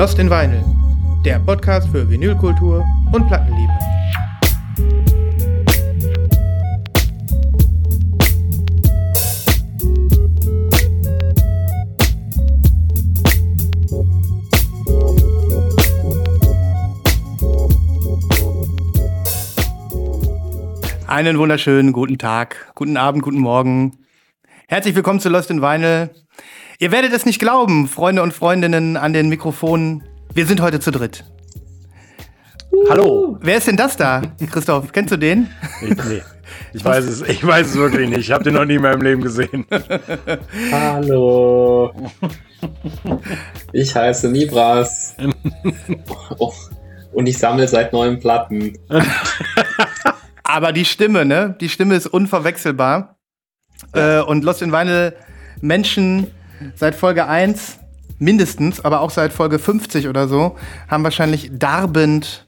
Lost in Vinyl, der Podcast für Vinylkultur und Plattenliebe. Einen wunderschönen guten Tag, guten Abend, guten Morgen. Herzlich willkommen zu Lost in Vinyl. Ihr werdet es nicht glauben, Freunde und Freundinnen an den Mikrofonen. Wir sind heute zu dritt. Hallo. Wer ist denn das da? Christoph, kennst du den? Ich, nee. Ich weiß es, ich weiß es wirklich nicht. Ich habe den noch nie in meinem Leben gesehen. Hallo. Ich heiße Nibras. Oh, und ich sammle seit neuen Platten. Aber die Stimme, ne? Die Stimme ist unverwechselbar. Äh, und Lost in Vinyl Menschen seit Folge 1 mindestens, aber auch seit Folge 50 oder so, haben wahrscheinlich darbend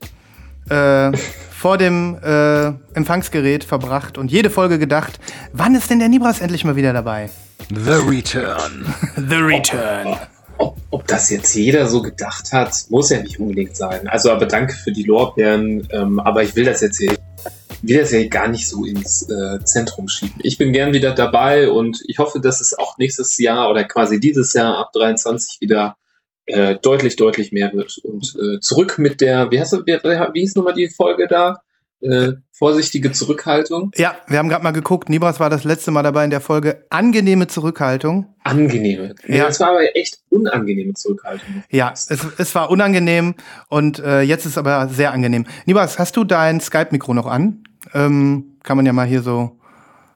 äh, vor dem äh, Empfangsgerät verbracht und jede Folge gedacht, wann ist denn der Nibras endlich mal wieder dabei? The Return. The Return. Ob, ob das jetzt jeder so gedacht hat, muss ja nicht unbedingt sein. Also, aber danke für die Lorbeeren. Ähm, aber ich will das jetzt hier, will das ja gar nicht so ins äh, Zentrum schieben. Ich bin gern wieder dabei und ich hoffe, dass es auch nächstes Jahr oder quasi dieses Jahr ab 23 wieder äh, deutlich, deutlich mehr wird. Und äh, zurück mit der, wie, heißt, wie, wie hieß nochmal die Folge da? Äh, vorsichtige Zurückhaltung. Ja, wir haben gerade mal geguckt. Nibras war das letzte Mal dabei in der Folge Angenehme Zurückhaltung. Angenehme. Ja. Das war aber echt unangenehme Zurückhaltung. Ja, es, es war unangenehm und äh, jetzt ist aber sehr angenehm. Nibras, hast du dein Skype-Mikro noch an? Ähm, kann man ja mal hier so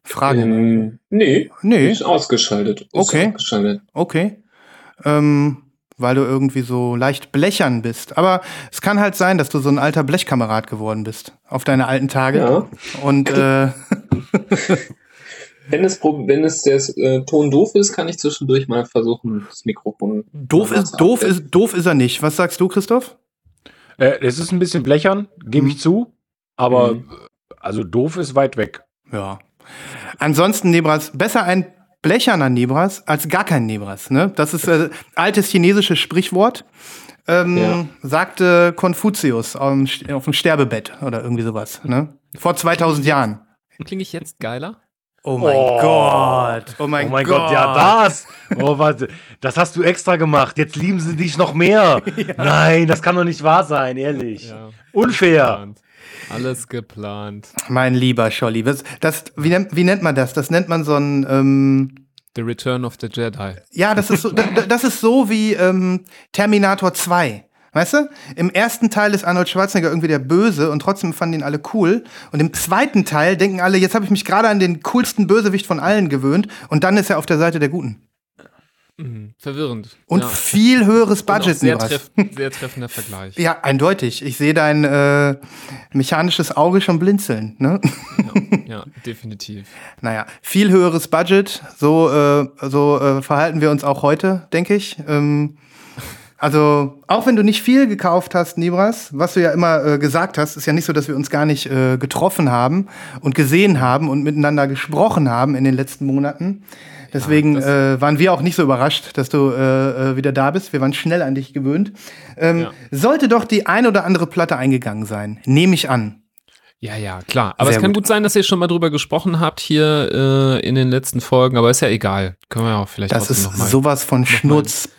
fragen. Ähm, nee, nee, ist ausgeschaltet. Ist Okay. Ausgeschaltet. okay. Ähm, weil du irgendwie so leicht blechern bist. Aber es kann halt sein, dass du so ein alter Blechkamerad geworden bist auf deine alten Tage. Ja. Und äh, Wenn es, wenn es der äh, Ton doof ist, kann ich zwischendurch mal versuchen, das Mikrofon. doof ist zu doof ist doof ist er nicht. Was sagst du, Christoph? Äh, es ist ein bisschen blechern, gebe Mhm. ich zu. Aber Mhm. Also doof ist weit weg. Ja. Ansonsten Nebras, besser ein blecherner Nebras als gar kein Nebras. Ne? Das ist äh, altes chinesisches Sprichwort. Ähm, Ja. Sagte Konfuzius auf dem, Sterbebett oder irgendwie sowas. Ne? Vor 2000 Jahren. Klinge ich jetzt geiler? Oh mein Oh. Gott. Oh mein, oh mein Gott, ja, das! Oh, warte, das hast du extra gemacht. Jetzt lieben sie dich noch mehr. Nein, das kann doch nicht wahr sein, ehrlich. Ja. Unfair. Alles geplant. Mein lieber Scholli. Das, das, wie, nennt, wie nennt man das? Das nennt man so ein. Ähm, The Return of the Jedi. Ja, das ist so, da- da- das ist so wie ähm, Terminator 2. Weißt du? Im ersten Teil ist Arnold Schwarzenegger irgendwie der Böse und trotzdem fanden ihn alle cool. Und im zweiten Teil denken alle, jetzt habe ich mich gerade an den coolsten Bösewicht von allen gewöhnt und dann ist er auf der Seite der Guten. Mhm. Verwirrend. Und Ja. viel höheres Budget. sehr, Nibras. treff sehr treffender Vergleich. Ja, eindeutig. Ich sehe dein äh, mechanisches Auge schon blinzeln. Ne? Ja, definitiv. Naja, viel höheres Budget. So, äh, so äh, verhalten wir uns auch heute, denke ich. Ähm, also, auch wenn du nicht viel gekauft hast, Nibras, was du ja immer äh, gesagt hast, ist ja nicht so, dass wir uns gar nicht äh, getroffen haben und gesehen haben und miteinander gesprochen haben in den letzten Monaten. Deswegen das- äh, waren wir auch nicht so überrascht, dass du äh, äh, wieder da bist. Wir waren schnell an dich gewöhnt. Ähm, Ja. Sollte doch die ein oder andere Platte eingegangen sein, nehme ich an. Ja, ja, klar. Aber Sehr es kann gut. gut. sein, dass ihr schon mal drüber gesprochen habt hier äh, in den letzten Folgen, aber ist ja egal. Können wir ja auch vielleicht Das ist trotzdem noch mal, sowas von Schnurz,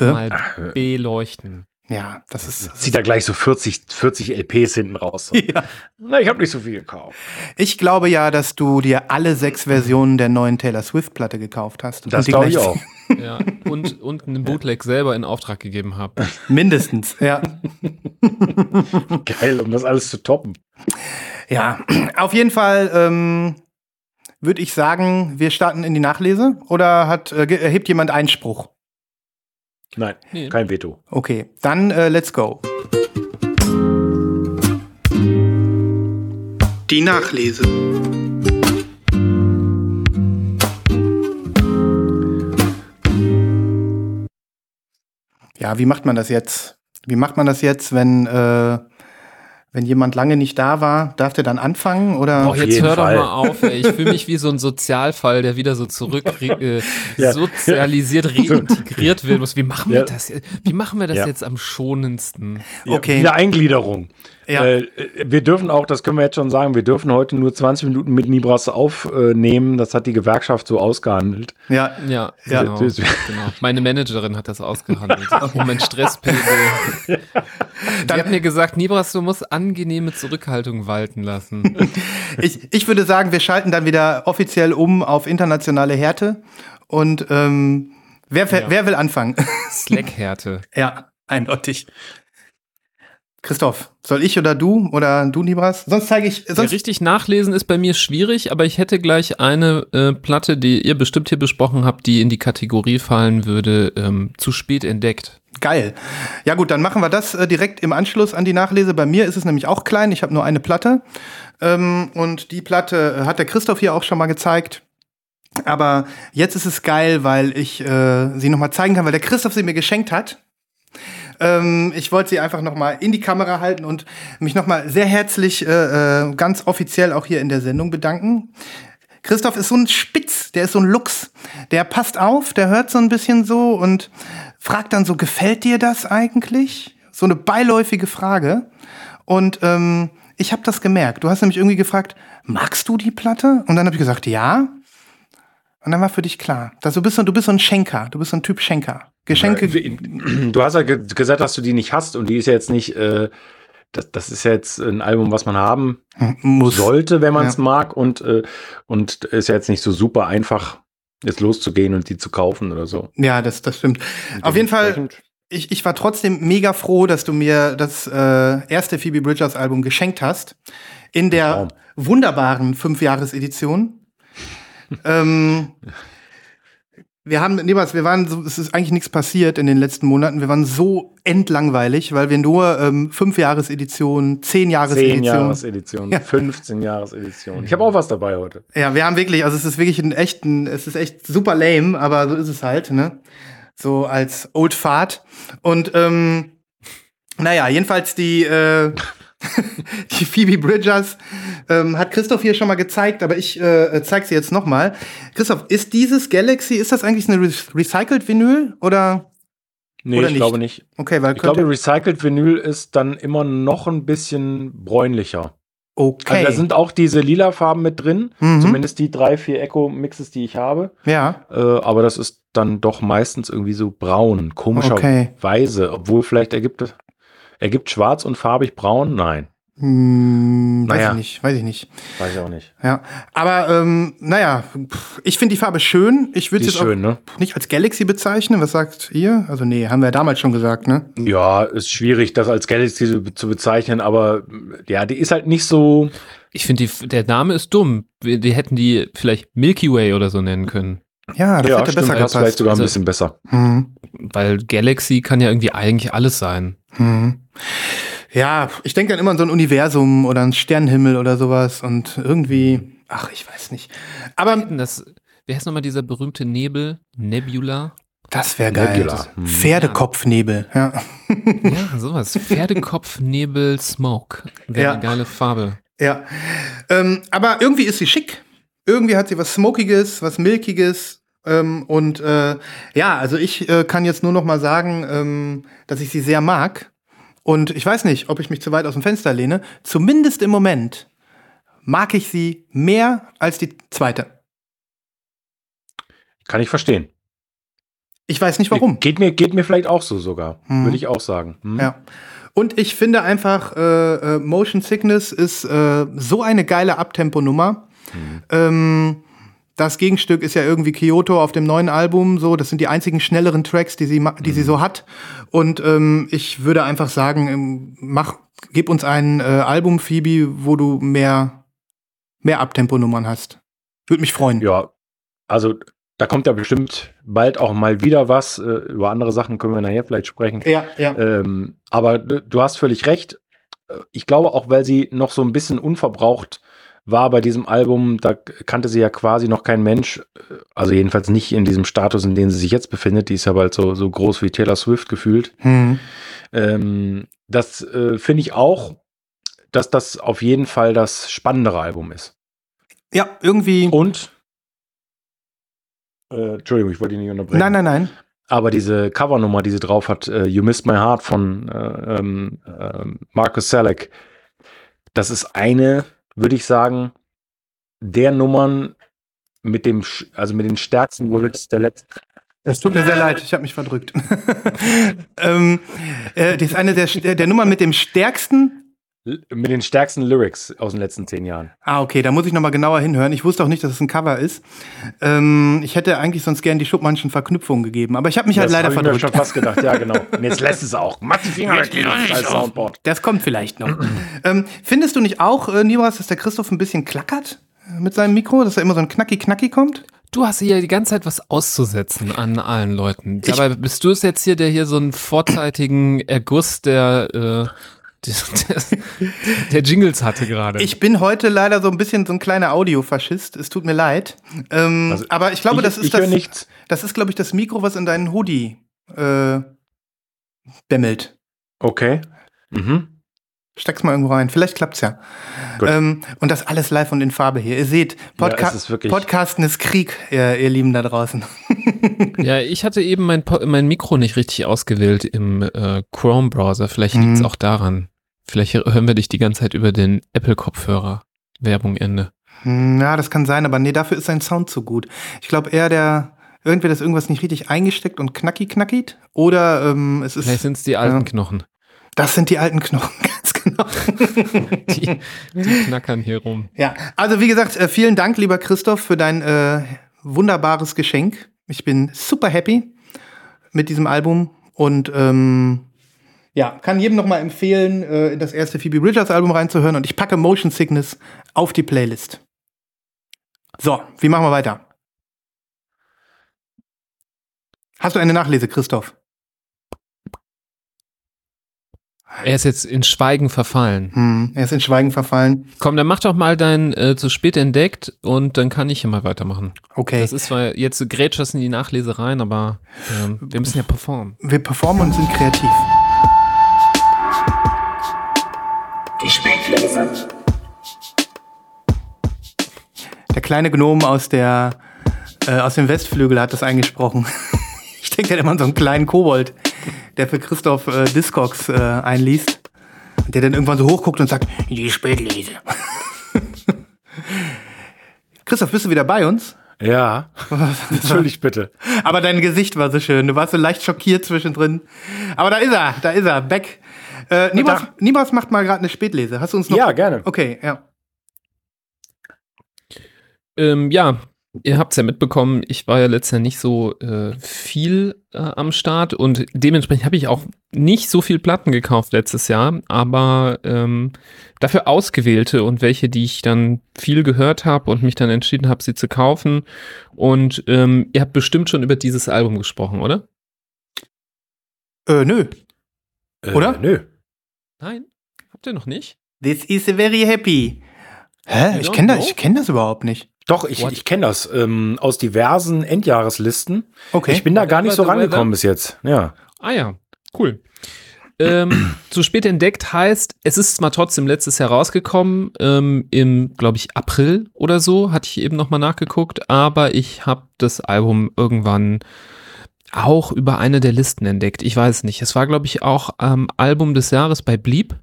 mal beleuchten. Ja, das ist. Zieht da gleich so 40, 40 LPs hinten raus. So. Ja. Na, ich habe nicht so viel gekauft. Ich glaube ja, dass du dir alle sechs Versionen der neuen Taylor Swift-Platte gekauft hast. Das glaube ich auch. Ja, und, und einen Bootleg selber in Auftrag gegeben habt. Mindestens, ja. Geil, um das alles zu toppen. Ja, auf jeden Fall ähm, würde ich sagen, wir starten in die Nachlese. Oder hat, äh, erhebt jemand Einspruch? Nein, Nee. kein Veto. Okay, dann äh, let's go. Die Nachlese. Ja, wie macht man das jetzt? Wie macht man das jetzt, wenn äh, Wenn jemand lange nicht da war, darf der dann anfangen oder? Oh, jetzt hör doch Fall. mal auf, ey. Ich fühle mich wie so ein Sozialfall, der wieder so zurück äh, Ja. sozialisiert, reintegriert werden muss. Wie machen wir Ja. das? jetzt? Wie machen wir das Ja. jetzt am schonendsten? Ja, Okay. Wieder Eingliederung. Ja. Äh, wir dürfen auch, das können wir jetzt schon sagen, wir dürfen heute nur 20 Minuten mit Nibras aufnehmen. Das hat die Gewerkschaft so ausgehandelt. Ja, Ja, Ja. genau, genau. Meine Managerin hat das ausgehandelt. Um mein Stresspegel. Die hat mir gesagt, Nibras, du musst angenehme Zurückhaltung walten lassen. ich, ich würde sagen, wir schalten dann wieder offiziell um auf internationale Härte. Und ähm, wer, Ja. wer will anfangen? Slackhärte. ja, eindeutig. Christoph, soll ich oder du oder du, Nibras? Sonst zeige ich. Ja, Sonst, richtig nachlesen ist bei mir schwierig, aber ich hätte gleich eine äh, Platte, die ihr bestimmt hier besprochen habt, die in die Kategorie fallen würde, ähm, zu spät entdeckt. Geil. Ja gut, dann machen wir das äh, direkt im Anschluss an die Nachlese. Bei mir ist es nämlich auch klein. Ich habe nur eine Platte. Ähm, und die Platte äh, hat der Christoph hier auch schon mal gezeigt. Aber jetzt ist es geil, weil ich äh, sie noch mal zeigen kann, weil der Christoph sie mir geschenkt hat. Ähm, ich wollte sie einfach noch mal in die Kamera halten und mich noch mal sehr herzlich, äh, äh, ganz offiziell auch hier in der Sendung bedanken. Christoph ist so ein Spitz, der ist so ein Lux. Der passt auf, der hört so ein bisschen so und fragt dann so, gefällt dir das eigentlich? So eine beiläufige Frage. Und ähm, ich habe das gemerkt. Du hast nämlich irgendwie gefragt, magst du die Platte? Und dann habe ich gesagt, ja. Und dann war für dich klar, dass du bist so, du bist so ein Schenker, du bist so ein Typ Schenker. Geschenke. Du hast ja ge gesagt, dass du die nicht hast und die ist ja jetzt nicht, äh, das, das ist ja jetzt ein Album, was man haben muss. sollte, wenn man es Ja. mag und, äh, und ist ja jetzt nicht so super einfach, jetzt loszugehen und die zu kaufen oder so. Ja, das, das stimmt. Auf jeden Fall, ich, ich war trotzdem mega froh, dass du mir das äh, erste Phoebe Bridgers Album geschenkt hast. In der wunderbaren Fünfjahres-Edition. Ähm, wir haben, Nebas, wir waren so, es ist eigentlich nichts passiert in den letzten Monaten. Wir waren so endlangweilig, weil wir nur ähm, Fünfjahres-Edition, Zehn Zehn-Jahres-Edition. Jahres-Edition, Ja. 15 Jahres-Edition. Ich habe auch was dabei heute. Ja, wir haben wirklich, also es ist wirklich ein echten, es ist echt super lame, aber so ist es halt, ne? So als Old Fart. Und ähm, naja, jedenfalls die, äh, die Phoebe Bridgers ähm, hat Christoph hier schon mal gezeigt, aber ich äh, zeig sie jetzt noch mal. Christoph, ist dieses Galaxy, ist das eigentlich eine Re Recycled Vinyl oder? Nee, Oder ich nicht? glaube nicht. Okay, weil Ich glaube, Recycled Vinyl ist dann immer noch ein bisschen bräunlicher. okay. Also da sind auch diese lila Farben mit drin. Mhm. Zumindest die drei, vier Echo-Mixes, die ich habe. ja, Äh, aber das ist dann doch meistens irgendwie so braun, komischerweise. Obwohl vielleicht ergibt es, ergibt schwarz und farbig braun? Nein, hm, weiß Naja. ich nicht, weiß ich nicht. weiß ich auch nicht. Ja, aber ähm, naja, ich finde die Farbe schön. Ich würde jetzt schön, ne? auch nicht als Galaxy bezeichnen. Was sagt ihr? Also nee, haben wir ja damals schon gesagt, ne? Ja, ist schwierig, das als Galaxy zu, bezeichnen, aber ja, die ist halt nicht so. Ich finde, die- der Name ist dumm. Wir- Die hätten die vielleicht Milky Way oder so nennen können. Ja, das ja, hätte stimmt, besser das ist vielleicht gepasst. sogar ein Also- bisschen besser. Hm, Weil Galaxy kann ja irgendwie eigentlich alles sein. hm. Ja, ich denke dann immer an so ein Universum oder einen Sternenhimmel oder sowas und irgendwie, ach, ich weiß nicht. Aber Das, wie heißt nochmal dieser berühmte Nebel? Nebula? das wäre geil. Nebula. Hm. Pferdekopfnebel, ja. Ja, sowas. Pferdekopf, Nebel, Smoke. Wäre Ja. eine geile Farbe. Ja. Ähm, aber irgendwie ist sie schick. Irgendwie hat sie was Smokiges, was Milkiges. Ähm, und äh, ja, also ich äh, kann jetzt nur noch mal sagen, ähm, dass ich sie sehr mag. Und ich weiß nicht, ob ich mich zu weit aus dem Fenster lehne. Zumindest im Moment mag ich sie mehr als die zweite. Kann ich verstehen. Ich weiß nicht warum. Geht mir, geht mir vielleicht auch so sogar. Hm. Würde ich auch sagen. Hm? Ja. Und ich finde einfach, äh, äh, Motion Sickness ist äh, so eine geile Abtempo-Nummer. Ähm, das Gegenstück ist ja irgendwie Kyoto auf dem neuen Album. So, das sind die einzigen schnelleren Tracks, die sie, die sie so hat. Und ähm, ich würde einfach sagen, ähm, mach, gib uns ein äh, Album, Phoebe, wo du mehr, mehr Abtempo-Nummern hast. Würde mich freuen. Ja, also da kommt ja bestimmt bald auch mal wieder was. Äh, über andere Sachen können wir nachher vielleicht sprechen. ja. ja. Ähm, aber du du hast völlig recht. Äh, Ich glaube auch, weil sie noch so ein bisschen unverbraucht war bei diesem Album, da kannte sie ja quasi noch kein Mensch, äh, also jedenfalls nicht in diesem Status, in dem sie sich jetzt befindet. Die ist ja bald so, so groß wie Taylor Swift gefühlt. Hm. Ähm, das äh, finde ich auch. dass das auf jeden Fall das spannendere Album ist. Ja, irgendwie. Und äh, Entschuldigung, ich wollte ihn nicht unterbrechen. Nein, nein, nein. Aber diese Covernummer, die sie drauf hat, äh, You Missed My Heart von äh, ähm, ähm, Marcus Selleck, das ist eine, würde ich sagen, der Nummern mit dem, also mit den stärksten Lyrics der letzten. Es tut mir sehr leid, ich habe mich verdrückt. ähm, äh, das ist eine der, der Nummern mit dem stärksten. Mit den stärksten Lyrics aus den letzten zehn Jahren. Ah, okay, da muss ich nochmal genauer hinhören. Ich wusste auch nicht, dass es ein Cover ist. Ähm, ich hätte eigentlich sonst gern die Schuppmannschen Verknüpfungen gegeben, aber ich habe mich halt das leider hab ich mir verdrückt. schon fast gedacht, ja, genau. Und jetzt lässt es auch. Mach die Finger weg, scheiß Soundboard. Das kommt vielleicht noch. ähm, findest du nicht auch, äh, Nibras, dass der Christoph ein bisschen klackert äh, mit seinem Mikro, dass da immer so ein Knacki-Knacki kommt? Du hast hier die ganze Zeit was auszusetzen an allen Leuten. Dabei bist du es jetzt hier, der hier so einen vorzeitigen Erguss der, äh, der Jingles hatte gerade. Ich bin heute leider so ein bisschen so ein kleiner Audiofaschist. Es tut mir leid. Ähm, Also, aber ich glaube, ich, das ist das. nichts. Das ist, glaube ich, das Mikro, was in deinen Hoodie äh, dämmelt. Okay. Mhm. Steck's mal irgendwo rein. Vielleicht klappt's ja. Ähm, und das alles live und in Farbe hier. Ihr seht, Podca es ist Podcasten ist Krieg, ihr, ihr Lieben da draußen. Ja, ich hatte eben mein, mein Mikro nicht richtig ausgewählt im äh, Chrome-Browser. Vielleicht liegt es Mhm. auch daran. Vielleicht hören wir dich die ganze Zeit über den Apple-Kopfhörer. Werbung Ende. Hm, Ja, das kann sein, aber nee, dafür ist sein Sound zu gut. Ich glaube eher der, irgendwie das irgendwas nicht richtig eingesteckt und knacki knackit. Oder ähm, es ist. Vielleicht sind es die alten ja. Knochen. Das sind die alten Knochen, ganz genau. Die, die knackern hier rum. Ja, also wie gesagt, äh, vielen Dank, lieber Christoph, für dein äh, wunderbares Geschenk. Ich bin super happy mit diesem Album und ähm, ja, kann jedem noch mal empfehlen, äh, in das erste Phoebe Bridgers Album reinzuhören und ich packe Motion Sickness auf die Playlist. So, wie machen wir weiter? Hast du eine Nachlese, Christoph? Er ist jetzt in Schweigen verfallen. Hm, er ist in Schweigen verfallen. Komm, dann mach doch mal dein äh, zu spät entdeckt und dann kann ich ja mal weitermachen. Okay. Das ist zwar jetzt grätschers in die Nachlese rein, aber ähm, wir müssen ja performen. Wir performen und sind kreativ. Der kleine Gnom aus der äh, aus dem Westflügel hat das eingesprochen. ich denke, der hat immer so einen kleinen Kobold, der für Christoph äh, Discogs äh, einliest. Und der dann irgendwann so hochguckt und sagt, die Spätlese. Christoph, bist du wieder bei uns? Ja. Entschuldigt bitte. Aber dein Gesicht war so schön. Du warst so leicht schockiert zwischendrin. Aber da ist er, da ist er, Beck. Äh, Nibas, Tag. Nibas macht mal gerade eine Spätlese. Hast du uns noch? Ja, gerne. Okay, ja. Ähm, ja, ihr habt es ja mitbekommen, ich war ja letztes Jahr nicht so äh, viel äh, am Start und dementsprechend habe ich auch nicht so viel Platten gekauft letztes Jahr, aber ähm, dafür ausgewählte und welche, die ich dann viel gehört habe und mich dann entschieden habe, sie zu kaufen. Und ähm, ihr habt bestimmt schon über dieses Album gesprochen, oder? Äh, nö. Oder? Äh, nö. Nein? Habt ihr noch nicht? This is very happy. Hä? Ich kenne das, ich kenn das überhaupt nicht. Doch, ich, What? ich kenne das ähm, aus diversen Endjahreslisten. Okay. Ich bin da gar nicht so rangekommen bis jetzt. Ja. Ah ja, cool. ähm, zu spät entdeckt heißt, es ist zwar trotzdem letztes Jahr rausgekommen, ähm, im, glaube ich, April oder so, hatte ich eben nochmal nachgeguckt, aber ich habe das Album irgendwann auch über eine der Listen entdeckt. Ich weiß nicht. Es war, glaube ich, auch ähm, Album des Jahres bei Bleep.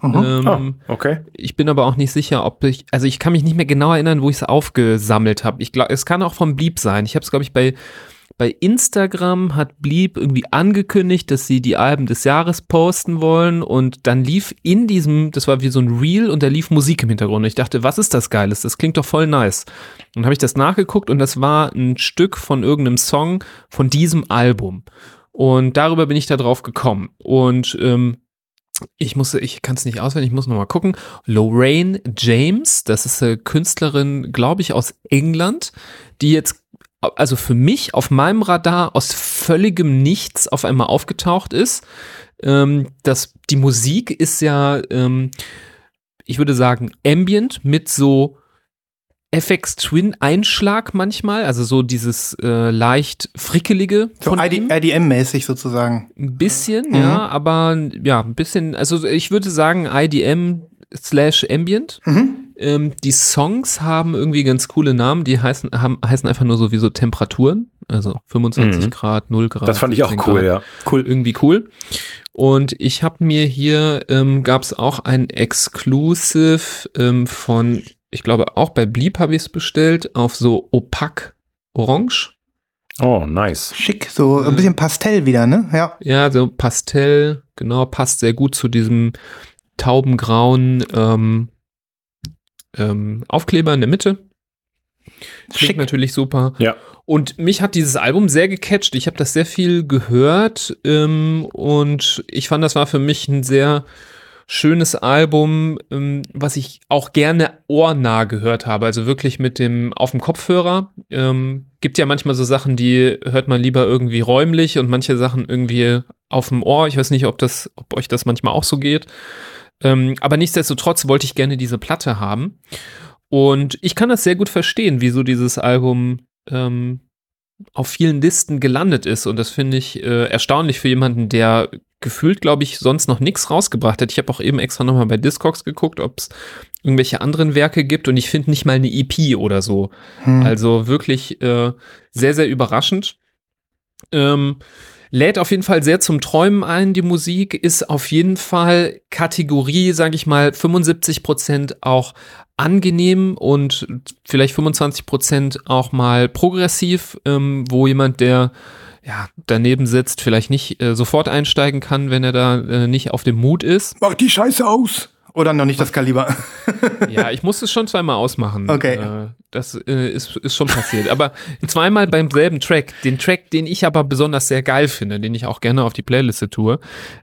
Mhm. Ähm, Oh, okay. ich bin aber auch nicht sicher, ob ich, also ich kann mich nicht mehr genau erinnern, wo ich es aufgesammelt habe. Ich glaube, es kann auch vom Bleep sein. Ich habe es, glaube ich, bei, bei Instagram hat Bleep irgendwie angekündigt, dass sie die Alben des Jahres posten wollen und dann lief in diesem, das war wie so ein Reel und da lief Musik im Hintergrund. Und ich dachte, was ist das Geiles? Das klingt doch voll nice. Und habe ich das nachgeguckt und das war ein Stück von irgendeinem Song von diesem Album. Und darüber bin ich da drauf gekommen. Und ähm, ich musste, ich kann es nicht auswendig, ich muss noch mal gucken. Lorraine James, das ist eine Künstlerin, glaube ich, aus England, die jetzt, also für mich auf meinem Radar aus völligem Nichts auf einmal aufgetaucht ist. Ähm, das, die Musik ist ja, ähm, ich würde sagen, ambient mit so FX Twin Einschlag manchmal, also so dieses äh, leicht frickelige So. IDM-mäßig sozusagen. Ein bisschen, Mhm. ja, aber ja, ein bisschen, also ich würde sagen, IDM slash Ambient. Mhm. Ähm, die Songs haben irgendwie ganz coole Namen, die heißen, haben, heißen einfach nur sowieso Temperaturen, also 25 Mhm. Grad, 0 Grad. Das fand ich auch 17 cool, Grad. ja. Cool, irgendwie cool. Und ich habe mir hier, ähm, gab es auch ein Exclusive ähm, von, ich glaube auch bei Bleep habe ich es bestellt, auf so Opak Orange. Oh, nice. Schick, so ein bisschen Pastell wieder, ne? Ja. Ja, so Pastell, genau, passt sehr gut zu diesem taubengrauen ähm, ähm, Aufkleber in der Mitte. Klingt Schick. natürlich super. Ja. Und mich hat dieses Album sehr gecatcht. Ich habe das sehr viel gehört ähm, und ich fand, das war für mich ein sehr schönes Album, ähm, was ich auch gerne ohrnah gehört habe. Also wirklich mit dem auf dem Kopfhörer. Ähm, gibt ja manchmal so Sachen, die hört man lieber irgendwie räumlich und manche Sachen irgendwie auf dem Ohr. Ich weiß nicht, ob das, ob euch das manchmal auch so geht. Ähm, aber nichtsdestotrotz wollte ich gerne diese Platte haben. Und ich kann das sehr gut verstehen, wieso dieses Album ähm, auf vielen Listen gelandet ist. Und das finde ich äh, erstaunlich für jemanden, der gefühlt, glaube ich, sonst noch nichts rausgebracht hat. Ich habe auch eben extra nochmal bei Discogs geguckt, ob es irgendwelche anderen Werke gibt. Und ich finde nicht mal eine EP oder so. Hm. Also wirklich äh, sehr, sehr überraschend. Ähm, lädt auf jeden Fall sehr zum Träumen ein, die Musik, ist auf jeden Fall Kategorie, sage ich mal, 75 Prozent auch angenehm und vielleicht 25 Prozent auch mal progressiv, ähm, wo jemand, der ja, daneben sitzt, vielleicht nicht äh, sofort einsteigen kann, wenn er da äh, nicht auf dem Mut ist. Mach die Scheiße aus. Oder noch nicht das Kaliber. Ja, ich musste es schon zweimal ausmachen. Okay. Äh, das äh, ist, ist schon passiert. Aber zweimal beim selben Track. Den Track, den ich aber besonders sehr geil finde, den ich auch gerne auf die Playliste tue.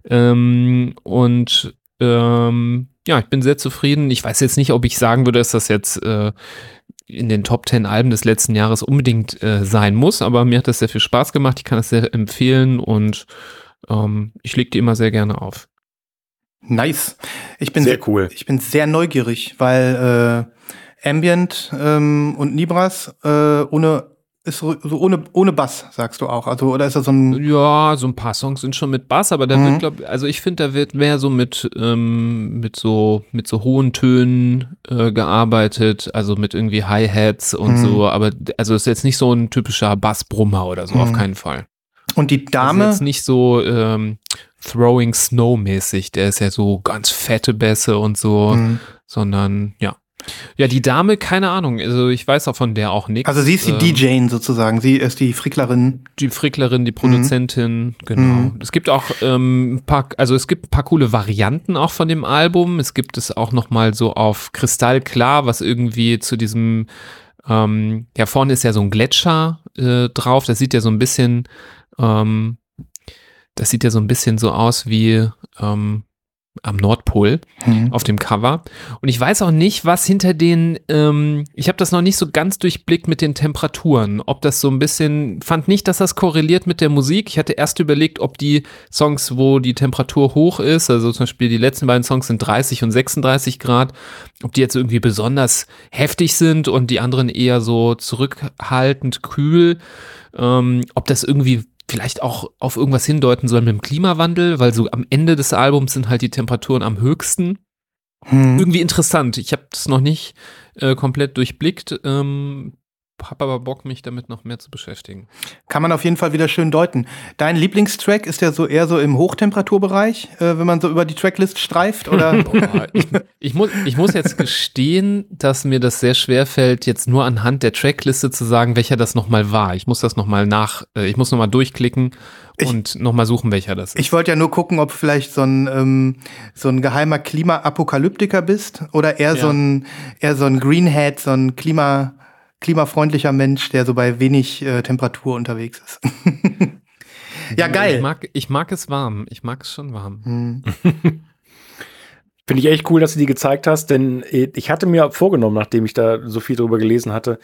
Ähm, und ähm, ja, ich bin sehr zufrieden. Ich weiß jetzt nicht, ob ich sagen würde, dass das jetzt äh, in den Top 10 Alben des letzten Jahres unbedingt äh, sein muss, aber mir hat das sehr viel Spaß gemacht. Ich kann das sehr empfehlen und ähm, ich lege die immer sehr gerne auf. Nice. Ich bin Sehr cool. Ich bin sehr neugierig, weil äh, Ambient ähm, und Nibras äh, ohne ist so ohne ohne Bass, sagst du auch. Also oder ist das so ein Ja, so ein paar Songs sind schon mit Bass, aber da Mhm. wird, glaub, also ich finde, da wird mehr so mit, ähm, mit so, mit so hohen Tönen äh, gearbeitet, also mit irgendwie Hi-Hats und Mhm. so, aber also ist jetzt nicht so ein typischer Bassbrummer oder so, auf Mhm. keinen Fall. und die Also Dame jetzt nicht so ähm, Throwing Snow mäßig, der ist ja so ganz fette Bässe und so, Mhm. sondern ja. Ja, die Dame, keine Ahnung, also ich weiß auch von der auch nichts. Also sie ist die Ähm, DJin sozusagen. Sie ist die Fricklerin. die Fricklerin, die Produzentin, genau. Mhm. Es gibt auch ähm, ein paar, also es gibt ein paar coole Varianten auch von dem Album. Es gibt es auch noch mal so auf Kristallklar, was irgendwie zu diesem, ähm, ja vorne ist ja so ein Gletscher äh, drauf. Das sieht ja so ein bisschen, ähm, das sieht ja so ein bisschen so aus wie ähm, am Nordpol Mhm. auf dem Cover. Und ich weiß auch nicht, was hinter den, ähm, ich habe das noch nicht so ganz durchblickt mit den Temperaturen. Ob das so ein bisschen, fand nicht, dass das korreliert mit der Musik. Ich hatte erst überlegt, ob die Songs, wo die Temperatur hoch ist, also zum Beispiel die letzten beiden Songs sind 30 und 36 Grad, ob die jetzt irgendwie besonders heftig sind und die anderen eher so zurückhaltend kühl. Ähm, ob das irgendwie vielleicht auch auf irgendwas hindeuten soll mit dem Klimawandel, weil so am Ende des Albums sind halt die Temperaturen am höchsten. Mhm. Irgendwie interessant. Ich habe das noch nicht äh, komplett durchblickt. Ähm, hab aber Bock, mich damit noch mehr zu beschäftigen. Kann man auf jeden Fall wieder schön deuten. Dein Lieblingstrack ist ja so eher so im Hochtemperaturbereich, äh, wenn man so über die Tracklist streift, oder? Ich, ich, muss, ich muss jetzt gestehen, dass mir das sehr schwer fällt, jetzt nur anhand der Trackliste zu sagen, welcher das nochmal war. Ich muss das nochmal nach, äh, ich muss nochmal durchklicken Ich- und nochmal suchen, welcher das ist. Ich wollte ja nur gucken, ob vielleicht so ein, ähm, so ein geheimer Klima-Apokalyptiker bist oder eher so Ja. ein, eher so ein Greenhead, so ein Klima, klimafreundlicher Mensch, der so bei wenig äh, Temperatur unterwegs ist. ja, Ich geil. mag, ich mag es warm. Ich mag es schon warm. Hm. Finde ich echt cool, dass du die gezeigt hast, denn äh, ich hatte mir vorgenommen, nachdem ich da so viel drüber gelesen hatte,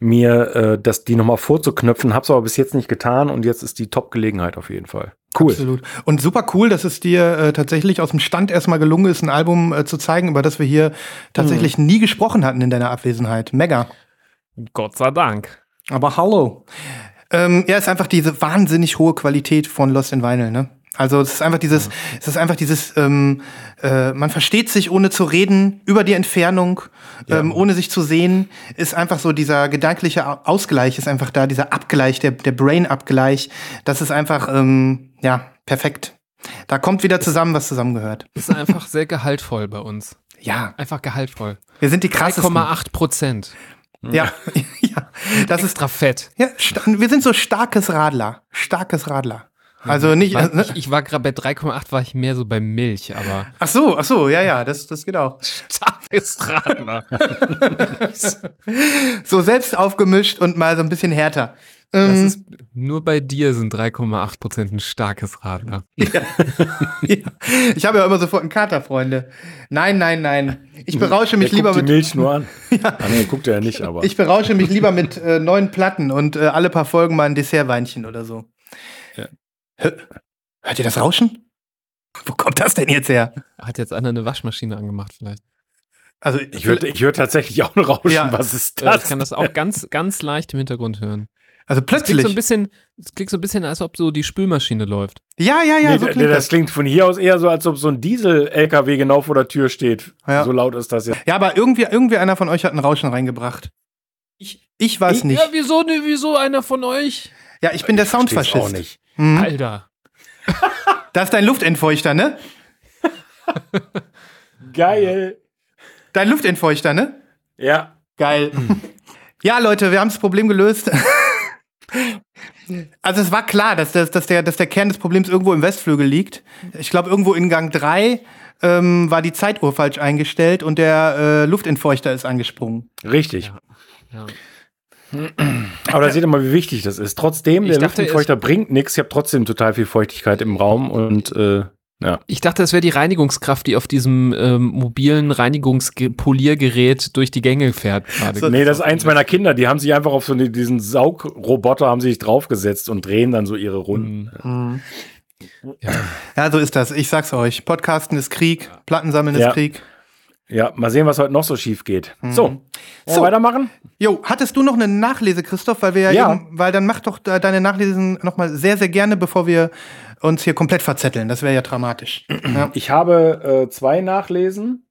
mir äh, das, die nochmal vorzuknöpfen, hab's aber bis jetzt nicht getan und jetzt ist die Top-Gelegenheit auf jeden Fall. Cool. Absolut. Und super cool, dass es dir äh, tatsächlich aus dem Stand erstmal gelungen ist, ein Album äh, zu zeigen, über das wir hier tatsächlich nie gesprochen hatten in deiner Abwesenheit. Mega. Gott sei Dank. Aber hallo. Ähm, ja, ist einfach diese wahnsinnig hohe Qualität von Lost in Vinyl, ne? Also es ist einfach dieses, es ist einfach dieses, ähm, äh, man versteht sich ohne zu reden über die Entfernung, ähm, ohne sich zu sehen, ist einfach so dieser gedankliche Au- Ausgleich ist einfach da, dieser Abgleich, der, der Brain-Abgleich. Das ist einfach, ähm, ja, perfekt. Da kommt wieder zusammen, was zusammengehört. Das ist einfach sehr gehaltvoll bei uns. Ja, Einfach gehaltvoll. wir sind die krassesten. 3,8 Prozent. Ja, ja, das ist Extra fett. Ja, wir sind so starkes Radler. Starkes Radler. Also nicht. War, ne? ich, ich war gerade bei 3,8 war ich mehr so bei Milch, aber Ach so, ach so, ja, ja, das, das geht auch. Radler. So selbst aufgemischt und mal so ein bisschen härter. Das Ähm, ist, nur bei dir sind 3,8 Prozent ein starkes Radler. ja. Ich habe ja immer sofort einen Kater, Freunde. Nein, nein, nein. Ich berausche mich Der lieber guckt mit. die Milch nur an. Ah, nee, guckt er ja nicht, aber. Ich berausche mich lieber mit äh, neuen Platten und äh, alle paar Folgen mal ein Dessertweinchen oder so. Ja. Hör- Hört ihr das Rauschen? Wo kommt das denn jetzt her? Hat jetzt einer eine Waschmaschine angemacht vielleicht? Also ich höre ich hör tatsächlich auch ein Rauschen. Ja. Was ist Ja, das? ich kann das auch ganz, ganz leicht im Hintergrund hören. also Es klingt so ein plötzlich. bisschen, es klingt so ein bisschen, als ob so die Spülmaschine läuft. Ja, ja, ja, nee, so nee, klingt das das. klingt von hier aus eher so, als ob so ein Diesel-LKW genau vor der Tür steht. Ja. So laut ist das jetzt. Ja, aber irgendwie, irgendwie einer von euch hat ein Rauschen reingebracht. Ich, ich weiß nicht. Ja, wieso, ne, wieso einer von euch? Ja, ich bin der Versteh's Soundfaschist. auch nicht. Mhm. Alter. Das ist dein Luftentfeuchter, ne? Geil. Dein Luftentfeuchter, ne? Ja. Geil. ja, Leute, wir haben das Problem gelöst. also es war klar, dass, das, dass, der, dass der Kern des Problems irgendwo im Westflügel liegt. Ich glaube, irgendwo in Gang 3 ähm, war die Zeituhr falsch eingestellt und der äh, Luftentfeuchter ist angesprungen. Richtig. Ja. Aber da seht ihr mal, wie wichtig das ist. Trotzdem, Ich der dachte, Luftentfeuchter bringt nichts. Ich habe trotzdem total viel Feuchtigkeit im Raum und äh, ja. Ich dachte, das wäre die Reinigungskraft, die auf diesem ähm, mobilen Reinigungspoliergerät durch die Gänge fährt gerade. So- Nee, das ist eins meiner Kinder, die haben sich einfach auf so eine, diesen Saugroboter haben sich draufgesetzt und drehen dann so ihre Runden. Mhm. Ja. Ja, so ist das. Ich sag's euch. Podcasten ist Krieg, Plattensammeln Ja. ist Krieg. Ja, mal sehen, was heute noch so schief geht. So, wollen wir So. weitermachen? Jo, hattest du noch eine Nachlese, Christoph? Weil wir ja, Ja. Eben, weil dann mach doch de- deine Nachlesen nochmal sehr, sehr gerne, bevor wir uns hier komplett verzetteln. Das wäre ja dramatisch. ja. Ich habe äh, zwei Nachlesen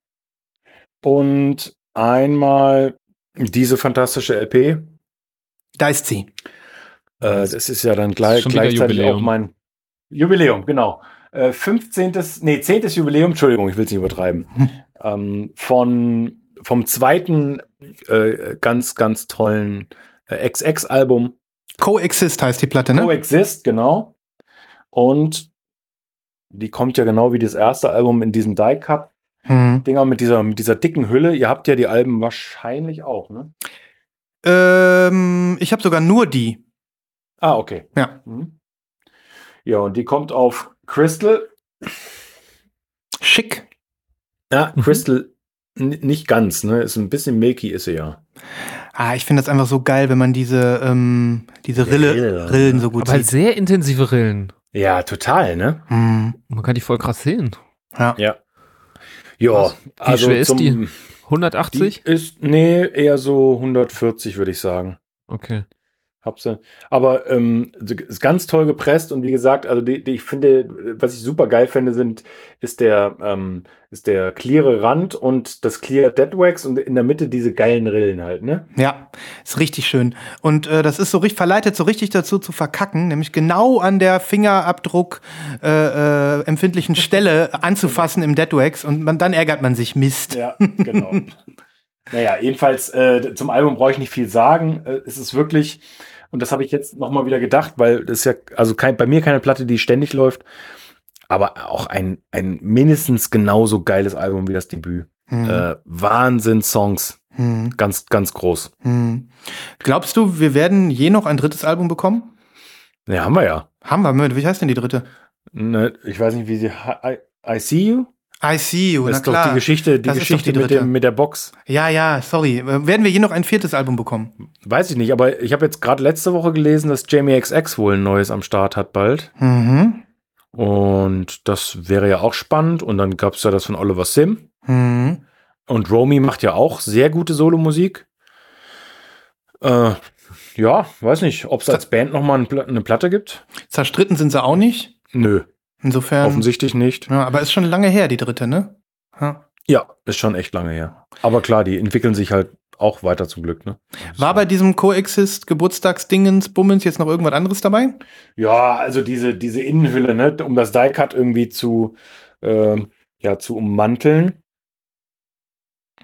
und einmal diese fantastische LP. Da ist sie. Äh, das ist ja dann gleich, gleichzeitig Jubiläum. auch mein Jubiläum, genau. Äh, 15. Nee, 10. Jubiläum, Entschuldigung, ich will es nicht übertreiben. ähm, von, vom zweiten äh, ganz, ganz tollen äh, XX-Album. Coexist heißt die Platte, ne? Coexist, genau. Und die kommt ja genau wie das erste Album in diesem Die-Cut-Dinger Mhm. mit dieser, mit dieser dicken Hülle. Ihr habt ja die Alben wahrscheinlich auch, ne? Ähm, ich habe sogar nur die. Ah, okay. Ja. Mhm. Ja, und die kommt auf Crystal. Schick. Ja, Crystal n- nicht ganz, ne? Ist ein bisschen milky, ist sie ja. Ah, ich finde das einfach so geil, wenn man diese, ähm, diese Rille, Rille, Rillen so gut Aber sieht. sehr intensive Rillen. Ja, total, ne? Mhm. Man kann die voll krass sehen. Ja. Ja. Ja, Wie schwer ist die? Die 180? ist, nee, eher so 140, würde ich sagen. Okay. Hab sie. Aber ähm, ist ganz toll gepresst und wie gesagt, also die, die ich finde, was ich super geil finde, sind, ist der, ähm, ist der cleare Rand und das clear Deadwax und in der Mitte diese geilen Rillen halt, ne? Ja, ist richtig schön. Und äh, das ist so richtig, verleitet so richtig dazu zu verkacken, nämlich genau an der Fingerabdruck äh, äh, empfindlichen Stelle anzufassen im Deadwax und man, dann ärgert man sich. Mist. Ja, genau. naja, jedenfalls äh, zum Album brauche ich nicht viel sagen. Äh, es ist wirklich, und das habe ich jetzt nochmal wieder gedacht, weil das ist ja, also kein, bei mir keine Platte, die ständig läuft, aber auch ein, ein mindestens genauso geiles Album wie das Debüt. Hm. Äh, Wahnsinn-Songs. Hm. Ganz, ganz groß. Hm. Glaubst du, wir werden je noch ein drittes Album bekommen? Ja, haben wir ja. Haben wir. Wie heißt denn die dritte? Ne, ich weiß nicht, wie sie. I, I see you? I see you, Das na ist doch klar. die Geschichte, die Das doch Geschichte die mit, dem, mit der Box. Ja, ja, sorry. Werden wir je noch ein viertes Album bekommen? Weiß ich nicht, aber ich habe jetzt gerade letzte Woche gelesen, dass Jamie XX wohl ein neues am Start hat bald. Mhm. Und das wäre ja auch spannend. Und dann gab es ja das von Oliver Sim. Mhm. Und Romy macht ja auch sehr gute Solomusik. Äh, ja, weiß nicht, ob es als Band nochmal eine Platte gibt. Zerstritten sind sie auch nicht. Nö. Insofern. Offensichtlich nicht. Ja, aber ist schon lange her, die dritte, ne? Ja. Ja, ist schon echt lange her. Aber klar, die entwickeln sich halt auch weiter zum Glück, ne? War bei diesem Coexist Geburtstagsdingens Bummens jetzt noch irgendwas anderes dabei? Ja, also diese, diese Innenhülle, ne, um das Die-Cut irgendwie zu, ähm, ja, zu ummanteln.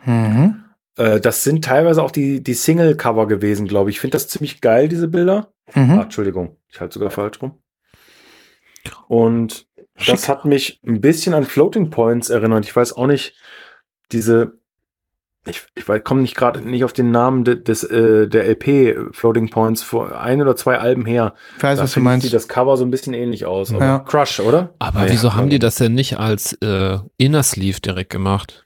Mhm. Äh, das sind teilweise auch die, die Single-Cover gewesen, glaube ich. Ich finde das ziemlich geil, diese Bilder. Ah, Mhm. Entschuldigung, ich halte sogar falsch rum. Und das Schick. hat mich ein bisschen an Floating Points erinnert. Ich weiß auch nicht, diese, ich, ich komme nicht gerade nicht auf den Namen de, des, äh, der LP Floating Points vor ein oder zwei Alben her. Ich weiß, Da was du meinst. sieht das Cover so ein bisschen ähnlich aus. Ja. Crush, oder? Aber ja, wieso haben die das denn nicht als äh, Inner Sleeve direkt gemacht?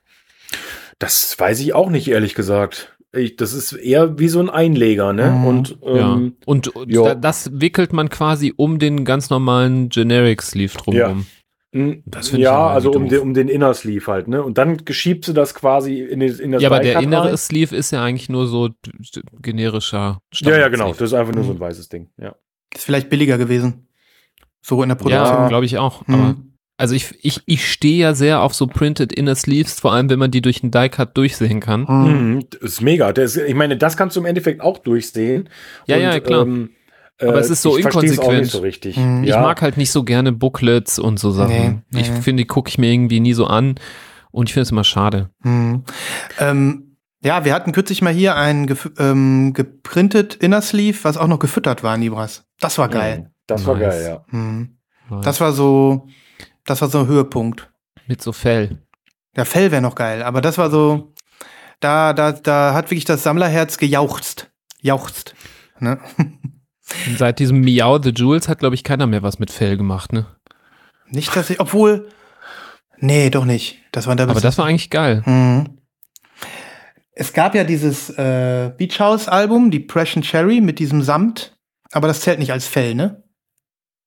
Das weiß ich auch nicht, ehrlich gesagt. Ich, das ist eher wie so ein Einleger, ne? Mhm. Und ähm, ja. Und, und ja. da, das wickelt man quasi um den ganz normalen Generic Sleeve drumherum. mh, Das finde ich ja, also um den, um den Inner Sleeve halt, ne? Und dann geschiebst du das quasi in, den- in das Ja, aber der innere rein. Sleeve ist ja eigentlich nur so generischer Ja, ja, genau. Standard-Sleeve. Das ist einfach nur so Mhm. ein weißes Ding. Ja. Ist vielleicht billiger gewesen. So in der Ja, Produktion. glaube ich auch. Mhm. Also ich, ich, ich stehe ja sehr auf so Printed Inner Sleeves, vor allem wenn man die durch einen Die-Cut durchsehen kann. Mhm. Mhm, das ist mega. Das, ich meine, das kannst du im Endeffekt auch durchsehen. Ja, ja, klar. Ähm, Aber es ist so ich inkonsequent. nicht so richtig. Mhm. Ich ja. mag halt nicht so gerne Booklets und so Sachen. Nee, Ich nee. finde, die gucke ich mir irgendwie nie so an und ich finde es immer schade. Mhm. Ähm, ja, wir hatten kürzlich mal hier ein ähm, geprintet Inner Sleeve, was auch noch gefüttert war, Nibras. Das war geil. Mhm, Das war Nice. geil, ja. Mhm. Das war so, das war so ein Höhepunkt. Mit so Fell. Der Fell wäre noch geil, aber das war so, da, da, da hat wirklich das Sammlerherz gejauchzt. Jauchzt. Ne? Seit diesem Meow the Jewels hat, glaube ich, keiner mehr was mit Fell gemacht, ne? Nicht, dass ich, obwohl, nee, doch nicht. Das war der Aber das war eigentlich geil. Mhm. Es gab ja dieses äh, Beach House Album, Depression Cherry, mit diesem Samt, aber das zählt nicht als Fell, ne?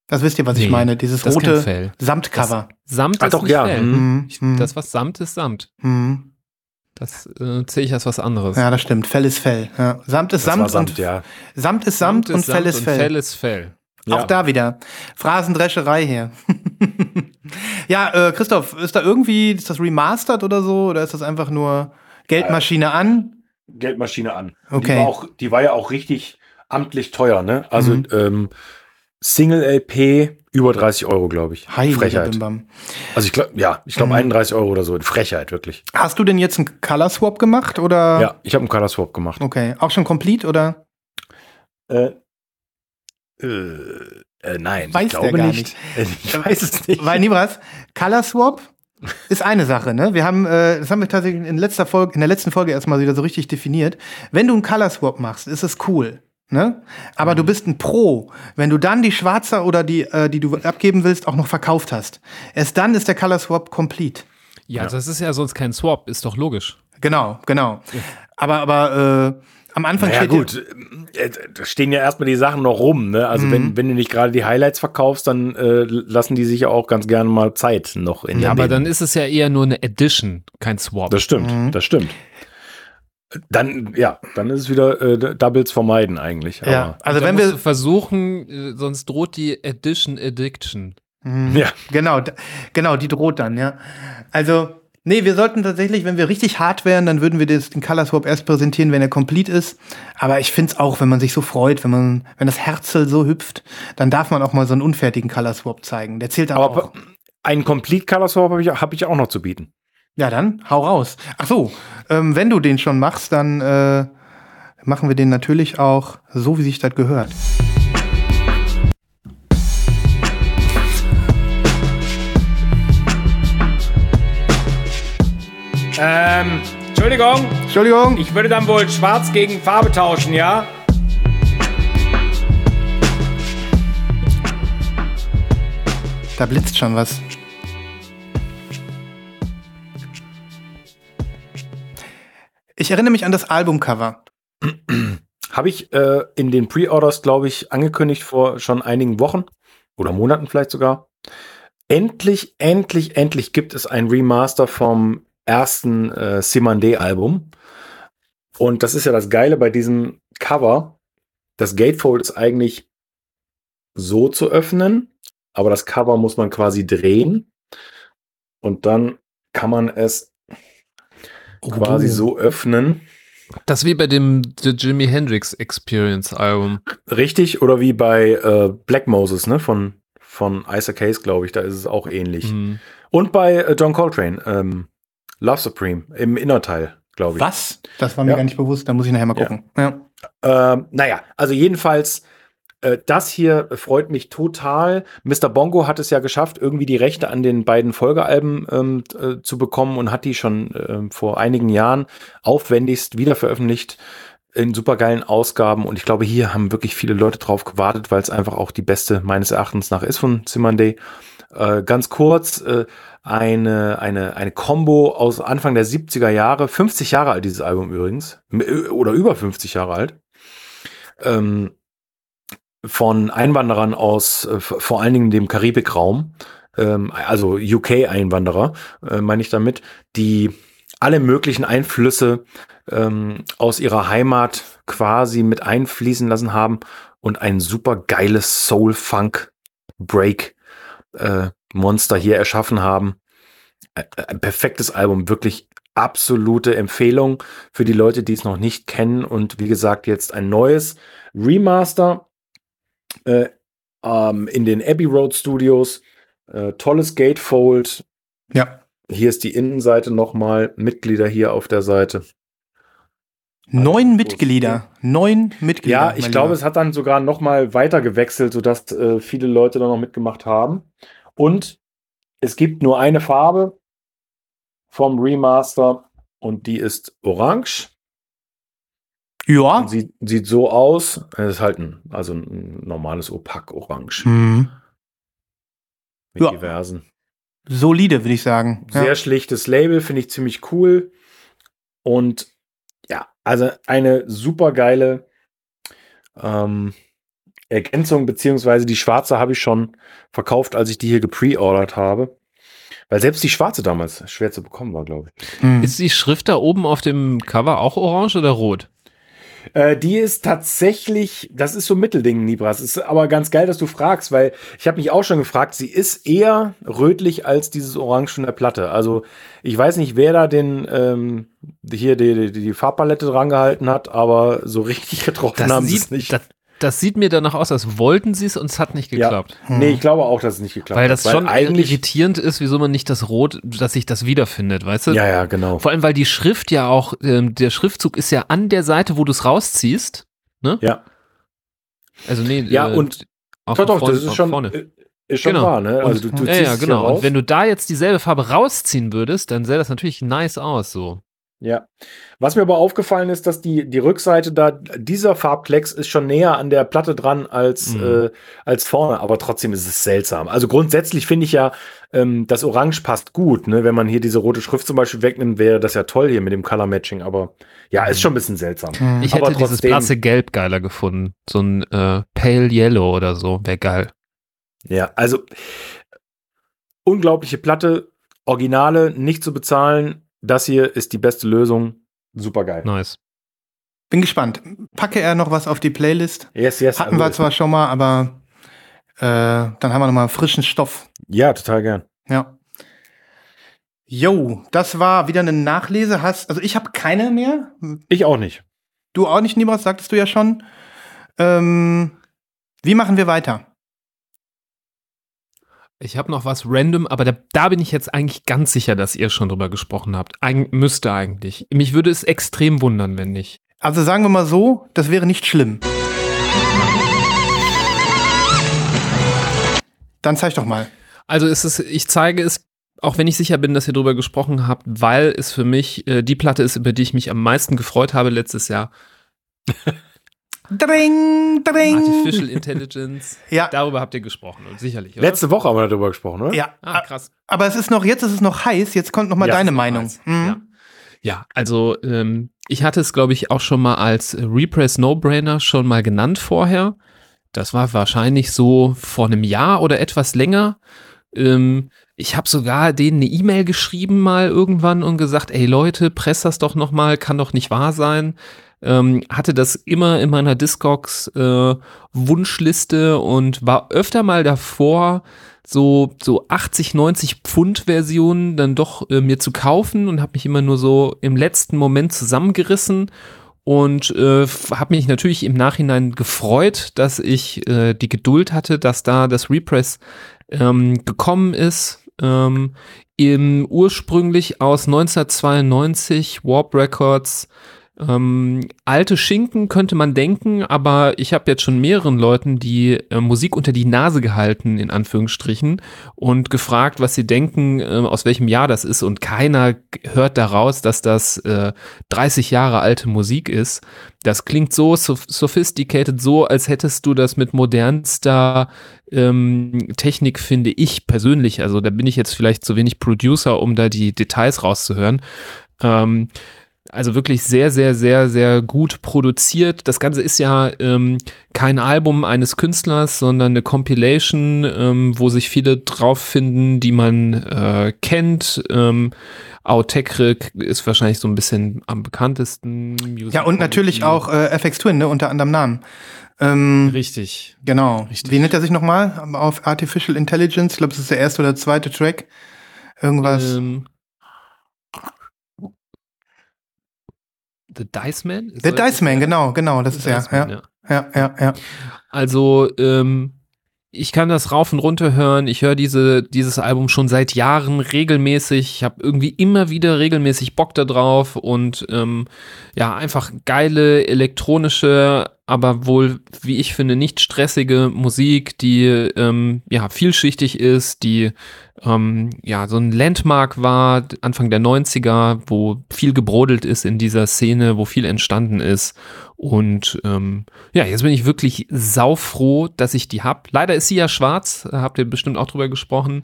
Das wisst ihr, was ich Nee, meine, dieses ist rote Fell. Samtcover. Samt Ach ist doch, nicht ja. Fell. Mhm. Ich, Mhm. das, was Samt ist Samt. Mhm. Das äh, zähle ich als was anderes. Ja, das stimmt. Fell ist Fell. Ja. Samt ist Samt, Samt, und ja. Samt ist Samt, und Fell ist Fell. Fell ist Fell. Auch Ja. da wieder. Phrasendrescherei hier. ja, äh, Christoph, ist da irgendwie, ist das remastered oder so? Oder ist das einfach nur Geldmaschine an? Geldmaschine an. Okay. Die war, auch, die war ja auch richtig amtlich teuer, ne? Also Mhm. ähm, Single LP über 30 Euro, glaube ich. Heilige Frechheit. Bimbam. Also ich glaube, ja, ich glaube Mhm. 31 Euro oder so. Frechheit, wirklich. Hast du denn jetzt einen Color Swap gemacht oder? Ja, ich habe einen Color Swap gemacht. Okay, auch schon complete oder? Äh, äh, äh, nein, Weiß ich glaube gar nicht. Ich weiß es nicht. Weil Nibras, Color Swap ist eine Sache, ne? Wir haben, äh, das haben wir tatsächlich in letzter Folge, in der letzten Folge erstmal wieder so richtig definiert. Wenn du einen Color Swap machst, ist es cool. Ne? Aber du bist ein Pro, wenn du dann die schwarze oder die, äh, die du abgeben willst, auch noch verkauft hast. Erst dann ist der Color Swap complete. Ja, das ist ja sonst kein Swap, ist doch logisch. Genau, genau. Aber, aber äh, am Anfang Ja steht gut, äh, da stehen ja erstmal die Sachen noch rum. Ne? Also Mhm. wenn, wenn du nicht gerade die Highlights verkaufst, dann äh, lassen die sich ja auch ganz gerne mal Zeit noch in Ja, der aber Läden. dann ist es ja eher nur eine Edition, kein Swap. Das stimmt, Mhm. das stimmt. Dann, ja, dann ist es wieder äh, Doubles vermeiden eigentlich. Ja, Aber, also wenn wir versuchen, äh, sonst droht die Edition Addiction. Mhm. Ja. Genau, genau, die droht dann, ja. Also, nee, wir sollten tatsächlich, wenn wir richtig hart wären, dann würden wir das, den Color Swap erst präsentieren, wenn er complete ist. Aber ich find's auch, wenn man sich so freut, wenn man, wenn das Herzl so hüpft, dann darf man auch mal so einen unfertigen Color Swap zeigen. Der zählt dann aber auch. einen Complete Color Swap habe ich, hab ich auch noch zu bieten. Ja, dann hau raus. Ach so, ähm, wenn du den schon machst, dann äh, machen wir den natürlich auch so, wie sich das gehört. Ähm, Entschuldigung, Entschuldigung. ich würde dann wohl schwarz gegen Farbe tauschen, ja? Da blitzt schon was. Ich erinnere mich an das Albumcover. Habe ich äh, in den Pre-Orders, glaube ich, angekündigt vor schon einigen Wochen oder Monaten vielleicht sogar. Endlich, endlich, endlich gibt es ein Remaster vom ersten äh, Simandé-Album. Und das ist ja das Geile bei diesem Cover. Das Gatefold ist eigentlich so zu öffnen, aber das Cover muss man quasi drehen und dann kann man es quasi so öffnen. Das wie bei dem The Jimi Hendrix Experience Album. Richtig, oder wie bei äh, Black Moses, ne, von, von Isaac Hayes, glaube ich, da ist es auch ähnlich. Mhm. Und bei äh, John Coltrane, ähm, Love Supreme, im Innerteil, glaube ich. Was? Das war mir Ja. gar nicht bewusst, da muss ich nachher mal Ja. gucken. Ja. Ähm, naja, also jedenfalls, äh, das hier freut mich total. Mr. Bongo hat es ja geschafft, irgendwie die Rechte an den beiden Folgealben ähm, äh, zu bekommen und hat die schon ähm, vor einigen Jahren aufwendigst wieder veröffentlicht in supergeilen Ausgaben. Und ich glaube, hier haben wirklich viele Leute drauf gewartet, weil es einfach auch die beste meines Erachtens nach ist von Simon Äh, ganz kurz, äh, eine, eine, eine Combo aus Anfang der 70er Jahre, 50 Jahre alt dieses Album übrigens, äh, oder über 50 Jahre alt, ähm, von Einwanderern aus äh, vor allen Dingen dem Karibikraum, ähm, also UK-Einwanderer, äh, meine ich damit, die alle möglichen Einflüsse ähm, aus ihrer Heimat quasi mit einfließen lassen haben und ein super geiles Soul-Funk-Break-Monster hier erschaffen haben. Ein perfektes Album, wirklich absolute Empfehlung für die Leute, die es noch nicht kennen. Und wie gesagt, jetzt ein neues Remaster äh, ähm, in den Abbey Road Studios. Äh, tolles Gatefold. ja. Hier ist die Innenseite nochmal. Mitglieder hier auf der Seite. Neun Mitglieder. Neun Mitglieder. Ja, ich glaube, es hat dann sogar noch mal weiter gewechselt, sodass äh, viele Leute da noch mitgemacht haben. Und es gibt nur eine Farbe vom Remaster und die ist orange. Ja. Sieht, sieht so aus. Es ist halt ein, also ein normales Opak-Orange Hm. mit Ja. diversen. Solide, würde ich sagen. Sehr Ja. schlichtes Label, finde ich ziemlich cool. Und ja, also eine super geile ähm, Ergänzung, beziehungsweise die schwarze habe ich schon verkauft, als ich die hier gepreordert habe. Weil selbst die schwarze damals schwer zu bekommen war, glaube ich. Hm. Ist die Schrift da oben auf dem Cover auch orange oder rot? Äh, die ist tatsächlich, das ist so ein Mittelding, Nibras. Ist aber ganz geil, dass du fragst, weil ich habe mich auch schon gefragt, sie ist eher rötlich als dieses Orange von der Platte. Also ich weiß nicht, wer da den ähm, hier die, die, die Farbpalette dran gehalten hat, aber so richtig getroffen haben sie es nicht. das, das sieht mir danach aus, als wollten sie es und es hat nicht Ja. geklappt. Nee, ich glaube auch, dass es nicht geklappt Weil hat. das schon eigentlich. irritierend ist, wieso man nicht das Rot, dass sich das wiederfindet, weißt du? Ja, ja, genau. Vor allem, weil die Schrift ja auch, ähm, der Schriftzug ist ja an der Seite, wo du es rausziehst. Ne? Ja. Also nee, Ja, und auch Doch, doch, vorne, das ist schon, vorne. äh, ist schon Genau. wahr, ne? Also du, du ja, ziehst ja, genau. Und wenn du da jetzt dieselbe Farbe rausziehen würdest, dann sähe das natürlich nice aus, so. Ja. Was mir aber aufgefallen ist, dass die, die Rückseite da, dieser Farbklecks ist schon näher an der Platte dran als, Mhm. äh, als vorne, aber trotzdem ist es seltsam. Also grundsätzlich finde ich ja, ähm, das Orange passt gut, ne? Wenn man hier diese rote Schrift zum Beispiel wegnimmt, wäre das ja toll hier mit dem Color Matching, aber ja, ist schon ein bisschen seltsam. Hm. Ich Aber hätte dieses trotzdem- blasse Gelb geiler gefunden. So ein äh, Pale Yellow oder so, wäre geil. Ja, also unglaubliche Platte, Originale nicht zu bezahlen. Das hier ist die beste Lösung. Super geil. Nice. Bin gespannt. Packe er noch was auf die Playlist? Yes, yes. Hatten wir also- zwar schon mal, aber äh, dann haben wir noch mal frischen Stoff. Ja, total gern. Ja. Jo, das war wieder eine Nachlese. Hast, also ich habe keine mehr. Ich auch nicht. Du auch nicht, Nibras, sagtest du ja schon. Ähm, wie machen wir weiter? Ich habe noch was random, aber da, da bin ich jetzt eigentlich ganz sicher, dass ihr schon drüber gesprochen habt. Eig müsste eigentlich. Mich würde es extrem wundern, wenn nicht. Also sagen wir mal so, das wäre nicht schlimm. Dann zeig doch mal. Also ist es, ich zeige es, auch wenn ich sicher bin, dass ihr drüber gesprochen habt, weil es für mich äh, die Platte ist, über die ich mich am meisten gefreut habe letztes Jahr. Dring, dring. Artificial Intelligence. Ja. Darüber habt ihr gesprochen und sicherlich. Oder? Letzte Woche haben wir darüber gesprochen, oder? Ja, Ah, krass. aber es ist noch, jetzt ist es noch heiß, jetzt kommt noch mal Ja, deine Meinung. Mhm. Ja. Ja, also ähm, ich hatte es, glaube ich, auch schon mal als Repress No-Brainer schon mal genannt vorher. Das war wahrscheinlich so vor einem Jahr oder etwas länger. Ähm, ich habe sogar denen eine E-Mail geschrieben mal irgendwann und gesagt, ey Leute, presst das doch noch mal, kann doch nicht wahr sein. Ähm, hatte das immer in meiner Discogs äh, Wunschliste und war öfter mal davor, so, so 80, 90 Pfund Versionen dann doch äh, mir zu kaufen und habe mich immer nur so im letzten Moment zusammengerissen und äh, habe mich natürlich im Nachhinein gefreut, dass ich äh, die Geduld hatte, dass da das Repress ähm, gekommen ist. Ähm, im ursprünglich aus 1992 Warp Records ähm, alte Schinken könnte man denken, aber ich habe jetzt schon mehreren Leuten die äh, Musik unter die Nase gehalten, in Anführungsstrichen, und gefragt, was sie denken, äh, aus welchem Jahr das ist. Und keiner hört daraus, dass das äh, 30 Jahre alte Musik ist. Das klingt so sophisticated, so als hättest du das mit modernster ähm, Technik, finde ich persönlich. Also da bin ich jetzt vielleicht zu wenig Producer, um da die Details rauszuhören. Ähm, also wirklich sehr, sehr, sehr, sehr gut produziert. Das Ganze ist ja ähm, kein Album eines Künstlers, sondern eine Compilation, ähm, wo sich viele drauf finden, die man äh, kennt. Ähm, Autekrik ist wahrscheinlich so ein bisschen am bekanntesten. Music ja, und natürlich auch äh, FX Twin, ne, unter anderem Namen. Ähm, Richtig. Genau. Richtig. Wie nennt er sich nochmal? Auf Artificial Intelligence. Ich glaube, das ist der erste oder zweite Track. Irgendwas. Ähm, The Dice Man? The Dice Man, genau, genau, das ist er. Ja. ja. ja, ja, ja. Also, ähm, ich kann das rauf und runter hören. Ich höre diese, dieses Album schon seit Jahren regelmäßig. Ich habe irgendwie immer wieder regelmäßig Bock da drauf und ähm, ja, einfach geile elektronische, aber wohl, wie ich finde, nicht stressige Musik, die ähm, ja vielschichtig ist, die ähm, ja so ein Landmark war Anfang der 90er, wo viel gebrodelt ist in dieser Szene, wo viel entstanden ist. Und ähm, ja, jetzt bin ich wirklich saufroh, dass ich die hab. Leider ist sie ja schwarz, habt ihr bestimmt auch drüber gesprochen.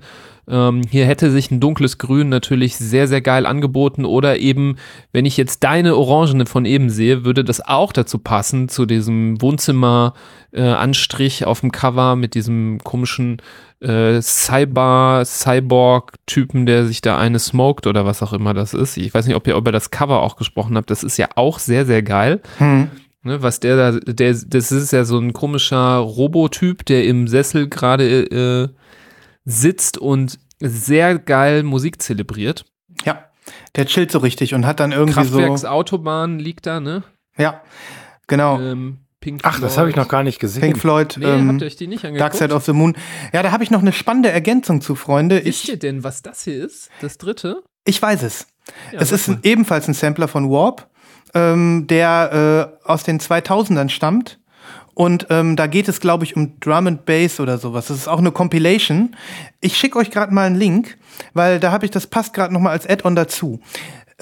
Ähm, hier hätte sich ein dunkles Grün natürlich sehr, sehr geil angeboten. Oder eben, wenn ich jetzt deine Orangene von eben sehe, würde das auch dazu passen, zu diesem Wohnzimmer-Anstrich äh, auf dem Cover mit diesem komischen äh, Cyber, Cyborg-Typen, der sich da eine smoked oder was auch immer das ist. Ich weiß nicht, ob ihr über das Cover auch gesprochen habt. Das ist ja auch sehr, sehr geil. Hm. Ne, was der da, der, das ist ja so ein komischer Robotyp, der im Sessel gerade äh, sitzt und sehr geil Musik zelebriert. Ja, der chillt so richtig und hat dann irgendwie Kraftwerksautobahn liegt da, ne? Ja, genau. Ähm, Pink Ach, das habe ich noch gar nicht gesehen. Pink Floyd, Nee, ähm, habt ihr euch die nicht angeguckt? Dark Side of the Moon. Ja, da habe ich noch eine spannende Ergänzung zu, Freunde. Wisst Ich, ihr denn, was das hier ist? Das dritte? ich weiß es. Ja, es ist ein, ebenfalls ein Sampler von Warp, ähm, der äh, aus den 2000ern stammt. Und ähm, da geht es, glaube ich, um Drum and Bass oder sowas. Das ist auch eine Compilation. Ich schicke euch gerade mal einen Link, weil da habe ich, das passt gerade noch mal als Add-on dazu.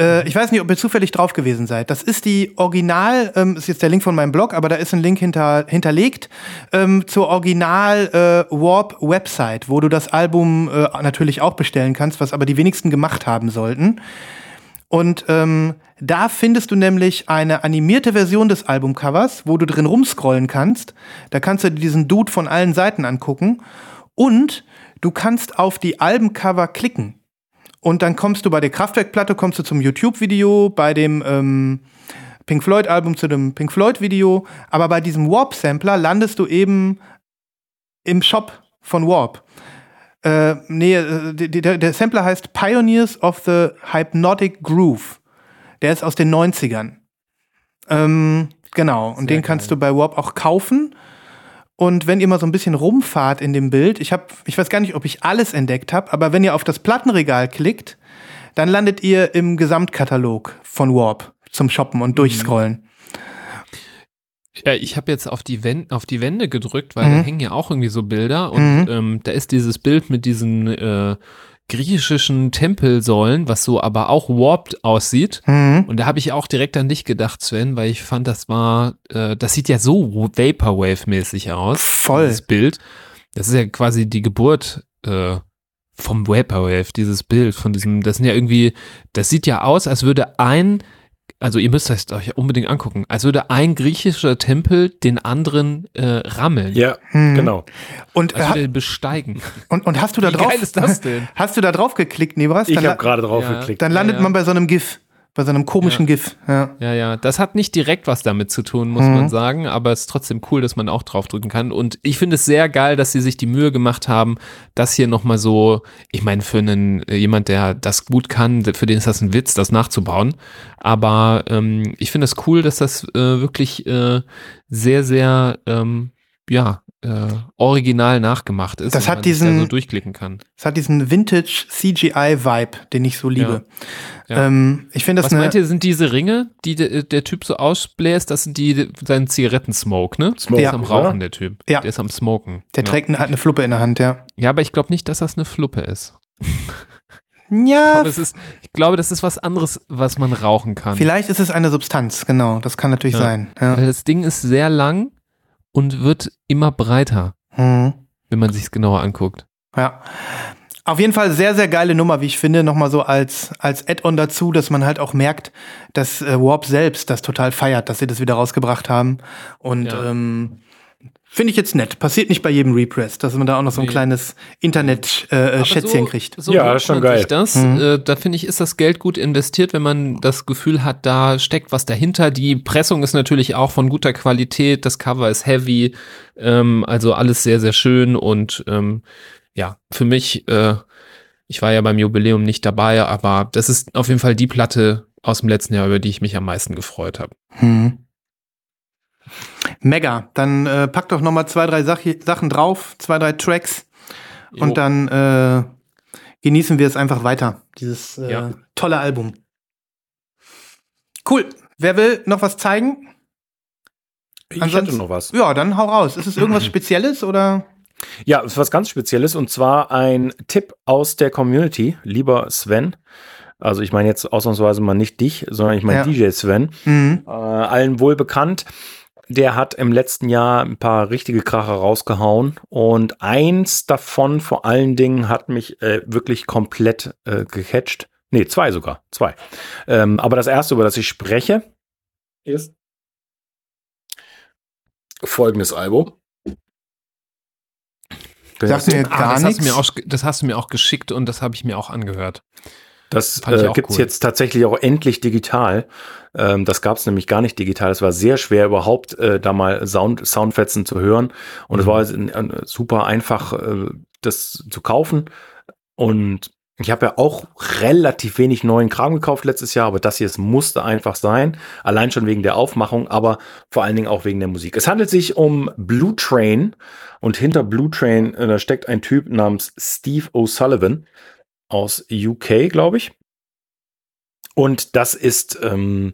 Äh, ich weiß nicht, ob ihr zufällig drauf gewesen seid. Das ist die Original, ähm, ist jetzt der Link von meinem Blog, aber da ist ein Link hinter, hinterlegt ähm, zur Original äh, Warp Website, wo du das Album äh, natürlich auch bestellen kannst, was aber die wenigsten gemacht haben sollten. Und ähm, da findest du nämlich eine animierte Version des Albumcovers, wo du drin rumscrollen kannst. Da kannst du diesen Dude von allen Seiten angucken. Und du kannst auf die Albencover klicken. Und dann kommst du bei der Kraftwerkplatte, kommst du zum YouTube-Video, bei dem ähm, Pink Floyd-Album zu dem Pink Floyd-Video. Aber bei diesem Warp-Sampler landest du eben im Shop von Warp. Äh, nee, äh, der, der Sampler heißt Pioneers of the Hypnotic Groove. Der ist aus den 90ern. Ähm, genau, und den kannst du bei Warp auch kaufen. Und wenn ihr mal so ein bisschen rumfahrt in dem Bild, ich hab, ich weiß gar nicht, ob ich alles entdeckt habe, aber wenn ihr auf das Plattenregal klickt, dann landet ihr im Gesamtkatalog von Warp zum Shoppen und Durchscrollen. Ja, ich habe jetzt auf die, Wän auf die Wände gedrückt, weil Mhm. da hängen ja auch irgendwie so Bilder und Mhm. ähm, da ist dieses Bild mit diesen äh, griechischen Tempelsäulen, was so aber auch warped aussieht. Mhm. Und da habe ich auch direkt an dich gedacht, Sven, weil ich fand, das war, äh, das sieht ja so Vaporwave-mäßig aus. Voll. Dieses Bild. Das ist ja quasi die Geburt äh, vom Vaporwave, dieses Bild von diesem, das sind ja irgendwie, das sieht ja aus, als würde ein Also ihr müsst es euch unbedingt angucken. Als würde ein griechischer Tempel den anderen äh, rammeln. Ja, Hm. genau. Und, Als äh, würde er besteigen. und, und hast du da Wie drauf? geil ist das denn? Hast du da drauf geklickt, Nebras? Ich habe gerade drauf Ja. geklickt. dann landet Ja, ja. man bei so einem GIF. Bei so einem komischen GIF. Ja. Ja, ja, das hat nicht direkt was damit zu tun, muss Mhm. man sagen, aber es ist trotzdem cool, dass man auch draufdrücken kann. Und ich finde es sehr geil, dass sie sich die Mühe gemacht haben, das hier nochmal so, ich meine, für einen äh, jemand, der das gut kann, für den ist das ein Witz, das nachzubauen. Aber ähm, ich finde es cool, dass das äh, wirklich äh, sehr, sehr, ähm, ja, äh, original nachgemacht ist. Das hat diesen- da so durchklicken kann. Es hat diesen Vintage CGI-Vibe, den ich so liebe. Ja. Ja. Ähm, ich finde das Was meint ihr, sind diese Ringe, die de, der Typ so ausbläst, das sind die, sein Zigarettensmoke, ne? Smoke, der ist am oder? Rauchen, der Typ. Ja. Der ist am Smoken. Der ja. trägt eine, hat eine Fluppe in der Hand, ja. Ja, aber ich glaube nicht, dass das eine Fluppe ist. Ja, Aber es ist, ich glaube, das ist was anderes, was man rauchen kann. vielleicht ist es eine Substanz, genau. Das kann natürlich Ja. sein. Ja. Das Ding ist sehr lang und wird immer breiter, Hm. wenn man sich es genauer anguckt. ja. Auf jeden Fall sehr, sehr geile Nummer, wie ich finde. Nochmal so als, als Add-on dazu, dass man halt auch merkt, dass äh, Warp selbst das total feiert, dass sie das wieder rausgebracht haben. Und Ja. ähm, finde ich jetzt nett. Passiert nicht bei jedem Repress, dass man da auch noch so ein Nee. kleines Internet-Schätzchen Aber so, kriegt. So Ja, das ist schon geil. Das, Mhm. äh, da finde ich, ist das Geld gut investiert, wenn man das Gefühl hat, da steckt was dahinter. Die Pressung ist natürlich auch von guter Qualität, das Cover ist heavy, ähm, also alles sehr, sehr schön und ähm, ja, für mich, äh, ich war ja beim Jubiläum nicht dabei, aber das ist auf jeden Fall die Platte aus dem letzten Jahr, über die ich mich am meisten gefreut habe. Hm. Mega. Dann äh, pack doch noch mal zwei, drei Sach Sachen drauf, zwei, drei Tracks Jo. und dann äh, genießen wir es einfach weiter. Dieses äh, Ja. tolle Album. Cool. Wer will noch was zeigen? Ich Ansonsten- hätte noch was. Ja, dann hau raus. Ist es irgendwas Spezielles oder? Ja, es ist was ganz Spezielles und zwar ein Tipp aus der Community, lieber Sven. Also ich meine jetzt ausnahmsweise mal nicht dich, sondern ich meine Ja. DJ Sven. Mhm. Äh, allen wohl bekannt. Der hat im letzten Jahr ein paar richtige Kracher rausgehauen und eins davon vor allen Dingen hat mich äh, wirklich komplett äh, gecatcht. Nee, zwei sogar, zwei. Ähm, aber das erste, über das ich spreche, ist folgendes Album. Sagt mir Ah, gar das, hast du mir auch, das hast du mir auch geschickt und das habe ich mir auch angehört. Das äh, gibt es cool. jetzt tatsächlich auch endlich digital. Ähm, das gab es nämlich gar nicht digital. Es war sehr schwer, überhaupt äh, da mal Sound, Soundfetzen zu hören. Und es Mhm. war jetzt, äh, super einfach, äh, das zu kaufen. Und ich habe ja auch relativ wenig neuen Kram gekauft letztes Jahr, aber das hier es musste einfach sein. Allein schon wegen der Aufmachung, aber vor allen Dingen auch wegen der Musik. Es handelt sich um Blue Train und hinter Blue Train, äh, da steckt ein Typ namens Steve O'Sullivan aus UK, glaube ich. Und das ist ähm,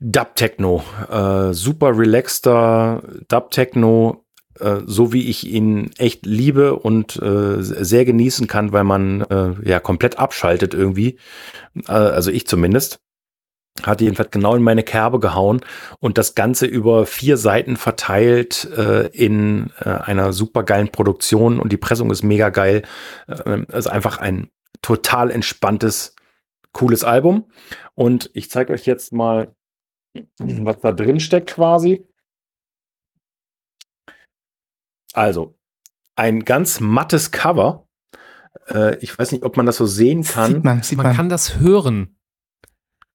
Dub Techno, äh, super relaxter Dub Techno, äh, so wie ich ihn echt liebe und äh, sehr genießen kann, weil man äh, ja komplett abschaltet irgendwie. Äh, also ich zumindest. Hat jedenfalls genau in meine Kerbe gehauen und das Ganze über vier Seiten verteilt äh, in einer super geilen Produktion und die Pressung ist mega geil. Äh, also einfach ein total entspanntes, cooles Album. Und ich zeige euch jetzt mal, was da drin steckt quasi. Also, ein ganz mattes Cover. Äh, ich weiß nicht, ob man das so sehen kann. Sieht man, sieht Man man. kann das hören.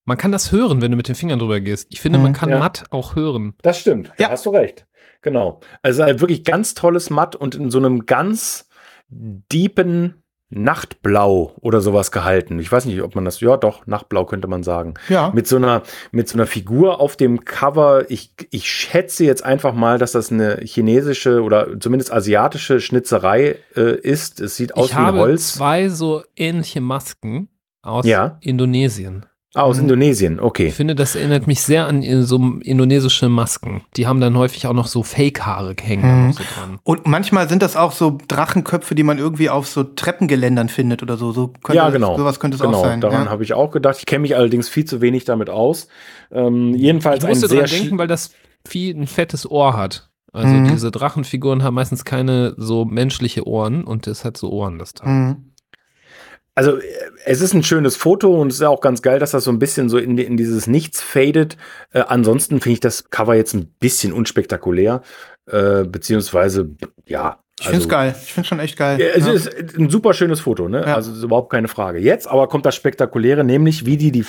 Man kann das hören, wenn du mit den Fingern drüber gehst. Ich finde, man Mhm. kann Ja. matt auch hören. Das stimmt. Ja. Ja, hast du recht. Genau. Also ein wirklich ganz tolles Matt und in so einem ganz deepen Nachtblau oder sowas gehalten. Ich weiß nicht, ob man das, ja doch, Nachtblau könnte man sagen. ja. Mit so einer, mit so einer Figur auf dem Cover. Ich, ich schätze jetzt einfach mal, dass das eine chinesische oder zumindest asiatische Schnitzerei äh, ist. Es sieht aus ich wie ein habe Holz. zwei so ähnliche Masken aus Ja. Indonesien. Ah, aus Mhm. Indonesien, okay. Ich finde, das erinnert mich sehr an so indonesische Masken. Die haben dann häufig auch noch so Fake-Haare hängen Mhm. so dran. Und manchmal sind das auch so Drachenköpfe, die man irgendwie auf so Treppengeländern findet oder so. so könnte, ja, genau. Sowas könnte es genau, auch sein. Daran ja. habe ich auch gedacht. Ich kenne mich allerdings viel zu wenig damit aus. Ähm, jedenfalls Ich ein musste sehr dran denken, weil das Vieh ein fettes Ohr hat. Also Mhm. diese Drachenfiguren haben meistens keine so menschliche Ohren und es hat so Ohren, das Teil. Mhm. Also äh, es ist ein schönes Foto und es ist auch ganz geil, dass das so ein bisschen so in, in dieses Nichts fadet. Äh, ansonsten finde ich das Cover jetzt ein bisschen unspektakulär, äh, beziehungsweise ja. Ich finde es geil. Ich finde schon echt geil. Es Ja. ist ein super schönes Foto, ne? Ja. Also ist überhaupt keine Frage. Jetzt aber kommt das Spektakuläre, nämlich wie die die,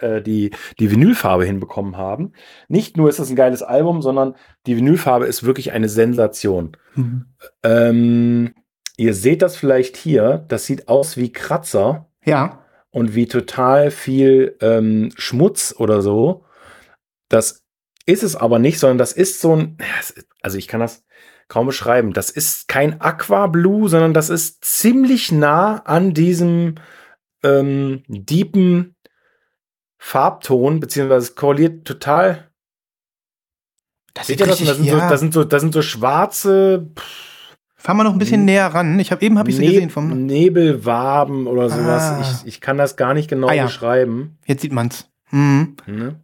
äh, die die Vinylfarbe hinbekommen haben. Nicht nur ist es ein geiles Album, sondern die Vinylfarbe ist wirklich eine Sensation. Mhm. Ähm, ihr seht das vielleicht hier. Das sieht aus wie Kratzer ja. und wie total viel ähm, Schmutz oder so. Das ist es aber nicht, sondern das ist so ein, ja, also ich kann das kaum beschreiben. Das ist kein Aqua Blue, sondern das ist ziemlich nah an diesem ähm, deepen Farbton, beziehungsweise korreliert total. Das sieht ihr das? Das sind, so, ja. das, sind so, das sind so schwarze Fahren wir noch ein bisschen Hm. näher ran. Ich habe eben habe ich sie Neb- gesehen vom. Nebelwaben oder sowas. Ah. Ich, ich kann das gar nicht genau Ah, ja. beschreiben. Jetzt sieht man's. Mhm. Ne?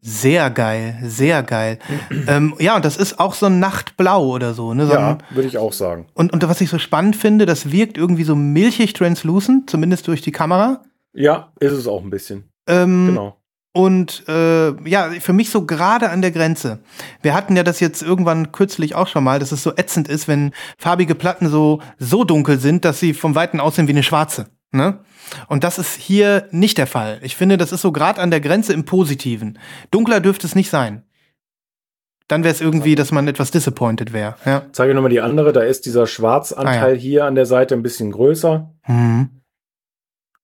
Sehr geil, sehr geil. ähm, ja, und das ist auch so ein Nachtblau oder so. Ne? so Ja, würde ich auch sagen. und, und was ich so spannend finde, das wirkt irgendwie so milchig translucent, zumindest durch die Kamera. Ja, ist es auch ein bisschen. Ähm, Genau. Und äh, ja, für mich so gerade an der Grenze. Wir hatten ja das jetzt irgendwann kürzlich auch schon mal, dass es so ätzend ist, wenn farbige Platten so, so dunkel sind, dass sie vom Weiten aussehen wie eine schwarze. Ne? Und das ist hier nicht der Fall. Ich finde, das ist so gerade an der Grenze im Positiven. Dunkler dürfte es nicht sein. Dann wäre es irgendwie, dass man etwas disappointed wäre. Ja. Zeige nochmal die andere. Da ist dieser Schwarzanteil Ah, ja. hier an der Seite ein bisschen größer. Mhm.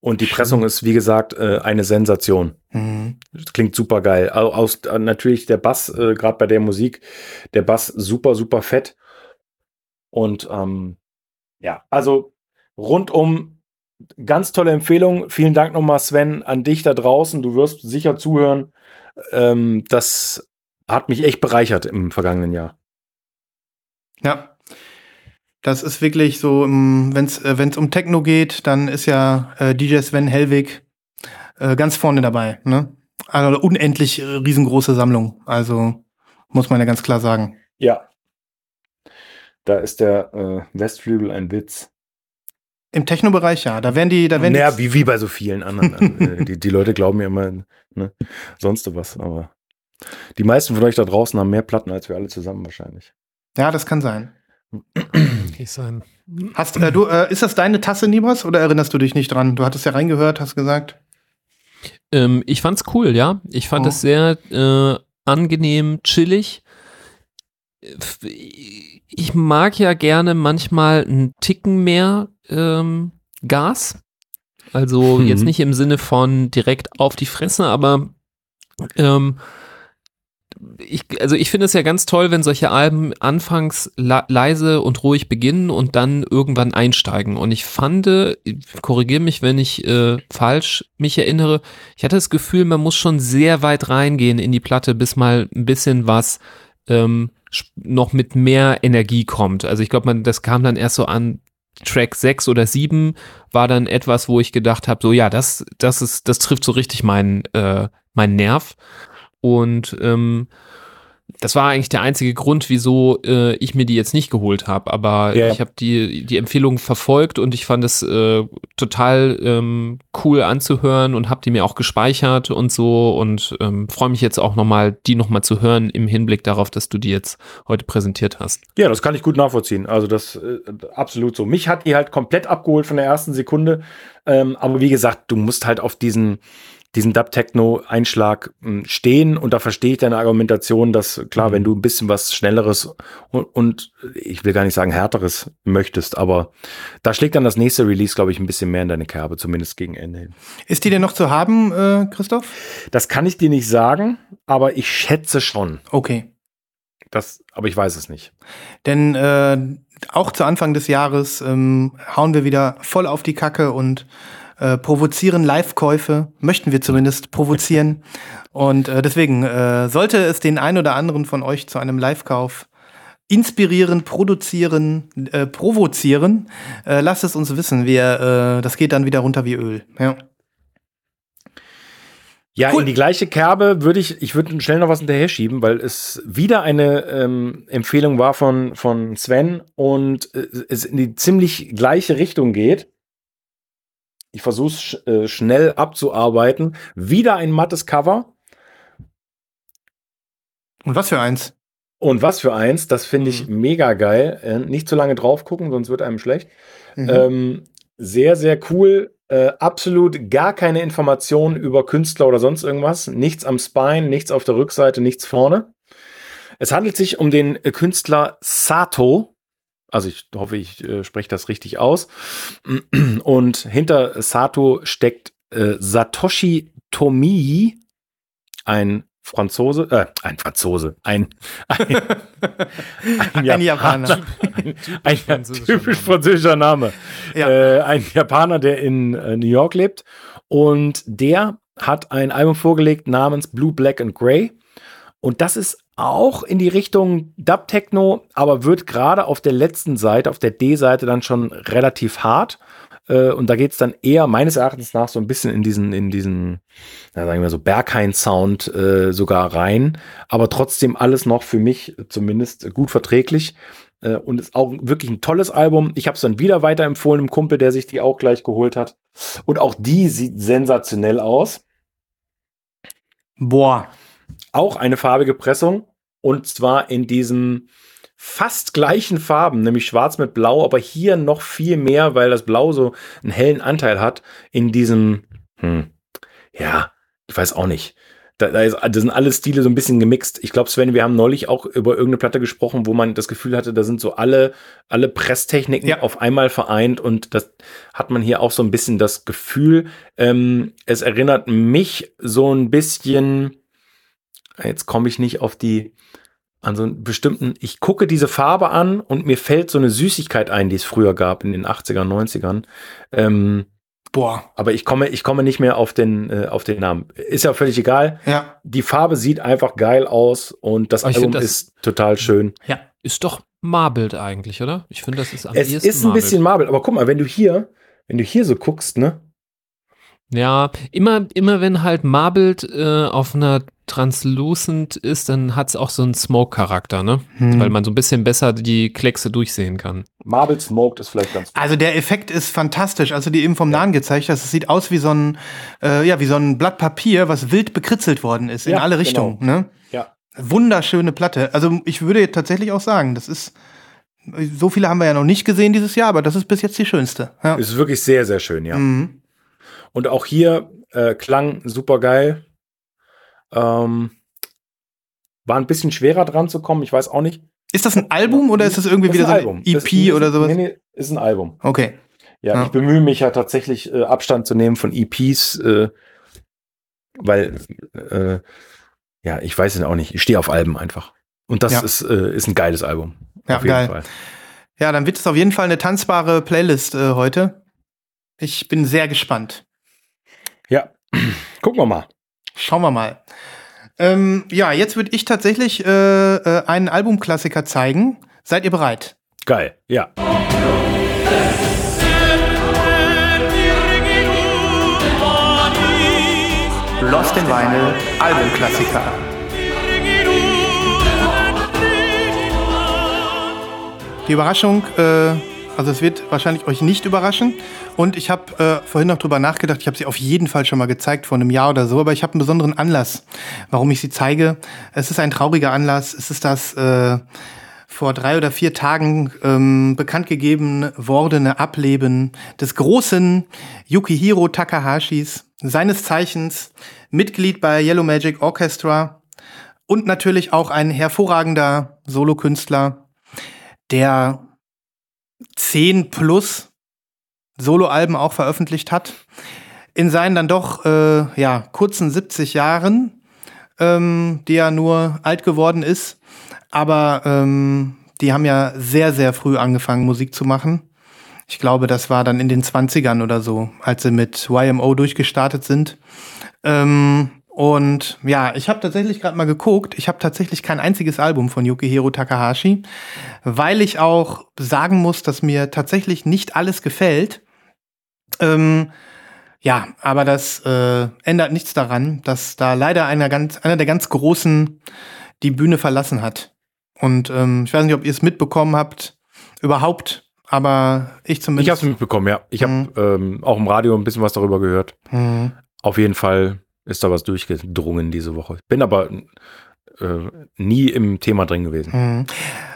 Und die Pressung ist, wie gesagt, äh, eine Sensation. Mhm. Das klingt super geil. Au- Aus, äh, natürlich der Bass, äh, gerade bei der Musik, der Bass super, super fett. Und ähm, ja, also rundum ganz tolle Empfehlung. Vielen Dank nochmal, Sven, an dich da draußen. Du wirst sicher zuhören. Ähm, das hat mich echt bereichert im vergangenen Jahr. Ja. Das ist wirklich so, wenn es äh, um Techno geht, dann ist ja äh, DJ Sven Hellwig äh, ganz vorne dabei. Ne? Also unendlich äh, riesengroße Sammlung. Also muss man ja ganz klar sagen. Ja. Da ist der äh, Westflügel ein Witz. Im Techno-Bereich ja. Da werden die, da werden Naja, die, wie, wie bei so vielen anderen. äh, die, die Leute glauben ja immer ne, sonst was, aber die meisten von euch da draußen haben mehr Platten als wir alle zusammen wahrscheinlich. ja, das kann sein. Sein. Hast äh, du, äh, ist das deine Tasse, Nibras, oder erinnerst du dich nicht dran? Du hattest ja reingehört, hast gesagt. Ähm, ich fand's cool, ja. Ich fand Oh. es sehr äh, angenehm, chillig. Ich mag ja gerne manchmal einen Ticken mehr ähm, Gas. Also Mhm. jetzt nicht im Sinne von direkt auf die Fresse, aber ähm, ich, also ich finde es ja ganz toll, wenn solche Alben anfangs leise und ruhig beginnen und dann irgendwann einsteigen. Und ich fand, korrigiere mich, wenn ich äh, falsch mich erinnere, ich hatte das Gefühl, man muss schon sehr weit reingehen in die Platte, bis mal ein bisschen was ähm, noch mit mehr Energie kommt. Also ich glaube, man, das kam dann erst so an Track 6 oder 7 war dann etwas, wo ich gedacht habe, so ja, das, das ist, das trifft so richtig meinen, äh, meinen Nerv. Und ähm, das war eigentlich der einzige Grund, wieso äh, ich mir die jetzt nicht geholt habe. Aber Ja. ich habe die, die Empfehlung verfolgt und ich fand es äh, total ähm, cool anzuhören und habe die mir auch gespeichert und so und ähm, freue mich jetzt auch nochmal, die nochmal zu hören im Hinblick darauf, dass du die jetzt heute präsentiert hast. Ja, das kann ich gut nachvollziehen. Also das äh, absolut so. Mich hat die halt komplett abgeholt von der ersten Sekunde. Ähm, aber wie gesagt, du musst halt auf diesen diesen Dub-Techno-Einschlag mh, stehen und da verstehe ich deine Argumentation, dass klar, wenn du ein bisschen was Schnelleres und, und ich will gar nicht sagen härteres möchtest, aber da schlägt dann das nächste Release, glaube ich, ein bisschen mehr in deine Kerbe, zumindest gegen Ende hin. Ist die denn noch zu haben, äh, Christoph? Das kann ich dir nicht sagen, aber ich schätze schon. Okay. Das, aber ich weiß es nicht. Denn äh, auch zu Anfang des Jahres ähm, hauen wir wieder voll auf die Kacke und äh, provozieren Live-Käufe, möchten wir zumindest provozieren. Und äh, deswegen äh, sollte es den einen oder anderen von euch zu einem Live-Kauf inspirieren, produzieren, äh, provozieren, äh, lasst es uns wissen. Wir, äh, das geht dann wieder runter wie Öl. Ja. Ja, Cool. in die gleiche Kerbe würde ich, ich würde schnell noch was hinterher schieben, weil es wieder eine ähm, Empfehlung war von, von Sven und äh, es in die ziemlich gleiche Richtung geht. Ich versuche es sch äh, schnell abzuarbeiten. Wieder ein mattes Cover. Und was für eins? Und was für eins, das finde ich mega geil. Äh, nicht zu lange drauf gucken, sonst wird einem schlecht. Mhm. Ähm, sehr, sehr cool. Äh, absolut gar keine Informationen über Künstler oder sonst irgendwas. Nichts am Spine, nichts auf der Rückseite, nichts vorne. Es handelt sich um den äh, Künstler Sato. Also ich hoffe, ich äh, spreche das richtig aus. Und hinter Sato steckt äh, Satoshi Tomii, ein Franzose, äh, ein Franzose, ein, ein, ein, Ein Japaner. ein, ein französischer typisch Name. französischer Name. Ja. Äh, ein Japaner, der in äh, New York lebt. Und der hat ein Album vorgelegt namens Blue, Black and Grey. Und das ist auch in die Richtung Dub Techno, aber wird gerade auf der letzten Seite, auf der D-Seite dann schon relativ hart. Äh, und da geht es dann eher meines Erachtens nach so ein bisschen in diesen, in diesen, na, sagen wir so, Berghain-Sound äh, sogar rein. Aber trotzdem alles noch für mich zumindest gut verträglich. Äh, und ist auch wirklich ein tolles Album. Ich habe es dann wieder weiterempfohlen, einem Kumpel, der sich die auch gleich geholt hat. Und auch die sieht sensationell aus. Boah. Auch eine farbige Pressung. Und zwar in diesen fast gleichen Farben, nämlich schwarz mit blau, aber hier noch viel mehr, weil das Blau so einen hellen Anteil hat, in diesem, hm, ja, ich weiß auch nicht. Da, da, ist, da sind alle Stile so ein bisschen gemixt. Ich glaube, Sven, wir haben neulich auch über irgendeine Platte gesprochen, wo man das Gefühl hatte, da sind so alle, alle Presstechniken Ja. auf einmal vereint und das hat man hier auch so ein bisschen das Gefühl. Ähm, es erinnert mich so ein bisschen, jetzt komme ich nicht auf die, an so einen bestimmten, ich gucke diese Farbe an und mir fällt so eine Süßigkeit ein, die es früher gab in den 80er, 90ern. Ähm, Boah. aber ich komme, ich komme nicht mehr auf den, äh, auf den Namen. Ist ja völlig egal. Ja. Die Farbe sieht einfach geil aus und das Album find das- ist total schön. Ja. Ist doch Marbled eigentlich, oder? Ich finde, das ist am Es ist ein bisschen Marble, aber guck mal, wenn du hier, wenn du hier so guckst, ne? Ja, immer, immer wenn halt Marbled äh, auf einer Translucent ist, dann hat es auch so einen Smoke-Charakter, ne? Hm. Weil man so ein bisschen besser die Kleckse durchsehen kann. Marble Smoked ist vielleicht ganz Also der Effekt ist fantastisch. Also die eben vom Nahen gezeigt hast, es sieht aus wie so ein, äh, ja, wie so ein Blatt Papier, was wild bekritzelt worden ist in Ja, alle genau. Richtungen. Ne? Ja. Wunderschöne Platte. Also ich würde tatsächlich auch sagen, das ist, so viele haben wir ja noch nicht gesehen dieses Jahr, aber das ist bis jetzt die schönste. Ja. Ist wirklich sehr, sehr schön, ja. Mhm. Und auch hier äh, klang super geil. Ähm, war ein bisschen schwerer dran zu kommen, ich weiß auch nicht. Ist das ein Album oder ist das irgendwie Das wieder ist so ein ein Album. EP ist- oder sowas? Nee, nee, ist ein Album. Okay. Ja, Ja. ich bemühe mich ja tatsächlich äh, Abstand zu nehmen von EPs, äh, weil, äh, ja, ich weiß es auch nicht. Ich stehe auf Alben einfach. Und das Ja. ist, äh, ist ein geiles Album. Ja, auf jeden geil. Fall. Ja, dann wird es auf jeden Fall eine tanzbare Playlist äh, heute. Ich bin sehr gespannt. Ja, gucken wir mal. Schauen wir mal. Ähm, ja, jetzt würde ich tatsächlich äh, äh, einen Albumklassiker zeigen. Seid ihr bereit? Geil, ja. Lost in Vinyl Albumklassiker. Die Überraschung, äh, also es wird wahrscheinlich euch nicht überraschen. Und ich habe äh, vorhin noch drüber nachgedacht, ich habe sie auf jeden Fall schon mal gezeigt, vor einem Jahr oder so, aber ich habe einen besonderen Anlass, warum ich sie zeige. Es ist ein trauriger Anlass. Es ist das äh, vor drei oder vier Tagen ähm, bekannt gegeben wordene Ableben des großen Yukihiro Takahashis, seines Zeichens Mitglied bei Yellow Magic Orchestra und natürlich auch ein hervorragender Solokünstler, der zehn plus Soloalben auch veröffentlicht hat. In seinen dann doch äh, ja, kurzen 70 Jahren, ähm, die er nur alt geworden ist. Aber ähm, die haben ja sehr, sehr früh angefangen, Musik zu machen. Ich glaube, das war dann in den 20ern oder so, als sie mit YMO durchgestartet sind. Ähm, und ja, ich habe tatsächlich gerade mal geguckt. Ich habe tatsächlich kein einziges Album von Yukihiro Takahashi, weil ich auch sagen muss, dass mir tatsächlich nicht alles gefällt. Ähm, ja, aber das äh, ändert nichts daran, dass da leider einer, ganz, einer der ganz Großen die Bühne verlassen hat. Und ähm, ich weiß nicht, ob ihr es mitbekommen habt, überhaupt aber ich Ich zumindest. habe es mitbekommen, ja. Ich habe Mhm. ähm, auch im Radio ein bisschen was darüber gehört. Mhm. Auf jeden Fall ist da was durchgedrungen diese Woche. Bin aber äh, nie im Thema drin gewesen. Mhm.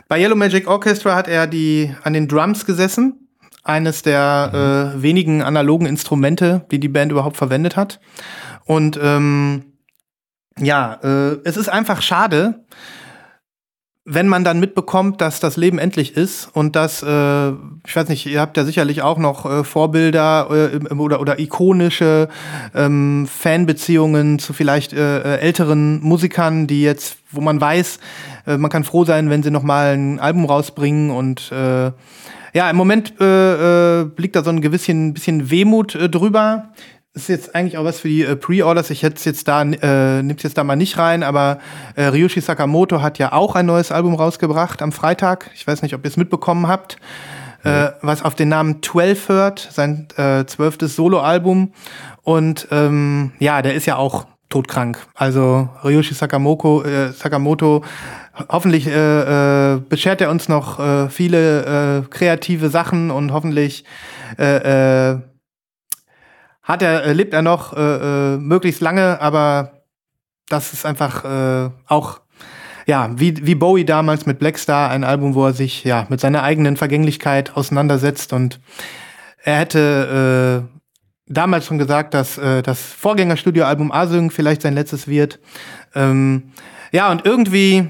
Bei Yellow Magic Orchestra hat er die an den Drums gesessen. Eines der äh, wenigen analogen Instrumente, die die Band überhaupt verwendet hat. Und ähm, ja, äh, es ist einfach schade, wenn man dann mitbekommt, dass das Leben endlich ist und dass, äh, ich weiß nicht, ihr habt ja sicherlich auch noch äh, Vorbilder äh, oder, oder ikonische ähm, Fanbeziehungen zu vielleicht äh, äh, älteren Musikern, die jetzt, wo man weiß, äh, man kann froh sein, wenn sie noch mal ein Album rausbringen und äh, ja, im Moment äh, äh, liegt da so ein gewissen bisschen Wehmut äh, drüber. Ist jetzt eigentlich auch was für die äh, Pre-Orders. Ich hätte es jetzt da, äh, nimm's jetzt da mal nicht rein, aber äh, Ryushi Sakamoto hat ja auch ein neues Album rausgebracht am Freitag. Ich weiß nicht, ob ihr es mitbekommen habt. Äh, was auf den Namen 12 hört, sein äh, zwölftes Soloalbum. Und ähm, ja, der ist ja auch todkrank. Also Ryushi Sakamoto, äh, Sakamoto hoffentlich äh, äh, beschert er uns noch äh, viele äh, kreative Sachen und hoffentlich äh, äh, hat er, äh, lebt er noch äh, äh, möglichst lange, aber das ist einfach äh, auch ja, wie, wie Bowie damals mit Black Star, ein Album, wo er sich ja mit seiner eigenen Vergänglichkeit auseinandersetzt und er hätte äh, damals schon gesagt, dass äh, das Vorgängerstudioalbum Asung vielleicht sein letztes wird. Ähm, ja, und irgendwie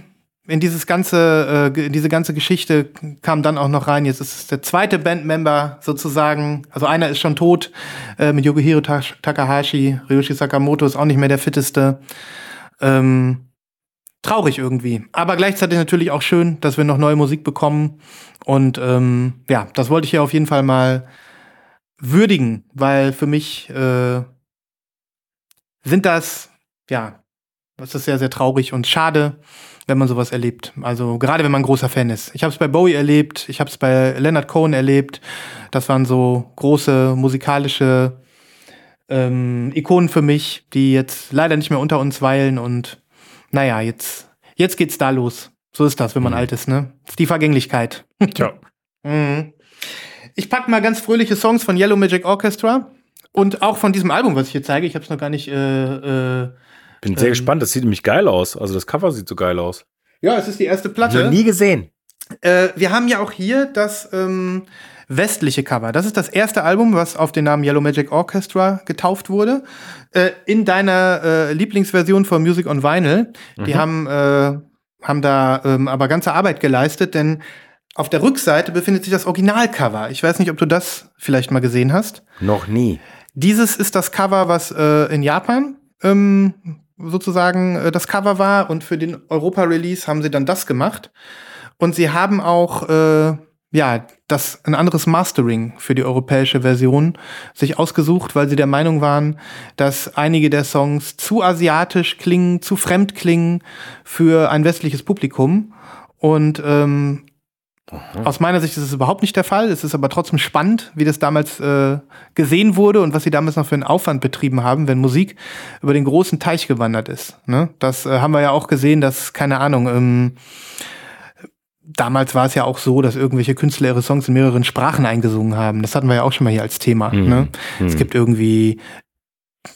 in dieses ganze, äh, diese ganze Geschichte kam dann auch noch rein. Jetzt ist es der zweite Bandmember sozusagen. Also einer ist schon tot äh, mit Yukihiro Ta- Takahashi. Ryushi Sakamoto ist auch nicht mehr der fitteste. Ähm, traurig irgendwie. Aber gleichzeitig natürlich auch schön, dass wir noch neue Musik bekommen. Und ähm, ja, das wollte ich hier auf jeden Fall mal würdigen, weil für mich äh, sind das, ja, das ist sehr, sehr traurig und schade, wenn man sowas erlebt. Also gerade wenn man großer Fan ist. Ich habe es bei Bowie erlebt, ich habe es bei Leonard Cohen erlebt. Das waren so große musikalische ähm, Ikonen für mich, die jetzt leider nicht mehr unter uns weilen. Und naja, jetzt, jetzt geht's da los. So ist das, wenn man Mhm. alt ist, ne? Ist die Vergänglichkeit. Tja. Mhm. Ich pack mal ganz fröhliche Songs von Yellow Magic Orchestra und auch von diesem Album, was ich hier zeige. Ich habe es noch gar nicht. Äh, äh, Bin sehr Ähm. gespannt. Das sieht nämlich geil aus. Also das Cover sieht so geil aus. ja, es ist die erste Noch Platte. nie gesehen. Äh, wir haben ja auch hier das ähm, westliche Cover. Das ist das erste Album, was auf den Namen Yellow Magic Orchestra getauft wurde. Äh, in deiner äh, Lieblingsversion von Music on Vinyl. Die haben, äh, haben da ähm, aber ganze Arbeit geleistet, denn auf der Rückseite befindet sich das Originalcover. Ich weiß nicht, ob du das vielleicht mal gesehen hast. Noch nie. Dieses ist das Cover, was äh, in Japan ähm, sozusagen äh, das Cover war und für den Europa-Release haben sie dann das gemacht. Und sie haben auch äh, ja das ein anderes Mastering für die europäische Version sich ausgesucht, weil sie der Meinung waren, dass einige der Songs zu asiatisch klingen, zu fremd klingen für ein westliches Publikum. Und ähm, aus meiner Sicht ist es überhaupt nicht der Fall. Es ist aber trotzdem spannend, wie das damals äh, gesehen wurde und was sie damals noch für einen Aufwand betrieben haben, wenn Musik über den großen Teich gewandert ist. Ne? Das äh, haben wir ja auch gesehen, dass, keine Ahnung, ähm, damals war es ja auch so, dass irgendwelche Künstler ihre Songs in mehreren Sprachen eingesungen haben. Das hatten wir ja auch schon mal hier als Thema. Mhm. Ne? Mhm. Es gibt irgendwie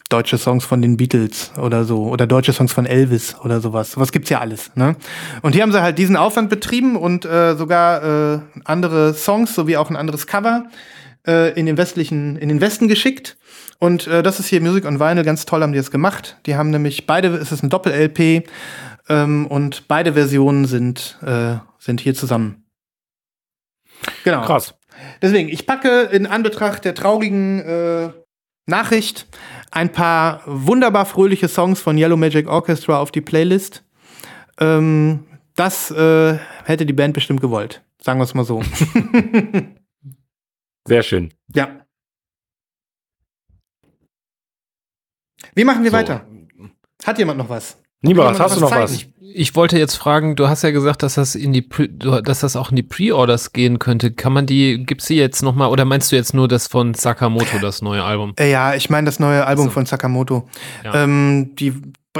deutsche Songs von den Beatles oder so oder deutsche Songs von Elvis oder sowas. Was gibt's ja alles, ne? Und hier haben sie halt diesen Aufwand betrieben und äh, sogar äh, andere Songs sowie auch ein anderes Cover äh, in den westlichen in den Westen geschickt. Und äh, das ist hier Music on Vinyl ganz toll haben die das gemacht. Die haben nämlich beide es ist ein Doppel LP ähm, und beide Versionen sind äh, sind hier zusammen. Genau. Krass. Deswegen, ich packe in Anbetracht der traurigen äh, Nachricht ein paar wunderbar fröhliche Songs von Yellow Magic Orchestra auf die Playlist. Ähm, das äh, hätte die Band bestimmt gewollt. Sagen wir es mal so. Sehr schön. ja. Wie machen wir So. weiter? Hat jemand noch was? Niemals, hast du noch was was? zeigen? Ich wollte jetzt fragen, du hast ja gesagt, dass das in die, Pre dass das auch in die Pre-Orders gehen könnte. Kann man die, gibt's die jetzt noch mal, oder meinst du jetzt nur das von Sakamoto, das neue Album? Äh, ja, ich meine das neue Album So. von Sakamoto. Ja. Ähm, die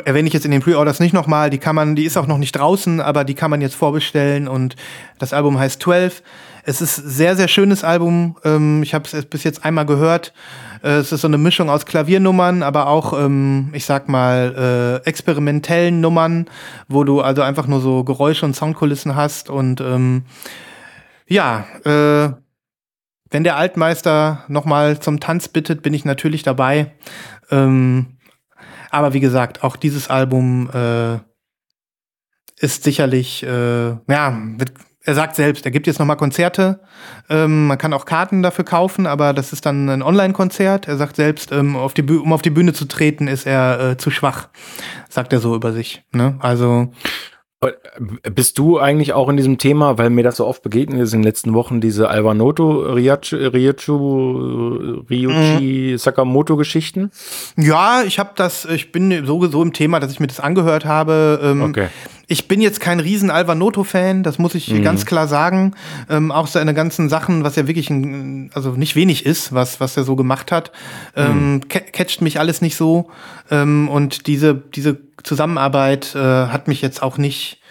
erwähne ich jetzt in den Pre-Orders nicht nochmal. Die kann man, die ist auch noch nicht draußen, aber die kann man jetzt vorbestellen und das Album heißt 12. Es ist ein sehr, sehr schönes Album. Ähm, ich habe es bis jetzt einmal gehört. Äh, es ist so eine Mischung aus Klaviernummern, aber auch, ähm, ich sag mal, äh, experimentellen Nummern, wo du also einfach nur so Geräusche und Soundkulissen hast. Und ähm, ja, äh, wenn der Altmeister nochmal zum Tanz bittet, bin ich natürlich dabei. Ähm, aber wie gesagt, auch dieses Album äh, ist sicherlich, äh, ja, wird, er sagt selbst, er gibt jetzt nochmal Konzerte. Ähm, man kann auch Karten dafür kaufen, aber das ist dann ein Online-Konzert. Er sagt selbst, ähm, auf die um auf die Bühne zu treten, ist er äh, zu schwach, sagt er so über sich. Ne? Also Bist du eigentlich auch in diesem Thema, weil mir das so oft begegnet ist in den letzten Wochen, diese Alvanoto, Ryachu, Ryachu, Ryuchi, Sakamoto Geschichten? Ja, ich habe das, ich bin sowieso im Thema, dass ich mir das angehört habe. Ähm, Okay. Ich bin jetzt kein riesen Alvanoto-Fan, das muss ich Mhm. ganz klar sagen. Ähm, auch seine ganzen Sachen, was ja wirklich ein, also nicht wenig ist, was, was er so gemacht hat, ähm, Mhm. ca- catcht mich alles nicht so. Ähm, und diese, diese Zusammenarbeit äh, hat mich jetzt auch nicht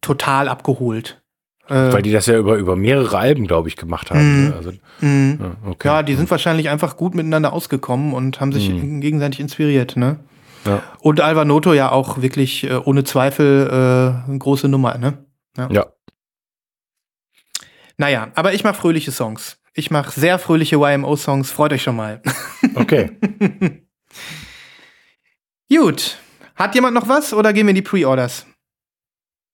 total abgeholt. Äh, Weil die das ja über, über mehrere Alben, glaube ich, gemacht haben. Ne? Also, mh. ja, okay. Ja, die sind wahrscheinlich einfach gut miteinander ausgekommen und haben sich Mhm. gegenseitig inspiriert, ne? Ja. Und Alvanoto ja auch wirklich äh, ohne Zweifel äh, eine große Nummer, ne? ja. Naja, aber ich mache fröhliche Songs. Ich mache sehr fröhliche YMO-Songs. Freut euch schon mal. Okay. Gut. Hat jemand noch was oder gehen wir in die Pre-Orders?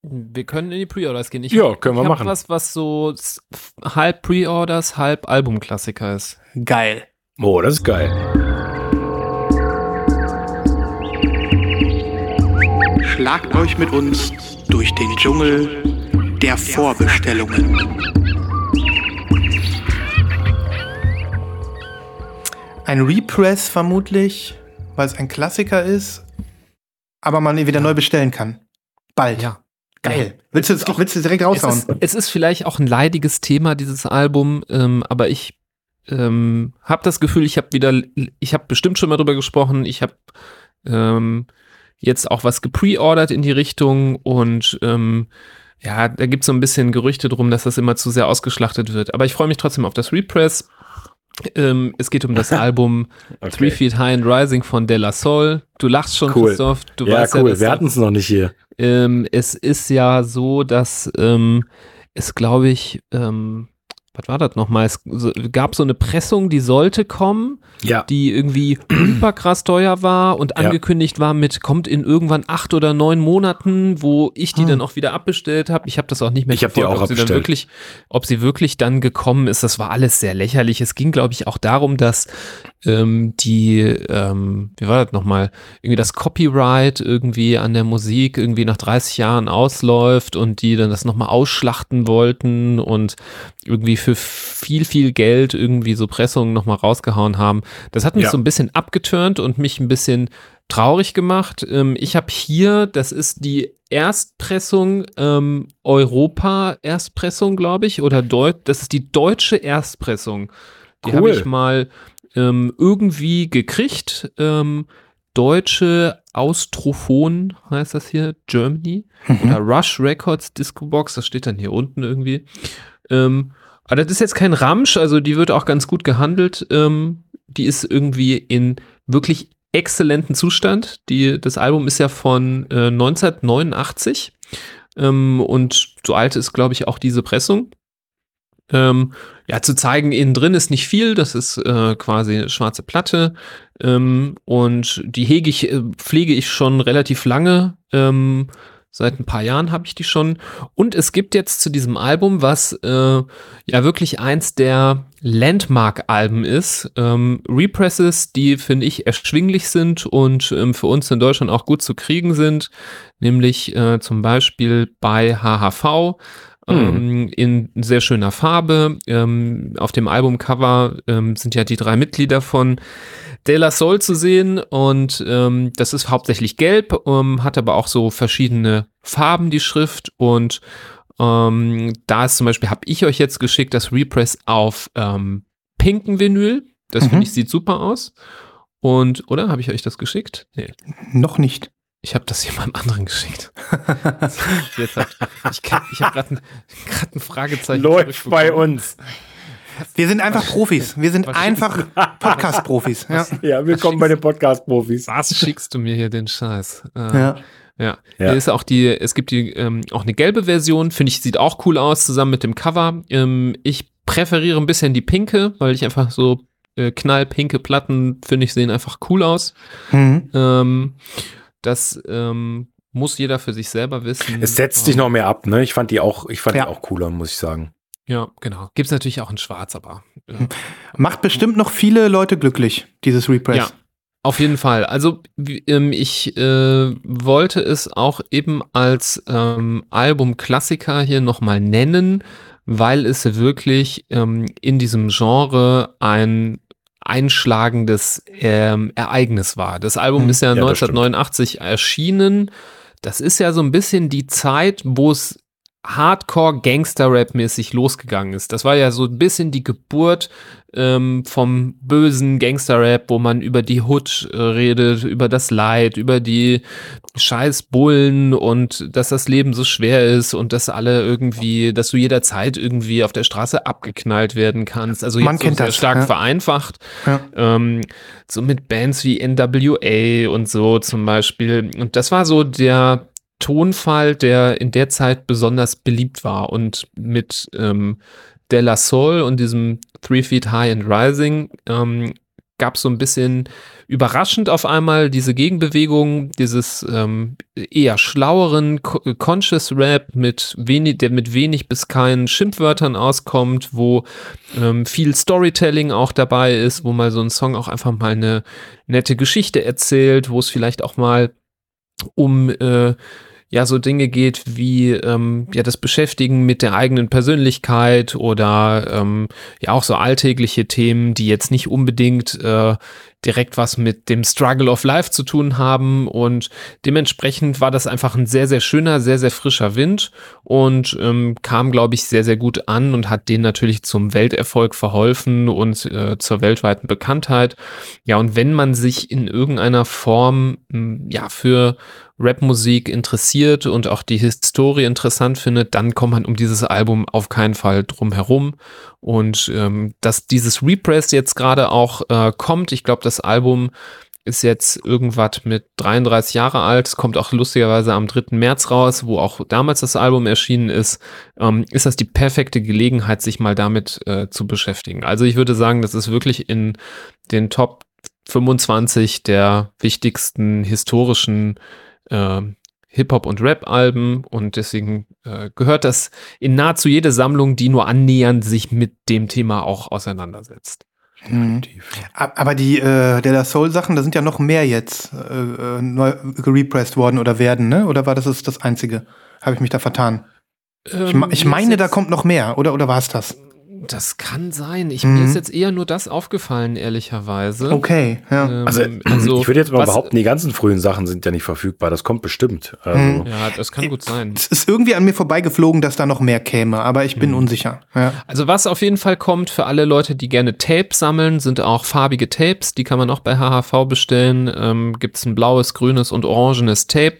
Wir können in die Pre-Orders gehen. Ich Ja, hab- können wir ich machen. was, was so halb Pre-Orders, halb Albumklassiker ist. Geil. Oh, das ist geil. Schlagt euch mit uns durch den Dschungel der Vorbestellungen. Ein Repress vermutlich, weil es ein Klassiker ist, aber man ihn wieder neu bestellen kann. Bald. Ja. Geil. Willst, du, jetzt- willst du direkt Es raushauen? ist, es ist vielleicht auch ein leidiges Thema, dieses Album, ähm, aber ich ähm, habe das Gefühl, ich habe wieder, ich habe bestimmt schon mal drüber gesprochen, ich habe ähm, jetzt auch was gepreordert in die Richtung und ähm, ja, da gibt es so ein bisschen Gerüchte drum, dass das immer zu sehr ausgeschlachtet wird. Aber ich freue mich trotzdem auf das Repress. Ähm, es geht um das Album Three Feet High and Rising von De La Soul. Du lachst schon, Cool. Christoph. Du ja, weißt cool. ja, Wir hatten es noch nicht hier. ähm, es ist ja so, dass ähm, es, glaube ich, ähm, was war das nochmal? Es gab so eine Pressung, die sollte kommen, Ja. die irgendwie super krass teuer war und angekündigt war mit, kommt in irgendwann acht oder neun Monaten, wo ich die Hm. dann auch wieder abbestellt habe. Ich habe das auch nicht mehr Ich hab die verfolgt, auch ob sie dann abbestellt. wirklich, ob sie wirklich dann gekommen ist. Das war alles sehr lächerlich. Es ging, glaube ich, auch darum, dass ähm, die, ähm, wie war das nochmal, irgendwie das Copyright irgendwie an der Musik irgendwie nach 30 Jahren ausläuft und die dann das nochmal ausschlachten wollten und irgendwie für viel, viel Geld irgendwie so Pressungen nochmal rausgehauen haben. Das hat mich Ja. so ein bisschen abgeturnt und mich ein bisschen traurig gemacht. Ähm, ich habe hier, das ist die Erstpressung, ähm, Europa-Erstpressung, glaube ich, oder Deut das ist die deutsche Erstpressung. Die habe Cool. ich mal ähm, irgendwie gekriegt. Ähm, deutsche Austrophon heißt das hier, Germany. Oder Rush Records Disco Box, das steht dann hier unten irgendwie. Ähm, aber das ist jetzt kein Ramsch, also die wird auch ganz gut gehandelt. Ähm, die ist irgendwie in wirklich exzellenten Zustand. Die, das Album ist ja von äh, 1989 ähm, und so alt ist, glaube ich, auch diese Pressung. Ähm, ja, zu zeigen, innen drin ist nicht viel, das ist äh, quasi eine schwarze Platte ähm, und die hege ich, äh, pflege ich schon relativ lange. Ähm, seit ein paar Jahren habe ich die schon. Und es gibt jetzt zu diesem Album, was äh, ja wirklich eins der Landmark-Alben ist, ähm, Represses, die finde ich erschwinglich sind und ähm, für uns in Deutschland auch gut zu kriegen sind, nämlich äh, zum Beispiel bei HHV ähm, in sehr schöner Farbe. Ähm, auf dem Albumcover ähm, sind ja die drei Mitglieder von De La Soul zu sehen und ähm, das ist hauptsächlich gelb, ähm, hat aber auch so verschiedene Farben, die Schrift und ähm, da ist zum Beispiel, habe ich euch jetzt geschickt, das Repress auf pinken Vinyl. Das Mhm. finde ich sieht super aus. Und, oder? Habe ich euch das geschickt? Nee. Noch nicht. Ich habe das jemandem anderen geschickt. Jetzt hab, ich kann- ich habe gerade ein, grad ein Fragezeichen. Läuft bei uns. Wir sind einfach Profis. Wir sind einfach Podcast-Profis. Ja. Ja, willkommen bei den Podcast-Profis. Was schickst du mir hier den Scheiß? Äh, Ja. Ja. Ja. Hier ist auch die, es gibt die ähm, auch eine gelbe Version, finde ich, sieht auch cool aus, zusammen mit dem Cover. Ähm, ich präferiere ein bisschen die pinke, weil ich einfach so äh, knallpinke Platten, finde ich, sehen einfach cool aus. Mhm. Ähm, das ähm, muss jeder für sich selber wissen. Es setzt sich noch mehr ab, ne? Ich fand die auch, ich fand Ja. die auch cooler, muss ich sagen. Ja, genau. Gibt es natürlich auch in Schwarz, aber. Äh, Macht bestimmt noch viele Leute glücklich, dieses Repress. Ja. Auf jeden Fall. Also ähm, ich äh, wollte es auch eben als ähm, Album-Klassiker hier nochmal nennen, weil es wirklich ähm, in diesem Genre ein einschlagendes ähm, Ereignis war. Das Album Mhm. ist ja, Ja, das 1989 erschienen. Das ist ja so ein bisschen die Zeit, wo es Hardcore Gangster-Rap-mäßig losgegangen ist. Das war ja so ein bisschen die Geburt ähm, vom bösen Gangster-Rap, wo man über die Hood äh, redet, über das Leid, über die scheiß Bullen und dass das Leben so schwer ist und dass alle irgendwie, dass du jederzeit irgendwie auf der Straße abgeknallt werden kannst. Also Man jetzt kennt sehr das, stark ja. vereinfacht. Ja. Ähm, so mit Bands wie NWA und so zum Beispiel. Und das war so der Tonfall, der in der Zeit besonders beliebt war. Und mit ähm, De La Soul und diesem Three Feet High and Rising ähm, gab es so ein bisschen überraschend auf einmal diese Gegenbewegung, dieses ähm, eher schlaueren Co Conscious Rap mit wenig, der mit wenig bis keinen Schimpfwörtern auskommt, wo ähm, viel Storytelling auch dabei ist, wo mal so ein Song auch einfach mal eine nette Geschichte erzählt, wo es vielleicht auch mal um äh, ja so Dinge geht wie ähm, ja das Beschäftigen mit der eigenen Persönlichkeit oder ähm, ja auch so alltägliche Themen, die jetzt nicht unbedingt äh, direkt was mit dem Struggle of Life zu tun haben und dementsprechend war das einfach ein sehr sehr schöner, sehr sehr frischer Wind und ähm, kam glaube ich sehr sehr gut an und hat denen natürlich zum Welterfolg verholfen und äh, zur weltweiten Bekanntheit. Ja und wenn man sich in irgendeiner Form mh, ja für Rapmusik interessiert und auch die Historie interessant findet, dann kommt man um dieses Album auf keinen Fall drum herum. Und ähm, dass dieses Repress jetzt gerade auch äh, kommt, ich glaube, das Album ist jetzt irgendwas mit 33 Jahre alt, kommt auch lustigerweise am 3. März raus, wo auch damals das Album erschienen ist, ähm, ist das die perfekte Gelegenheit, sich mal damit äh, zu beschäftigen. Also ich würde sagen, das ist wirklich in den Top 25 der wichtigsten historischen äh, Hip-Hop- und Rap-Alben und deswegen äh, gehört das in nahezu jede Sammlung, die nur annähernd sich mit dem Thema auch auseinandersetzt. Mhm. A- Aber die äh, De La Soul Sachen, da sind ja noch mehr jetzt äh, äh, neu gerepressed worden oder werden, ne? Oder war das das, das einzige? Habe ich mich da vertan? Ich, me- ich meine, da kommt noch mehr, oder? Oder war es das? Das kann sein. Ich, Mhm. Mir ist jetzt eher nur das aufgefallen, ehrlicherweise. Okay, ja. Ähm, Also, ich würde jetzt mal was- behaupten, die ganzen frühen Sachen sind ja nicht verfügbar. Das kommt bestimmt. Also. Ja, das kann gut sein. Es ist irgendwie an mir vorbeigeflogen, dass da noch mehr käme, aber ich bin unsicher. Ja. Also was auf jeden Fall kommt für alle Leute, die gerne Tapes sammeln, sind auch farbige Tapes. Die kann man auch bei HHV bestellen. Ähm, Gibt es ein blaues, grünes und orangenes Tape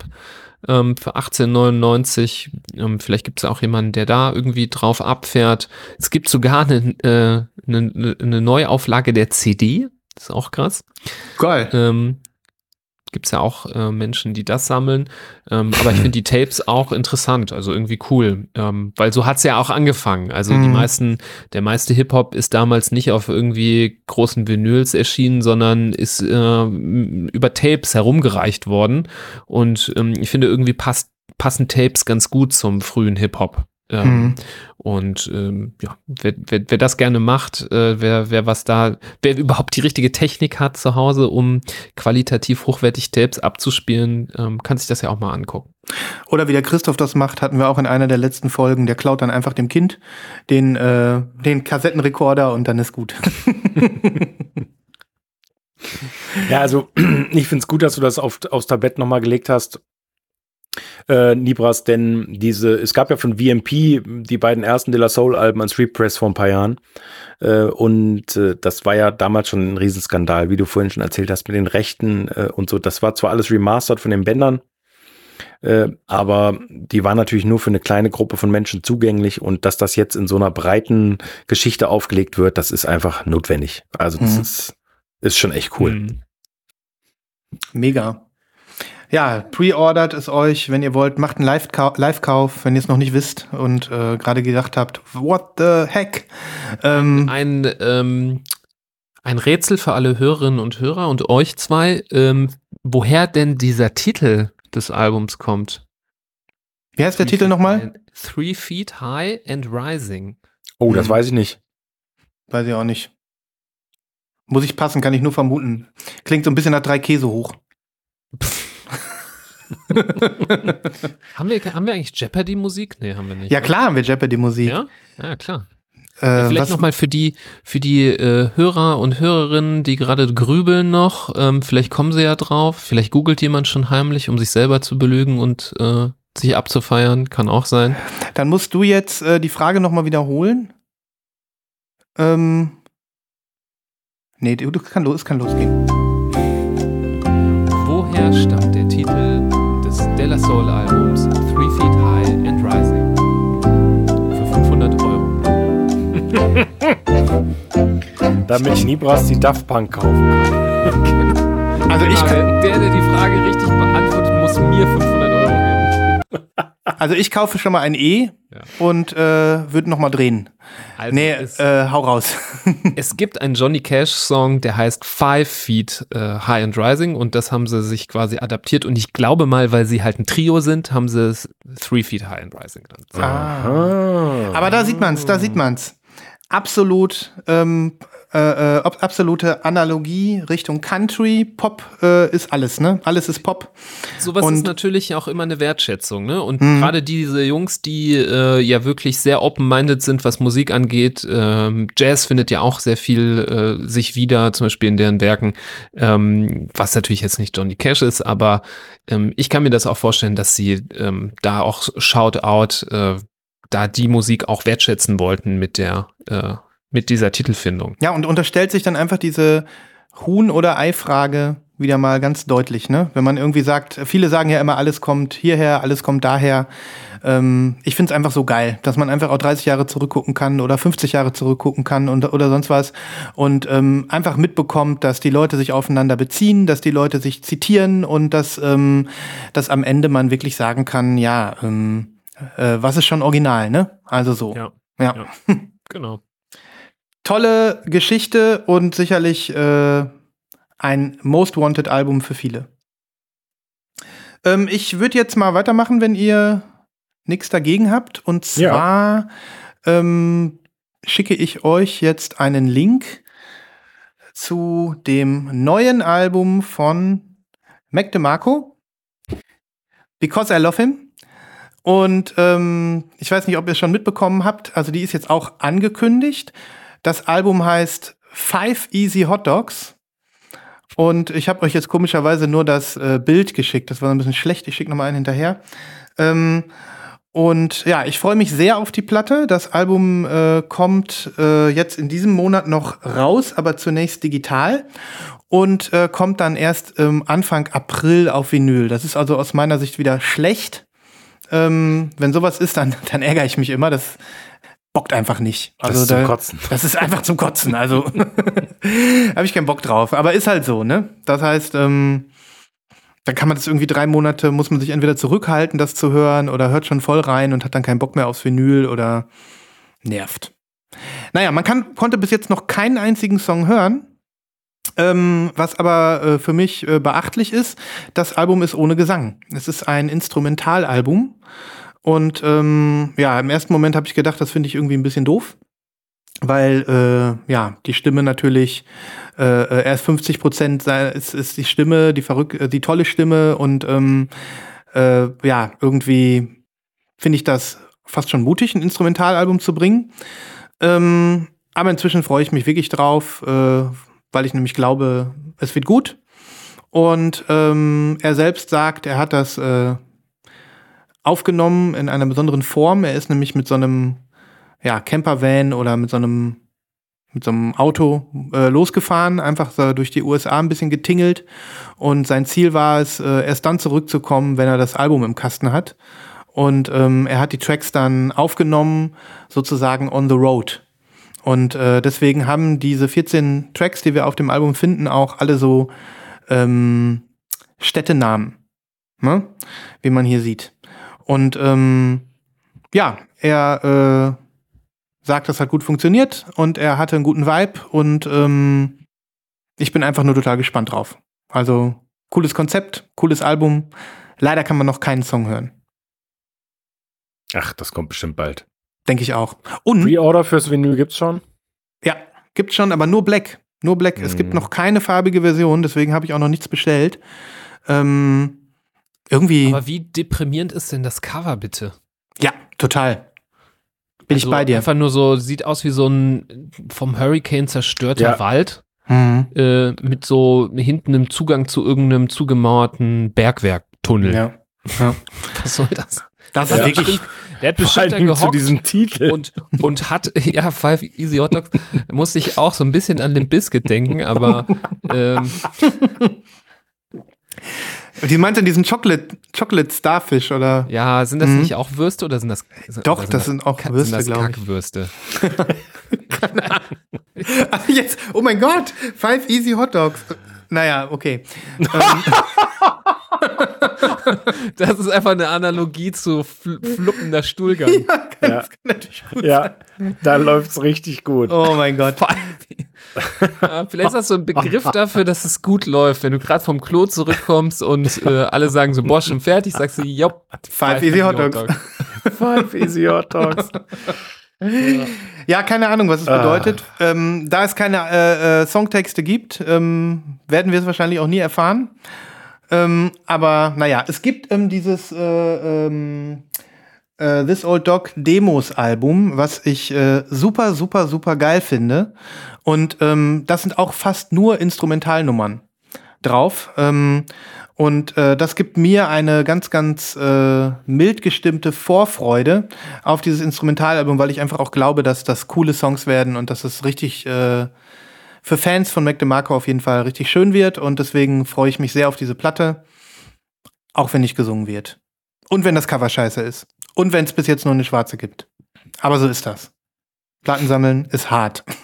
ähm, für 18,99. Ähm, vielleicht gibt es auch jemanden, der da irgendwie drauf abfährt. Es gibt sogar eine, äh, eine, eine Neuauflage der CD. Das ist auch krass. Geil. Ähm, Gibt es ja auch äh, Menschen, die das sammeln. Ähm, aber ich finde die Tapes auch interessant, also irgendwie cool. Ähm, weil so hat's ja auch angefangen. Also die Mhm. meisten, der meiste Hip-Hop ist damals nicht auf irgendwie großen Vinyls erschienen, sondern ist äh, über Tapes herumgereicht worden. Und ähm, ich finde, irgendwie passt, passen Tapes ganz gut zum frühen Hip-Hop. Ähm, Mhm. Und ähm, ja, wer, wer, wer das gerne macht, äh, wer, wer was da, wer überhaupt die richtige Technik hat zu Hause, um qualitativ hochwertig Tapes abzuspielen, ähm, kann sich das ja auch mal angucken. Oder wie der Christoph das macht, hatten wir auch in einer der letzten Folgen. Der klaut dann einfach dem Kind den, äh, den Kassettenrekorder und dann ist gut. Ja, also ich finde es gut, dass du das auf, aufs Tablett nochmal gelegt hast, äh, Nibras, denn diese, es gab ja von VMP die beiden ersten De La Soul-Alben als Repress vor ein paar Jahren. Äh, und äh, das war ja damals schon ein Riesenskandal, wie du vorhin schon erzählt hast, mit den Rechten äh, und so. Das war zwar alles remastered von den Bändern, Äh, aber die war natürlich nur für eine kleine Gruppe von Menschen zugänglich und dass das jetzt in so einer breiten Geschichte aufgelegt wird, das ist einfach notwendig. Also das Mhm. ist, ist schon echt cool. Mhm. Mega. Ja, pre-ordert es euch, wenn ihr wollt, macht einen Live-Kau- Live-Kauf, wenn ihr es noch nicht wisst und äh, gerade gedacht habt, what the heck? Ähm, Ein, ähm, ein Rätsel für alle Hörerinnen und Hörer und euch zwei, ähm, woher denn dieser Titel des Albums kommt. wie heißt der Three Titel nochmal? Three Feet High and Rising. Oh, das Mhm. weiß ich nicht. Weiß ich auch nicht. Muss ich passen, kann ich nur vermuten. Klingt so ein bisschen nach drei Käse hoch. Haben wir, haben wir eigentlich Jeopardy-Musik? Nee, haben wir nicht. Ja, klar haben wir Jeopardy-Musik. Ja? Ja, klar. Äh, Vielleicht was- nochmal für die, für die äh, Hörer und Hörerinnen, die gerade grübeln noch, ähm, vielleicht kommen sie ja drauf, vielleicht googelt jemand schon heimlich, um sich selber zu belügen und äh, sich abzufeiern, kann auch sein. Dann musst du jetzt äh, die Frage nochmal wiederholen. Ähm. Nee, du, du kann, los, es kann losgehen. Woher stammt der Titel Della Soul Albums Three Feet High and Rising? Für 500 Euro. Damit Nibras die Daft Punk kaufen kann. Also ich, Ah, kann, der, der die Frage richtig beantwortet, muss mir 500 Euro geben. also ich kaufe schon mal ein E Ja. und äh, würde nochmal drehen. Also nee, es, äh, hau raus. es gibt einen Johnny Cash Song, der heißt Five Feet äh, High and Rising und das haben sie sich quasi adaptiert und ich glaube mal, weil sie halt ein Trio sind, haben sie es Three Feet High and Rising genannt. Ah. Aber da sieht man's, da sieht man's. Absolut, ähm, äh, äh, absolute Analogie Richtung Country, Pop äh, ist alles, ne? Alles ist Pop. Sowas Und- ist natürlich auch immer eine Wertschätzung, ne? Und Mhm. gerade diese Jungs, die äh, ja wirklich sehr open-minded sind, was Musik angeht, ähm, Jazz findet ja auch sehr viel äh, sich wieder, zum Beispiel in deren Werken, ähm, was natürlich jetzt nicht Johnny Cash ist, aber ähm, ich kann mir das auch vorstellen, dass sie ähm, da auch Shoutout, äh, da die Musik auch wertschätzen wollten mit der, äh, mit dieser Titelfindung. Ja, und unterstellt sich dann einfach diese Huhn- oder Ei-Frage wieder mal ganz deutlich, ne? Wenn man irgendwie sagt, viele sagen ja immer, alles kommt hierher, alles kommt daher. Ähm, ich find's einfach so geil, dass man einfach auch 30 Jahre zurückgucken kann oder 50 Jahre zurückgucken kann und, oder sonst was und ähm, einfach mitbekommt, dass die Leute sich aufeinander beziehen, dass die Leute sich zitieren und dass, ähm, dass am Ende man wirklich sagen kann, ja, ähm, äh, was ist schon original, ne? Also so. Ja. ja. Ja. Genau. Tolle Geschichte und sicherlich äh, ein Most Wanted Album für viele. Ähm, ich würde jetzt mal weitermachen, wenn ihr nichts dagegen habt. Und Ja. zwar ähm, schicke ich euch jetzt einen Link zu dem neuen Album von Mac DeMarco. Because I Love Him. Und ähm, ich weiß nicht, ob ihr es schon mitbekommen habt. Also die ist jetzt auch angekündigt. Das Album heißt Five Easy Hot Dogs. Und ich habe euch jetzt komischerweise nur das äh, Bild geschickt. Das war ein bisschen schlecht. Ich schicke noch mal einen hinterher. Ähm, und ja, ich freue mich sehr auf die Platte. Das Album äh, kommt äh, jetzt in diesem Monat noch raus, aber zunächst digital und äh, kommt dann erst ähm, Anfang April auf Vinyl. Das ist also aus meiner Sicht wieder schlecht. Ähm, wenn sowas ist, dann, dann ärgere ich mich immer. Das bockt einfach nicht. Das Also ist zum da- Kotzen. Das ist einfach zum Kotzen. Also habe ich keinen Bock drauf. Aber ist halt so, ne? Das heißt, ähm, da kann man das irgendwie drei Monate, muss man sich entweder zurückhalten, das zu hören, oder hört schon voll rein und hat dann keinen Bock mehr aufs Vinyl oder nervt. Naja, man kann, konnte bis jetzt noch keinen einzigen Song hören. Ähm, was aber äh, für mich äh, beachtlich ist, das Album ist ohne Gesang. Es ist ein Instrumentalalbum. Und ähm, ja, im ersten Moment habe ich gedacht, das finde ich irgendwie ein bisschen doof. Weil, äh, ja, die Stimme natürlich, äh, äh, erst 50 Prozent ist, ist die Stimme, die verrück äh, die tolle Stimme und ähm, äh, ja, irgendwie finde ich das fast schon mutig, ein Instrumentalalbum zu bringen. Ähm, aber inzwischen freue ich mich wirklich drauf, äh, weil ich nämlich glaube, es wird gut. Und ähm, er selbst sagt, er hat das äh, aufgenommen in einer besonderen Form. Er ist nämlich mit so einem ja, Campervan oder mit so einem mit so einem Auto äh, losgefahren, einfach so durch die USA ein bisschen getingelt. Und sein Ziel war es, äh, erst dann zurückzukommen, wenn er das Album im Kasten hat. Und ähm, er hat die Tracks dann aufgenommen, sozusagen on the road. Und äh, deswegen haben diese 14 Tracks, die wir auf dem Album finden, auch alle so ähm, Städtenamen, ne? wie man hier sieht. Und ähm, ja, er äh, sagt, das hat gut funktioniert und er hatte einen guten Vibe und ähm, ich bin einfach nur total gespannt drauf. Also cooles Konzept, cooles Album. Leider kann man noch keinen Song hören. Ach, das kommt bestimmt bald. Denke ich auch. Und Pre-Order fürs Vinyl gibt's schon? ja, gibt's schon, aber nur Black. Nur Black. Es gibt Mhm. noch keine farbige Version, deswegen habe ich auch noch nichts bestellt. Ähm, irgendwie, Aber wie deprimierend ist denn das Cover bitte? ja, total. Bin ich Also bei dir. Einfach nur so, sieht aus wie so ein vom Hurricane zerstörter Ja. Wald Mhm. äh, mit so hinten einem Zugang zu irgendeinem zugemauerten Bergwerktunnel. Ja. Was soll das? Das Ja. ist wirklich. Der hat bestimmt da allen Dingen zu gehockt diesem Titel. und, und hat, ja, Five Easy Hot Dogs, musste ich auch so ein bisschen an den Biscuit denken, aber ähm, Die meinte diesen Chocolate, Chocolate Starfish oder? ja, sind das Mhm. nicht auch Würste oder sind das Doch, oder das sind auch Ka- Würste, sind das glaub ich. Kackwürste? Ah, Jetzt, oh mein Gott, Five Easy Hot Dogs. Naja, okay. Das ist einfach eine Analogie zu fl fluppender Stuhlgang. Ja, Ja. das kann natürlich gut ja, da läuft's richtig gut. Oh mein Gott. Ja, Vielleicht hast du einen Begriff dafür, dass es gut läuft, wenn du gerade vom Klo zurückkommst und äh, alle sagen so, boah, schon fertig, sagst du, jopp, Five Easy Hot Dogs. Five Easy Hot Dogs. Ja, keine Ahnung, was es Ah. bedeutet. Ähm, da es keine äh, äh, Songtexte gibt, ähm, werden wir es wahrscheinlich auch nie erfahren. Ähm, aber naja, es gibt ähm, dieses äh, ähm, äh, This Old Dog Demos Album, was ich äh, super, super, super geil finde. Und ähm, das sind auch fast nur Instrumentalnummern drauf. Ähm, und äh, das gibt mir eine ganz, ganz äh, mild gestimmte Vorfreude auf dieses Instrumentalalbum, weil ich einfach auch glaube, dass das coole Songs werden und dass es richtig äh, für Fans von Mac DeMarco auf jeden Fall richtig schön wird. Und deswegen freue ich mich sehr auf diese Platte, auch wenn nicht gesungen wird. Und wenn das Cover scheiße ist. Und wenn es bis jetzt nur eine schwarze gibt. Aber so ist das. Platten sammeln ist hart.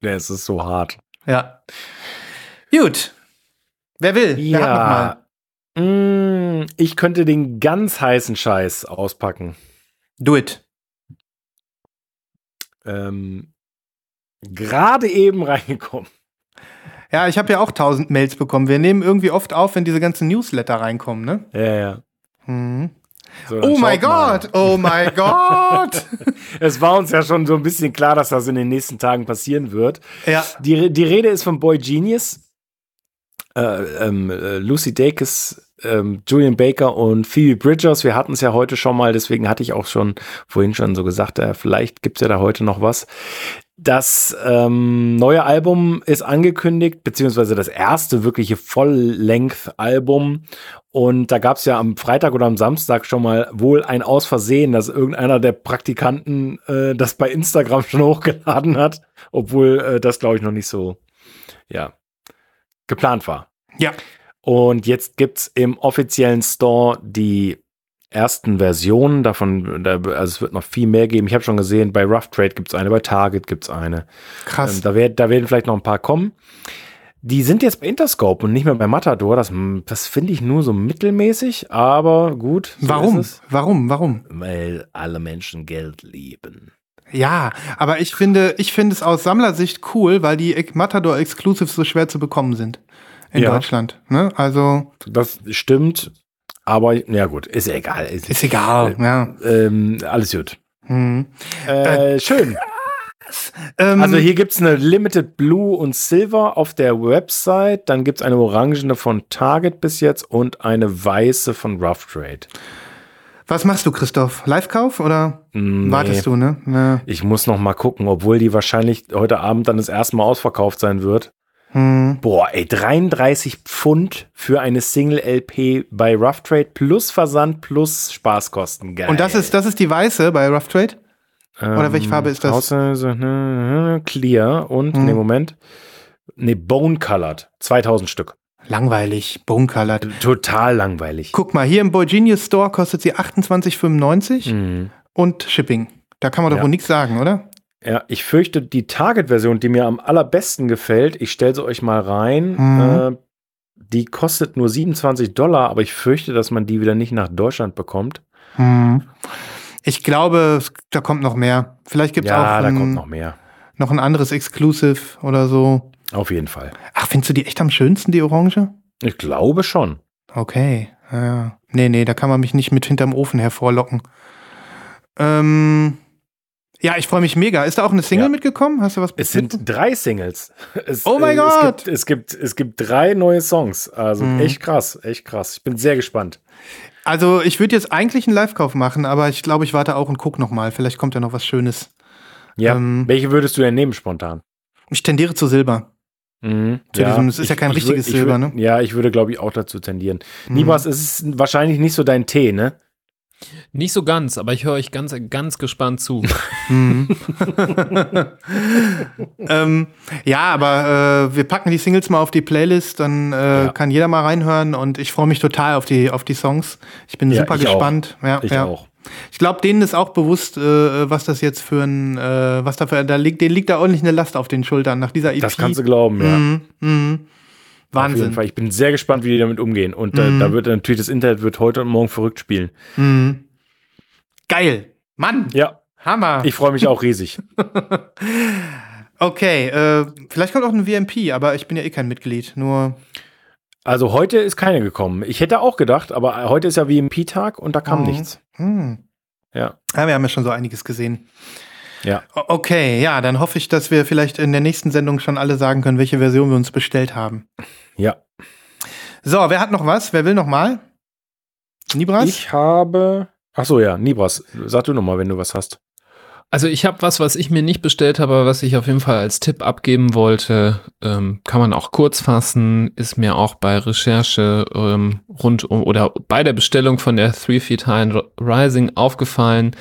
Ja, es ist so hart. Ja. Gut. Wer will? Wer hat noch mal? Ja. Mm, ich könnte den ganz heißen Scheiß auspacken. Do it. Ähm, Gerade eben reingekommen. Ja, ich habe ja auch tausend Mails bekommen. Wir nehmen irgendwie oft auf, wenn diese ganzen Newsletter reinkommen, ne? Ja, ja. Mhm. So, Oh mein. Gott, oh mein Gott. Es war uns ja schon so ein bisschen klar, dass das in den nächsten Tagen passieren wird. Ja, Die, die Rede ist von Boy Genius, äh, ähm, äh, Lucy Dacus, ähm, Julian Baker und Phoebe Bridgers. Wir hatten es ja heute schon mal, deswegen hatte ich auch schon vorhin schon so gesagt, äh, vielleicht gibt es ja da heute noch was. Das ähm, neue Album ist angekündigt, beziehungsweise das erste wirkliche Voll-Length-Album. Und da gab es ja am Freitag oder am Samstag schon mal wohl ein Ausversehen, dass irgendeiner der Praktikanten äh, das bei Instagram schon hochgeladen hat, obwohl äh, das, glaube ich, noch nicht so, ja, geplant war. ja. Und jetzt gibt's im offiziellen Store die ersten Versionen davon. Da, also es wird noch viel mehr geben. Ich habe schon gesehen, bei Rough Trade gibt's eine, bei Target gibt's eine. Krass. Ähm, da, werd, da werden vielleicht noch ein paar kommen. Die sind jetzt bei Interscope und nicht mehr bei Matador. Das, das finde ich nur so mittelmäßig, aber gut. so Warum? es. Warum? Warum? Weil alle Menschen Geld lieben. Ja, aber ich finde, ich finde es aus Sammlersicht cool, weil die Matador Exclusives so schwer zu bekommen sind in Ja. Deutschland. Ne? Also Das stimmt, aber ja gut, ist egal. Ist, ist egal. Ja. ähm, alles gut. Mhm. Äh, schön. Ähm, Also hier gibt's eine Limited Blue und Silver auf der Website. Dann gibt's eine orangene von Target bis jetzt und eine weiße von Rough Trade. was machst du, Christoph? Live-Kauf oder Nee. wartest du? Ne? Ja. Ich muss noch mal gucken, obwohl die wahrscheinlich heute Abend dann das erste Mal ausverkauft sein wird. Hm. Boah, ey, 33 Pfund für eine Single LP bei Rough Trade plus Versand plus Spaßkosten. Geil. Und das ist, das ist die weiße bei Rough Trade? Oder welche Farbe ist das? Außer, so, ne, clear und, Hm. nee, Moment. Nee, Bone Colored. 2000 Stück. Langweilig, bone colored. Total langweilig. Guck mal, hier im Boy Genius Store kostet sie 28,95 Mhm. und Shipping. Da kann man doch Ja. wohl nichts sagen, oder? Ja, ich fürchte, die Target-Version, die mir am allerbesten gefällt, ich stelle sie euch mal rein, Mhm. äh, die kostet nur 27 Dollar, aber ich fürchte, dass man die wieder nicht nach Deutschland bekommt. Hm. Ich glaube, da kommt noch mehr. Vielleicht gibt es ja, auch da ein, kommt noch mehr. noch ein anderes Exclusive oder so. Auf jeden Fall. Ach, findest du die echt am schönsten, die Orange? Ich glaube schon. Okay. Ja. Nee, nee, da kann man mich nicht mit hinterm Ofen hervorlocken. Ähm, ja, ich freue mich mega. Ist da auch eine Single Ja. mitgekommen? Hast du was Es sind drei Singles. Es, Oh mein äh, Gott! Es gibt, es, gibt, es gibt drei neue Songs. Also Mhm. echt krass, echt krass. Ich bin sehr gespannt. Also, ich würde jetzt eigentlich einen Live-Kauf machen, aber ich glaube, ich warte auch und guck noch mal. Vielleicht kommt ja noch was Schönes. Ja, Ähm, welche würdest du denn nehmen spontan? Ich tendiere zu Silber. Mhm. Zu diesem- es ist ja kein ich richtiges ich Silber, ne? Ja, ich würde, glaube ich, auch dazu tendieren. Mhm. Nibras, es ist wahrscheinlich nicht so dein Tee, ne? Nicht so ganz, aber ich höre euch ganz, ganz gespannt zu. Mhm. ähm, ja, aber äh, wir packen die Singles mal auf die Playlist, dann äh, Ja. kann jeder mal reinhören und ich freue mich total auf die, auf die Songs. Ich bin Ja, super ich auch. gespannt. Ja, Ich ja. auch. Ich glaube, denen ist auch bewusst, äh, was das jetzt für ein, äh, was dafür, da liegt, denen liegt da ordentlich eine Last auf den Schultern nach dieser EP. Das kannst du glauben, ja. Mhm, mhm. Auf jeden Wahnsinn. Fall. Ich bin sehr gespannt, wie die damit umgehen. Und Mhm. da wird natürlich das Internet wird heute und morgen verrückt spielen. Mhm. Geil. Mann, Ja, Hammer. ich freue mich auch riesig. okay, äh, vielleicht kommt auch ein VMP, aber ich bin ja eh kein Mitglied. Nur Also heute ist keine gekommen. Ich hätte auch gedacht, aber heute ist ja VMP-Tag und da kam Mhm. nichts. Hm. Ja. Ja, wir haben ja schon so einiges gesehen. Ja. Okay, ja, dann hoffe ich, dass wir vielleicht in der nächsten Sendung schon alle sagen können, welche Version wir uns bestellt haben. Ja. So, wer hat noch was? Wer will noch mal? Nibras? Ich habe. Ach so, ja, Nibras, sag du noch mal, wenn du was hast. Also ich habe was, was ich mir nicht bestellt habe, aber was ich auf jeden Fall als Tipp abgeben wollte. Ähm, kann man auch kurz fassen, ist mir auch bei Recherche ähm, rund um oder bei der Bestellung von der Three Feet High Rising aufgefallen.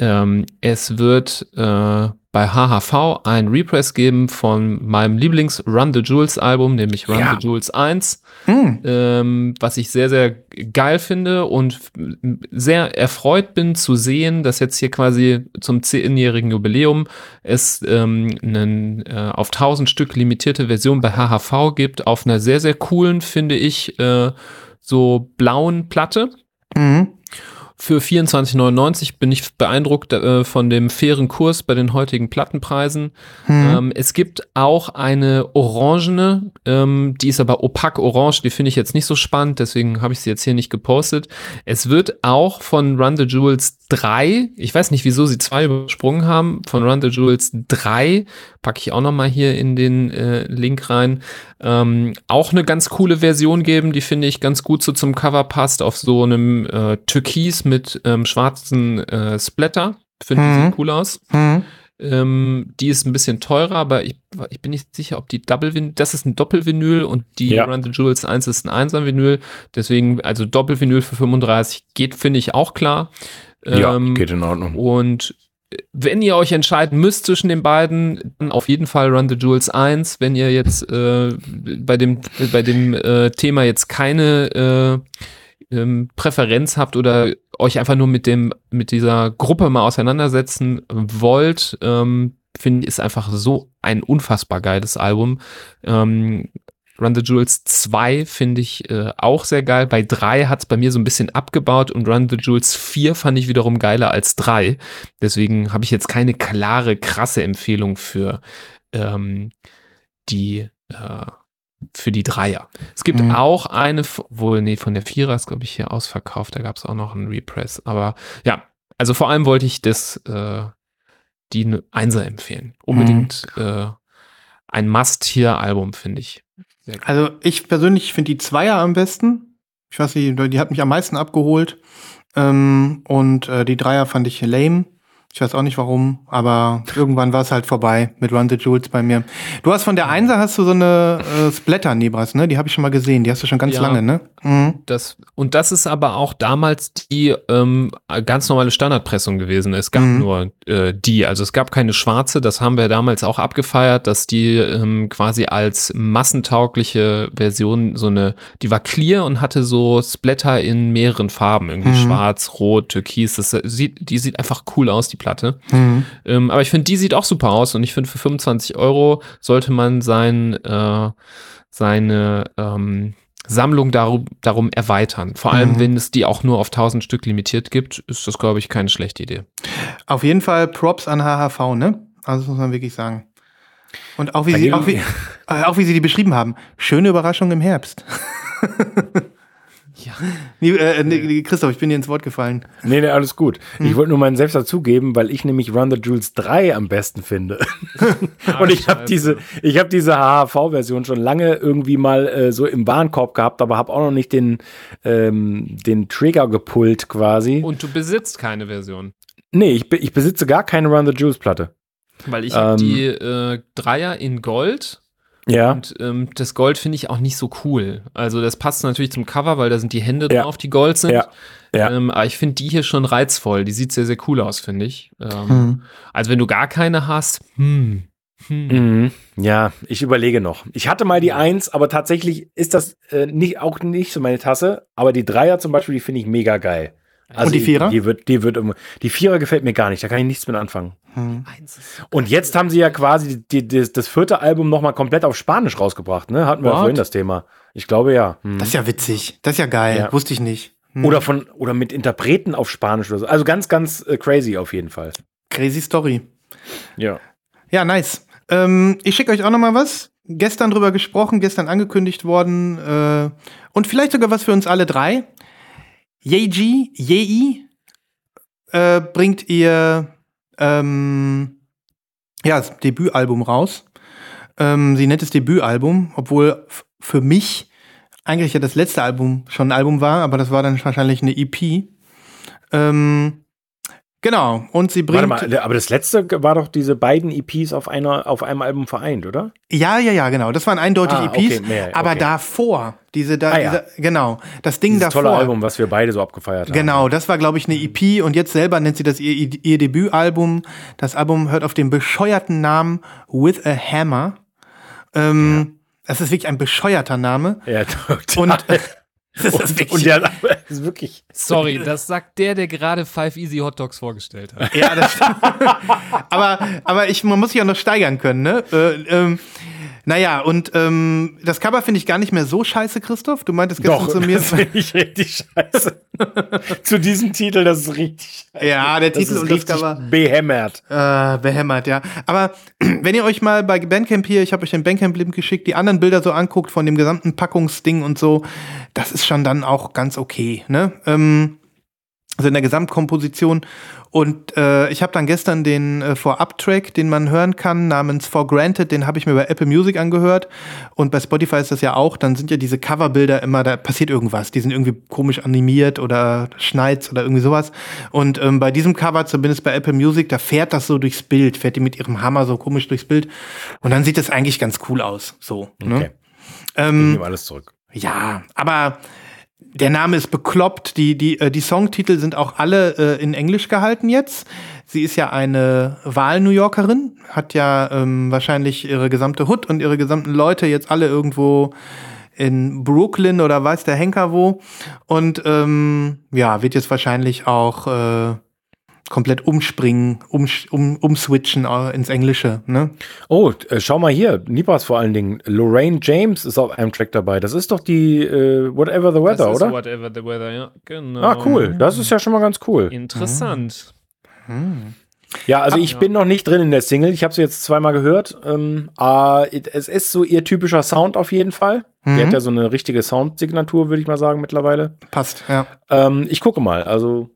Ähm, es wird äh, bei HHV ein Repress geben von meinem Lieblings Run the Jewels Album, nämlich Run Ja. the Jewels 1 Hm. ähm, was ich sehr, sehr geil finde und sehr erfreut bin zu sehen, dass jetzt hier quasi zum zehnjährigen Jubiläum es ähm, einen äh, auf 1000 Stück limitierte Version bei HHV gibt, auf einer sehr, sehr coolen, finde ich, äh, so blauen Platte. Mhm. Für 24,99 bin ich beeindruckt äh, von dem fairen Kurs bei den heutigen Plattenpreisen. Hm. Ähm, es gibt auch eine orangene, ähm, die ist aber opak orange, die finde ich jetzt nicht so spannend, deswegen habe ich sie jetzt hier nicht gepostet. Es wird auch von Run the Jewels 3, ich weiß nicht, wieso sie zwei übersprungen haben, von Run the Jewels 3, packe ich auch nochmal hier in den äh, Link rein, ähm, auch eine ganz coole Version geben, die finde ich ganz gut so zum Cover passt, auf so einem äh, Türkis mit ähm, schwarzen äh, Splatter. Finde Mhm. die sieht cool aus. Hm. Ähm, die ist ein bisschen teurer, aber ich, ich bin nicht sicher, ob die Double Vinyl, das ist ein Doppelvinyl und die Ja. Run the Jewels 1 ist ein Einser Vinyl. Deswegen, also Doppelvinyl für 35 geht, finde ich auch klar. ja, Ähm, geht in Ordnung. und wenn ihr euch entscheiden müsst zwischen den beiden, dann auf jeden Fall Run the Jewels 1. Wenn ihr jetzt äh, bei dem, bei dem äh, Thema jetzt keine äh, ähm, Präferenz habt oder euch einfach nur mit dem, mit dieser Gruppe mal auseinandersetzen wollt, ähm, finde ich, ist einfach so ein unfassbar geiles Album. Ähm, Run the Jewels 2 finde ich äh, auch sehr geil. Bei 3 hat es bei mir so ein bisschen abgebaut und Run the Jewels 4 fand ich wiederum geiler als 3. Deswegen habe ich jetzt keine klare, krasse Empfehlung für ähm, die äh, für die Dreier. Es gibt Mhm. auch eine, wohl, nee, von der Vierer ist, glaube ich, hier ausverkauft. Da gab es auch noch einen Repress. Aber ja, also vor allem wollte ich das, äh, die Einser empfehlen. Unbedingt äh, ein Must-Here-Album, finde ich. Also ich persönlich finde die Zweier am besten. Ich weiß nicht, die hat mich am meisten abgeholt. Ähm, und äh, die Dreier fand ich lame. Ich weiß auch nicht warum, aber irgendwann war es halt vorbei mit Run the Jewels bei mir. Du hast von der Einser hast du so eine äh, Splatter Nebras, ne? Die habe ich schon mal gesehen. Die hast du schon ganz Ja. lange, ne? Mhm. Das, und das ist aber auch damals die ähm, ganz normale Standardpressung gewesen. Es gab Mhm. nur äh, die, also es gab keine schwarze, das haben wir damals auch abgefeiert, dass die ähm, quasi als massentaugliche Version so eine, die war clear und hatte so Splatter in mehreren Farben, irgendwie Mhm. schwarz, rot, türkis, das sieht, die sieht einfach cool aus, die Platte. Mhm. Ähm, aber ich finde, die sieht auch super aus und ich finde, für 25 Euro sollte man sein, äh, seine ähm, Sammlung darum, darum erweitern. Vor allem, Mhm. wenn es die auch nur auf 1000 Stück limitiert gibt, ist das, glaube ich, keine schlechte Idee. Auf jeden Fall Props an HHV, ne? Also das muss man wirklich sagen. Und auch wie, sie, auch, wie, äh, auch wie sie die beschrieben haben. Schöne Überraschung im Herbst. Ja. Nee, äh, nee, Christoph, ich bin dir ins Wort gefallen. Nee, nee, alles gut. Ich wollte nur meinen Selbst dazugeben, weil ich nämlich Run the Jewels 3 am besten finde. Und ich habe scheiße. diese, ich habe diese HHV-Version schon lange irgendwie mal äh, so im Warenkorb gehabt, aber habe auch noch nicht den, ähm, den Trigger gepullt quasi. Und du besitzt keine Version. nee, ich, be- ich besitze gar keine Run the Jewels Platte. Weil ich Ähm. habe die äh, Dreier in Gold Ja. und ähm, das Gold finde ich auch nicht so cool. Also das passt natürlich zum Cover, weil da sind die Hände Ja. drauf, die Gold sind. Ja. Ja. Ähm, aber ich finde die hier schon reizvoll. Die sieht sehr, sehr cool aus, finde ich. Ähm, Hm. Also wenn du gar keine hast, hm. hm. Mhm. Ja, ich überlege noch. Ich hatte mal die Eins, aber tatsächlich ist das äh, nicht, auch nicht so meine Tasse. Aber die Dreier zum Beispiel, die finde ich mega geil. Also Und die Vierer? Die, wird, die wird immer. Die Vierer gefällt mir gar nicht. Da kann ich nichts mit anfangen. Hm. Und jetzt haben sie ja quasi die, die, das, das vierte Album nochmal komplett auf Spanisch rausgebracht, ne? Hatten wir ja vorhin das Thema. Ich glaube ja. Hm. Das ist ja witzig. Das ist ja geil. Ja. Wusste ich nicht. Hm. Oder von oder mit Interpreten auf Spanisch oder so. Also ganz, ganz äh, crazy auf jeden Fall. Crazy Story. Ja. Ja, nice. Ähm, ich schicke euch auch noch mal was. Gestern drüber gesprochen, gestern angekündigt worden. Äh, und vielleicht sogar was für uns alle drei. Yeji, Yei, äh, bringt ihr ähm, ja, das Debütalbum raus. Ähm, sie nennt es Debütalbum, obwohl für mich eigentlich ja das letzte Album schon ein Album war, aber das war dann wahrscheinlich eine EP. Ähm, genau, und sie bringt. Warte mal, aber das letzte war doch diese beiden EPs auf einer auf einem Album vereint, oder? Ja, ja, ja, genau. Das waren eindeutig Ah, EPs. okay, mehr, Aber okay. davor, diese da, Ah, ja. dieser, genau, das Ding Dieses davor. tolle Album, was wir beide so abgefeiert haben. Genau, das war, glaube ich, eine EP und jetzt selber nennt sie das ihr, ihr Debütalbum. Das Album hört auf den bescheuerten Namen With a Hammer. Ähm, Das ist wirklich ein bescheuerter Name. Ja, total. Und das ist und, wirklich, und der das ist wirklich. Sorry, das sagt der, der gerade Five Easy Hot Dogs vorgestellt hat. ja, das stimmt. aber, aber ich, man muss sich auch noch steigern können, ne? Äh, ähm, naja, und ähm, das Cover finde ich gar nicht mehr so scheiße, Christoph. Du meintest gestern Doch, zu mir. das finde ich richtig scheiße. Zu diesem Titel, das ist richtig scheiße. Ja, der Das Titel ist und das richtig Cover. behämmert. Äh, behämmert, ja. Aber wenn ihr euch mal bei Bandcamp hier, ich habe euch den Bandcamp-Link geschickt, die anderen Bilder so anguckt von dem gesamten Packungsding und so, das ist schon dann auch ganz okay, ne? Ähm, also in der Gesamtkomposition. Und äh, ich habe dann gestern den äh, Vorab-Track, den man hören kann, namens For Granted, den habe ich mir bei Apple Music angehört. Und bei Spotify ist das ja auch. Dann sind ja diese Coverbilder immer, da passiert irgendwas. Die sind irgendwie komisch animiert oder schneit's oder irgendwie sowas. Und ähm, bei diesem Cover, zumindest bei Apple Music, da fährt das so durchs Bild, fährt die mit ihrem Hammer so komisch durchs Bild. Und dann sieht das eigentlich ganz cool aus. So. Ne? Okay. Ich Ähm, nehme alles zurück. ja, aber der Name ist bekloppt. Die, die, äh, die Songtitel sind auch alle äh, in Englisch gehalten jetzt. Sie ist ja eine Wahl-New Yorkerin, hat ja ähm, wahrscheinlich ihre gesamte Hood und ihre gesamten Leute jetzt alle irgendwo in Brooklyn oder weiß der Henker wo. Und ähm, ja, wird jetzt wahrscheinlich auch äh, komplett umspringen, um, um, umswitchen äh, ins Englische. Ne? Oh, äh, schau mal hier, Nibras vor allen Dingen. Lorraine James ist auf einem Track dabei. Das ist doch die äh, Whatever the Weather, das ist oder? Whatever the weather, ja. Genau. Ah, cool. Das ist ja schon mal ganz cool. Interessant. Ja, also Ah, ich bin noch nicht drin in der Single. Ich habe sie jetzt zweimal gehört. Ähm, äh, es ist so ihr typischer Sound auf jeden Fall. Die Mhm. hat ja so eine richtige Soundsignatur, würde ich mal sagen, mittlerweile. Passt, ja. Ähm, ich gucke mal. Also,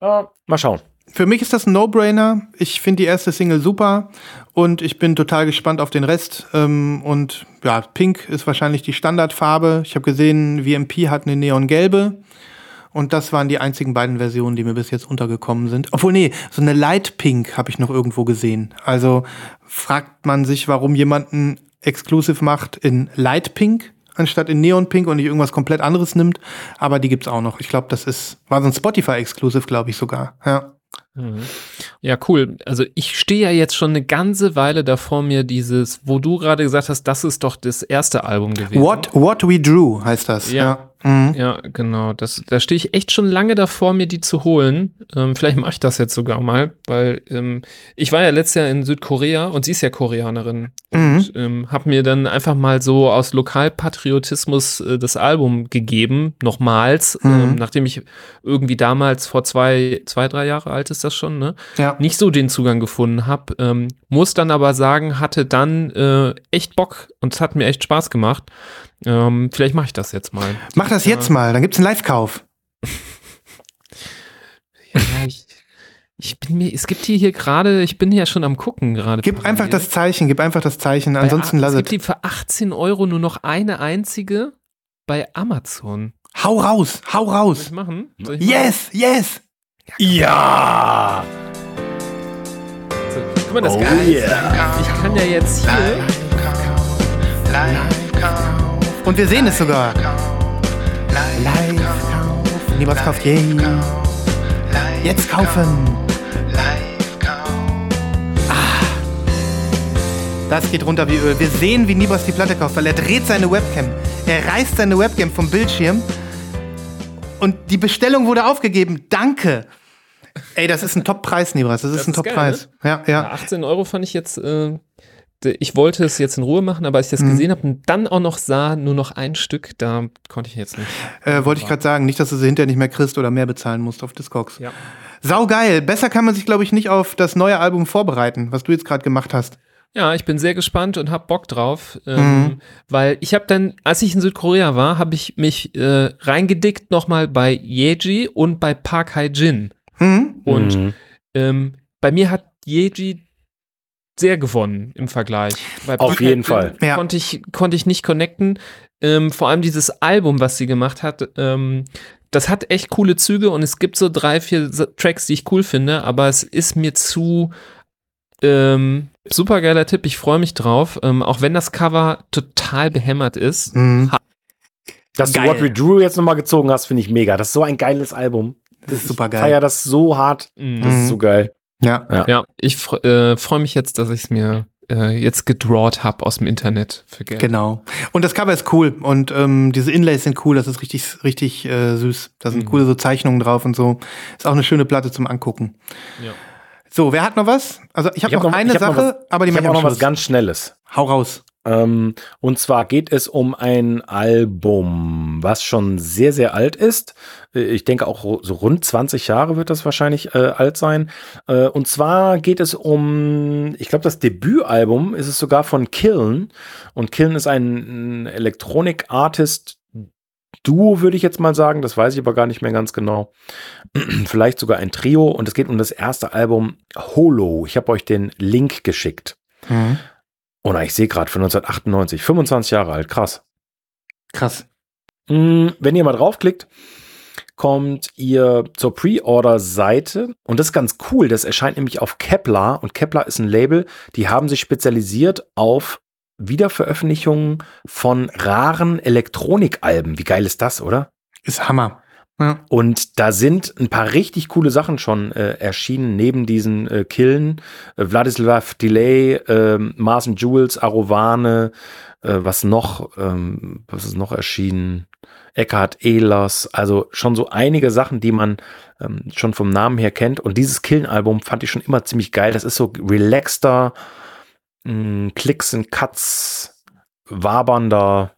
äh, mal schauen. Für mich ist das ein No-Brainer. Ich finde die erste Single super und ich bin total gespannt auf den Rest. Ähm, und ja, Pink ist wahrscheinlich die Standardfarbe. Ich habe gesehen, VMP hat eine neongelbe. Und das waren die einzigen beiden Versionen, die mir bis jetzt untergekommen sind. Obwohl, nee, so eine Light Pink habe ich noch irgendwo gesehen. Also fragt man sich, warum jemanden Exclusive macht in Light Pink anstatt in Neon Pink und nicht irgendwas komplett anderes nimmt. Aber die gibt's auch noch. Ich glaube, das ist, war so ein Spotify-Exclusive, glaube ich sogar. Ja. Mhm. Ja, cool. Also ich stehe ja jetzt schon eine ganze Weile davor mir dieses, wo du gerade gesagt hast, das ist doch das erste Album gewesen. What, What We Drew heißt das. Ja. Mhm. Ja, genau. Das, da stehe ich echt schon lange davor, mir die zu holen. Ähm, vielleicht mache ich das jetzt sogar mal, weil ähm, ich war ja letztes Jahr in Südkorea und sie ist ja Koreanerin. Mhm. Und ähm, habe mir dann einfach mal so aus Lokalpatriotismus äh, das Album gegeben, nochmals, Mhm. ähm, nachdem ich irgendwie damals vor zwei, zwei, drei Jahre alt ist das schon, ne? Ja. Nicht so den Zugang gefunden habe. Ähm, muss dann aber sagen, hatte dann äh, echt Bock und es hat mir echt Spaß gemacht. Ähm, vielleicht mache ich das jetzt mal. Mach das jetzt mal, dann gibt's einen Live-Kauf. Ja, ich, ich bin mir, es gibt hier, hier gerade, ich bin ja schon am gucken gerade. Gib einfach das Zeichen, gib einfach das Zeichen, Bei ansonsten lass Es es. gibt die für 18 Euro nur noch eine einzige bei Amazon. Hau raus, hau Soll raus. ich machen? Soll ich Yes, yes. Ja! machen? So, guck mal, das Oh Geile ist, yeah. ich kann ja jetzt hier, Und wir sehen es sogar. Live-Kauf. Niemals kauft je. Jetzt kaufen. Ah. Das geht runter wie Öl. Wir sehen, wie Nibos die Platte kauft, weil er dreht seine Webcam. Er reißt seine Webcam vom Bildschirm. Und die Bestellung wurde aufgegeben. Danke. Ey, das ist ein Top-Preis, Nibras. Das ist Das ein ist geil, Top-Preis. Ja, ja, ja. 18 Euro fand ich jetzt, äh, ich wollte es jetzt in Ruhe machen, aber als ich das Mhm. gesehen habe und dann auch noch sah, nur noch ein Stück, da konnte ich jetzt nicht. Äh, Wollte ich gerade sagen. Nicht, dass du sie hinterher nicht mehr kriegst oder mehr bezahlen musst auf Discogs. Ja. Sau geil. Besser kann man sich, glaube ich, nicht auf das neue Album vorbereiten, was du jetzt gerade gemacht hast. Ja, ich bin sehr gespannt und hab Bock drauf, ähm, Mhm. weil ich habe dann, als ich in Südkorea war, habe ich mich äh, reingedickt nochmal bei Yeji und bei Park Hae Jin. Hm? Und Mhm. ähm, bei mir hat Yeji sehr gewonnen im Vergleich. Bei Auf jeden Fall. Ja. Konnte ich, konnte ich nicht connecten. Ähm, vor allem dieses Album, was sie gemacht hat, ähm, das hat echt coole Züge und es gibt so drei, vier Tracks, die ich cool finde, aber es ist mir zu ähm, super geiler Tipp. Ich freue mich drauf, ähm, auch wenn das Cover total behämmert ist. Hm. Dass Geil. du What We Drew jetzt nochmal gezogen hast, finde ich mega. Das ist so ein geiles Album. Das ist super Ich feier geil. das so hart. Das Mhm. ist so geil. Ja. Ja, ich fre- äh, freue mich jetzt, dass ich es mir äh, jetzt gedrawt habe aus dem Internet für Geld. Genau. Und das Cover ist cool und ähm, diese Inlays sind cool. Das ist richtig, richtig äh, süß. Da sind Mhm. coole so Zeichnungen drauf und so. Ist auch eine schöne Platte zum Angucken. Ja. So, wer hat noch was? Also ich habe Ich hab noch, noch- eine ich hab noch Sache, aber die Ich mache habe ich auch noch was ganz Schnelles. Hau raus. Ähm, und zwar geht es um ein Album, was schon sehr, sehr alt ist. Äh, Ich denke auch so rund 20 Jahre wird das wahrscheinlich äh, alt sein. Äh, und zwar geht es um, ich glaube, das Debütalbum ist es sogar von Killen. Und Killen ist ein, ein Elektronik-Artist. Duo würde ich jetzt mal sagen, das weiß ich aber gar nicht mehr ganz genau. Vielleicht sogar ein Trio und es geht um das erste Album Holo. Ich habe euch den Link geschickt. Mhm. Oh nein, ich sehe gerade von 1998, 25 Jahre alt, krass. Krass. Mm, Wenn ihr mal draufklickt, kommt ihr zur Pre-Order-Seite und das ist ganz cool. Das erscheint nämlich auf Kepler und Kepler ist ein Label, die haben sich spezialisiert auf Wiederveröffentlichungen von raren Elektronikalben. Wie geil ist das, oder? Ist Hammer. Und da sind ein paar richtig coole Sachen schon äh, erschienen, neben diesen äh, Killen. Äh, Vladislav Delay, Mars and Jules, Arovane, äh, was noch, ähm, was ist noch erschienen? Eckhard Ehlers, also schon so einige Sachen, die man ähm, schon vom Namen her kennt. Und dieses Killen-Album fand ich schon immer ziemlich geil. Das ist so relaxter, mh, Klicks and Cuts, wabernder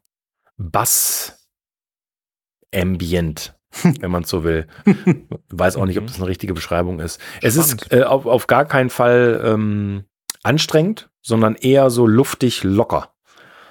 Bass. Wenn man so will. Weiß auch nicht, ob das eine richtige Beschreibung ist. Es ist Spannend. äh, auf, auf gar keinen Fall ähm, anstrengend, sondern eher so luftig locker.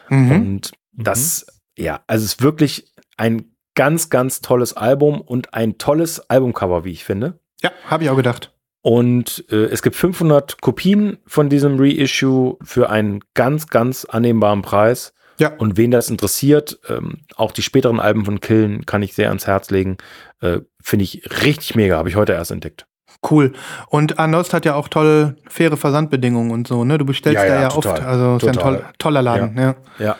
Mhm. Und das, ja, also es ist wirklich ein ganz, ganz tolles Album und ein tolles Albumcover, wie ich finde. Ja, habe ich auch gedacht. Und äh, es gibt 500 Kopien von diesem Reissue für einen ganz, ganz annehmbaren Preis. Ja. Und wen das interessiert, ähm, auch die späteren Alben von Killen kann ich sehr ans Herz legen. Äh, finde ich richtig mega, habe ich heute erst entdeckt. Cool. Und Anost hat ja auch tolle, faire Versandbedingungen und so, ne? Du bestellst Ja, da ja, ja total. oft. Also ist ja ein Total. toll, toller Laden, ja. Ja,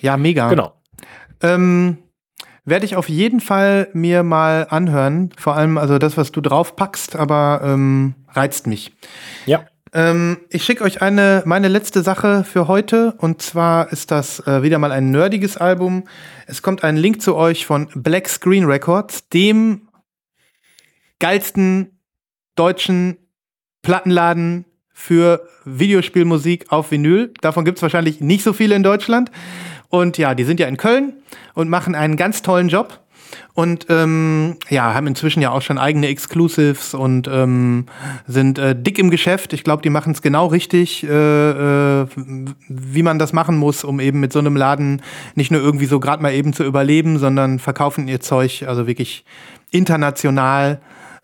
Ja, mega. genau. Ähm, Werde ich auf jeden Fall mir mal anhören. Vor allem, also das, was du drauf packst, aber ähm, reizt mich. Ja. Ähm, ich schicke euch eine, meine letzte Sache für heute. Und zwar ist das äh, wieder mal ein nerdiges Album. Es kommt ein Link zu euch von Black Screen Records, dem geilsten deutschen Plattenladen für Videospielmusik auf Vinyl. Davon gibt es wahrscheinlich nicht so viele in Deutschland. Und ja, die sind ja in Köln und machen einen ganz tollen Job. Und ähm, ja, haben inzwischen ja auch schon eigene Exclusives und ähm, sind äh, dick im Geschäft. Ich glaube, die machen es genau richtig, äh, äh, wie man das machen muss, um eben mit so einem Laden nicht nur irgendwie so gerade mal eben zu überleben, sondern verkaufen ihr Zeug also wirklich international.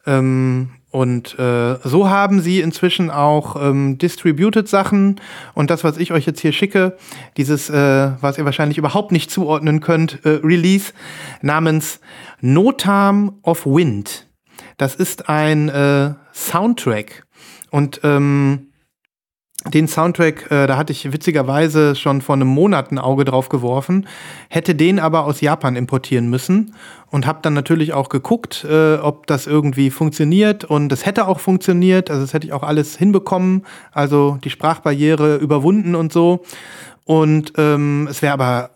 Ähm, und äh, so haben sie inzwischen auch ähm, distributed Sachen und das, was ich euch jetzt hier schicke, dieses, äh, was ihr wahrscheinlich überhaupt nicht zuordnen könnt, äh, Release namens Notam of Wind. Das ist ein äh, Soundtrack und ähm, den Soundtrack, äh, da hatte ich witzigerweise schon vor einem Monat ein Auge drauf geworfen, hätte den aber aus Japan importieren müssen und habe dann natürlich auch geguckt, äh, ob das irgendwie funktioniert und es hätte auch funktioniert, also das hätte ich auch alles hinbekommen, also die Sprachbarriere überwunden und so und ähm, es wäre aber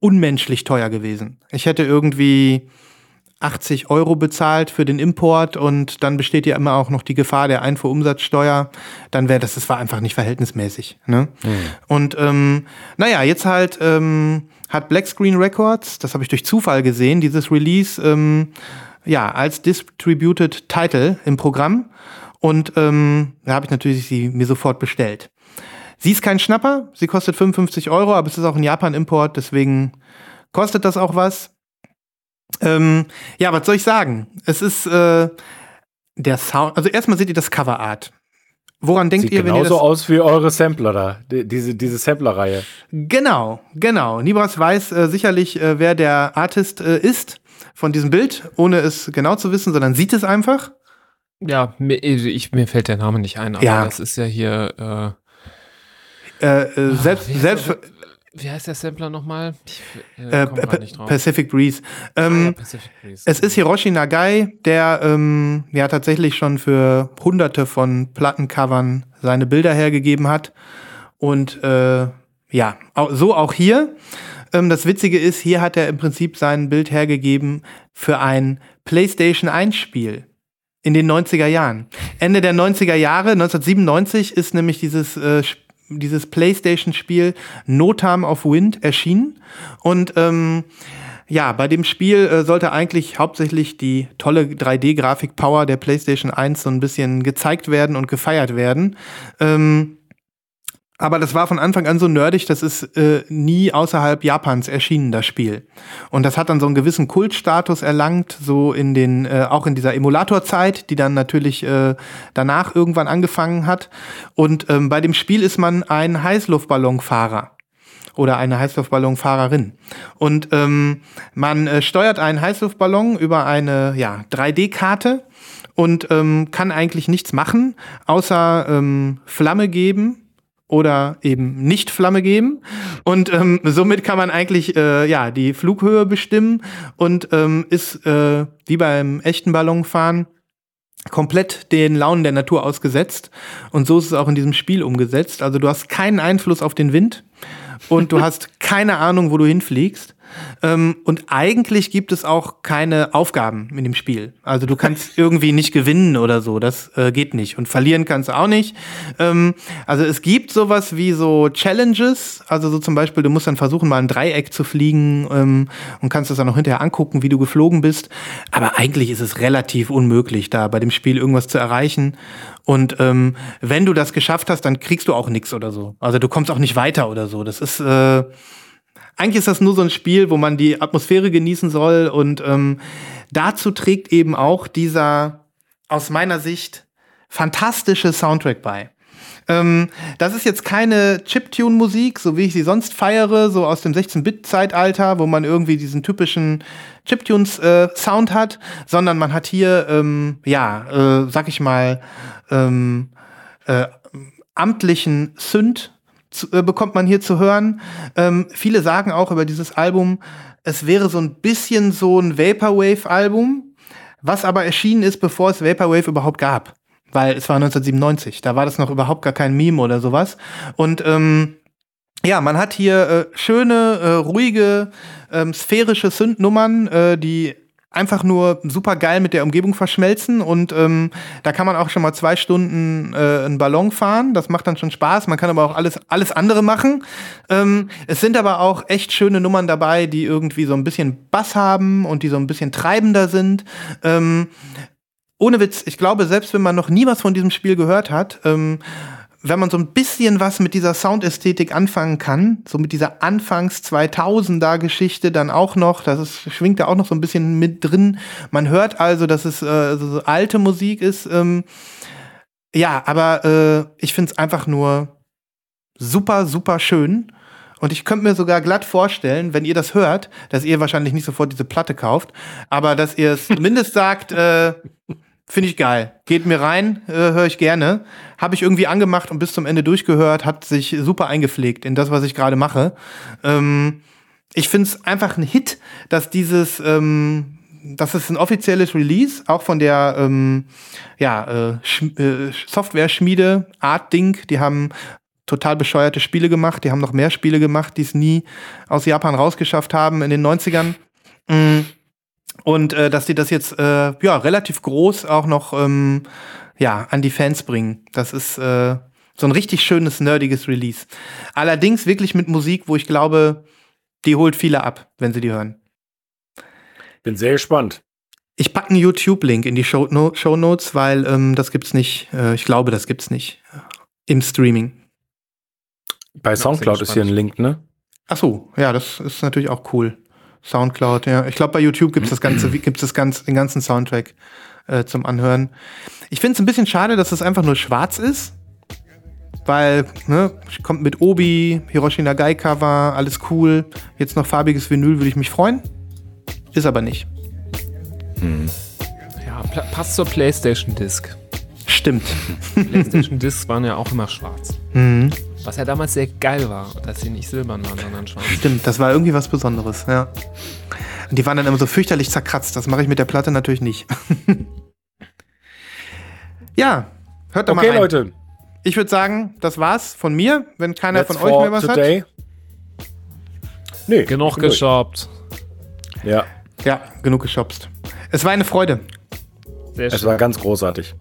unmenschlich teuer gewesen. Ich hätte irgendwie 80 Euro bezahlt für den Import und dann besteht ja immer auch noch die Gefahr der Einfuhrumsatzsteuer, dann wäre das, das war einfach nicht verhältnismäßig. Ne? Und ähm, naja, jetzt halt ähm, hat Black Screen Records, das habe ich durch Zufall gesehen, dieses Release ähm, ja als Distributed Title im Programm und ähm, da habe ich natürlich sie mir sofort bestellt. Sie ist kein Schnapper, sie kostet 55 Euro, aber es ist auch ein Japan-Import, deswegen kostet das auch was. Ähm, ja, was soll ich sagen? Es ist äh, der Sound. Also erstmal seht ihr das Coverart. Woran denkt Sieht ihr, wenn ihr genauso das? aus wie eure Sampler da, die, diese, diese Sampler-Reihe. Genau, genau. Nibras weiß äh, sicherlich, äh, wer der Artist äh, ist von diesem Bild, ohne es genau zu wissen, sondern sieht es einfach. Ja, mir, ich, mir fällt der Name nicht ein, aber Ja. das ist ja hier, Äh, äh, selbst, heißt selbst der- wie heißt der Sampler nochmal? Äh, äh. Pacific Breeze. Ah, Ähm, ja, Pacific Breeze. Es ist Hiroshi Nagai, der ähm, ja tatsächlich schon für hunderte von Plattencovern seine Bilder hergegeben hat. Und äh, ja, so auch hier. Ähm, das Witzige ist, hier hat er im Prinzip sein Bild hergegeben für ein PlayStation 1 Spiel in den 90er Jahren. Ende der 90er Jahre, 1997, ist nämlich dieses, äh, Sp- dieses PlayStation-Spiel No Time of Wind erschienen. Und ähm, ja, bei dem Spiel äh, sollte eigentlich hauptsächlich die tolle 3D-Grafik-Power der PlayStation 1 so ein bisschen gezeigt werden und gefeiert werden. Ähm, aber das war von Anfang an so nerdig, das ist äh, nie außerhalb Japans erschienen, das Spiel. Und das hat dann so einen gewissen Kultstatus erlangt, so in den, äh, auch in dieser Emulatorzeit, die dann natürlich äh, danach irgendwann angefangen hat. Und ähm, bei dem Spiel ist man ein Heißluftballonfahrer oder eine Heißluftballonfahrerin. Und ähm, man äh, steuert einen Heißluftballon über eine ja, 3D-Karte und ähm, kann eigentlich nichts machen, außer ähm, Flamme geben oder eben nicht Flamme geben. Und ähm, somit kann man eigentlich äh, ja die Flughöhe bestimmen und ähm, ist äh, wie beim echten Ballonfahren komplett den Launen der Natur ausgesetzt. Und so ist es auch in diesem Spiel umgesetzt. Also du hast keinen Einfluss auf den Wind und du hast keine Ahnung, wo du hinfliegst. Ähm, und eigentlich gibt es auch keine Aufgaben in dem Spiel. Also du kannst irgendwie nicht gewinnen oder so. Das äh, geht nicht. Und verlieren kannst du auch nicht. Ähm, also es gibt sowas wie so Challenges. Also so zum Beispiel, du musst dann versuchen, mal ein Dreieck zu fliegen ähm, und kannst das dann noch hinterher angucken, wie du geflogen bist. Aber eigentlich ist es relativ unmöglich, da bei dem Spiel irgendwas zu erreichen. Und ähm, wenn du das geschafft hast, dann kriegst du auch nichts oder so. Also du kommst auch nicht weiter oder so. Das ist äh, eigentlich ist das nur so ein Spiel, wo man die Atmosphäre genießen soll. Und ähm, dazu trägt eben auch dieser aus meiner Sicht fantastische Soundtrack bei. Ähm, das ist jetzt keine Chiptune-Musik, so wie ich sie sonst feiere, so aus dem 16-Bit-Zeitalter, wo man irgendwie diesen typischen Chiptunes äh, hat, sondern man hat hier, ähm, ja, äh, sag ich mal, ähm, äh, amtlichen Synth zu, äh, bekommt man hier zu hören. Ähm, viele sagen auch über dieses Album, es wäre so ein bisschen so ein Vaporwave-Album, was aber erschienen ist, bevor es Vaporwave überhaupt gab. Weil es war 1997, da war das noch überhaupt gar kein Meme oder sowas. Und ähm, ja, man hat hier äh, schöne, äh, ruhige, ähm, sphärische Synth-Nummern, äh, die einfach nur super geil mit der Umgebung verschmelzen und ähm, da kann man auch schon mal zwei Stunden äh, einen Ballon fahren. Das macht dann schon Spaß. Man kann aber auch alles alles andere machen. Ähm, es sind aber auch echt schöne Nummern dabei, die irgendwie so ein bisschen Bass haben und die so ein bisschen treibender sind. Ähm, ohne Witz, ich glaube, selbst wenn man noch nie was von diesem Spiel gehört hat, ähm, wenn man so ein bisschen was mit dieser Soundästhetik anfangen kann, so mit dieser Anfangs 2000er Geschichte dann auch noch, das ist, schwingt da auch noch so ein bisschen mit drin. Man hört also, dass es äh, so alte Musik ist. Ähm, ja, aber äh, ich finde es einfach nur super, super schön. Und ich könnte mir sogar glatt vorstellen, wenn ihr das hört, dass ihr wahrscheinlich nicht sofort diese Platte kauft, aber dass ihr es zumindest sagt, äh, Finde ich geil. Geht mir rein, äh, höre ich gerne. Habe ich irgendwie angemacht und bis zum Ende durchgehört, hat sich super eingepflegt in das, was ich gerade mache. Ähm, ich finde es einfach ein Hit, dass dieses, ähm, das ist ein offizielles Release, auch von der ähm, ja, äh, Sch äh, Software-Schmiede Art Ding. Die haben total bescheuerte Spiele gemacht. Die haben noch mehr Spiele gemacht, die es nie aus Japan rausgeschafft haben in den 90ern. Mm. Und äh, dass die das jetzt äh, ja relativ groß auch noch ähm, ja an die Fans bringen. Das ist äh, so ein richtig schönes nerdiges Release. Allerdings wirklich mit Musik, wo ich glaube, die holt viele ab, wenn sie die hören. Bin sehr gespannt. Ich packe einen YouTube-Link in die Show, no Show Notes, weil ähm, das gibt's nicht. Äh, ich glaube, das gibt's nicht im Streaming. Bei Soundcloud ist hier ein Link, ne? Ach so, ja, das ist natürlich auch cool. Soundcloud, ja. Ich glaube, bei YouTube gibt's das ganze, gibt's das ganze, den ganzen Soundtrack äh, zum Anhören. Ich finde es ein bisschen schade, dass es einfach nur schwarz ist. Weil, ne, kommt mit Obi, Hiroshi Nagai Cover, alles cool. Jetzt noch farbiges Vinyl, würde ich mich freuen. Ist aber nicht. Ja, pla- passt zur PlayStation Disc. Stimmt. PlayStation Discs waren ja auch immer schwarz. Mhm. Was ja damals sehr geil war, dass sie nicht silbern waren, sondern schwarz. Stimmt, das war irgendwie was Besonderes, ja. Und die waren dann immer so fürchterlich zerkratzt. Das mache ich mit der Platte natürlich nicht. ja, hört doch Okay, mal rein. Leute. Ich würde sagen, das war's von mir. Wenn keiner That's von euch mehr was today. Nee, Genug geshoppt. Ja, hat. Ja, genug geshopst. Es war eine Freude. Sehr es schön. war ganz großartig.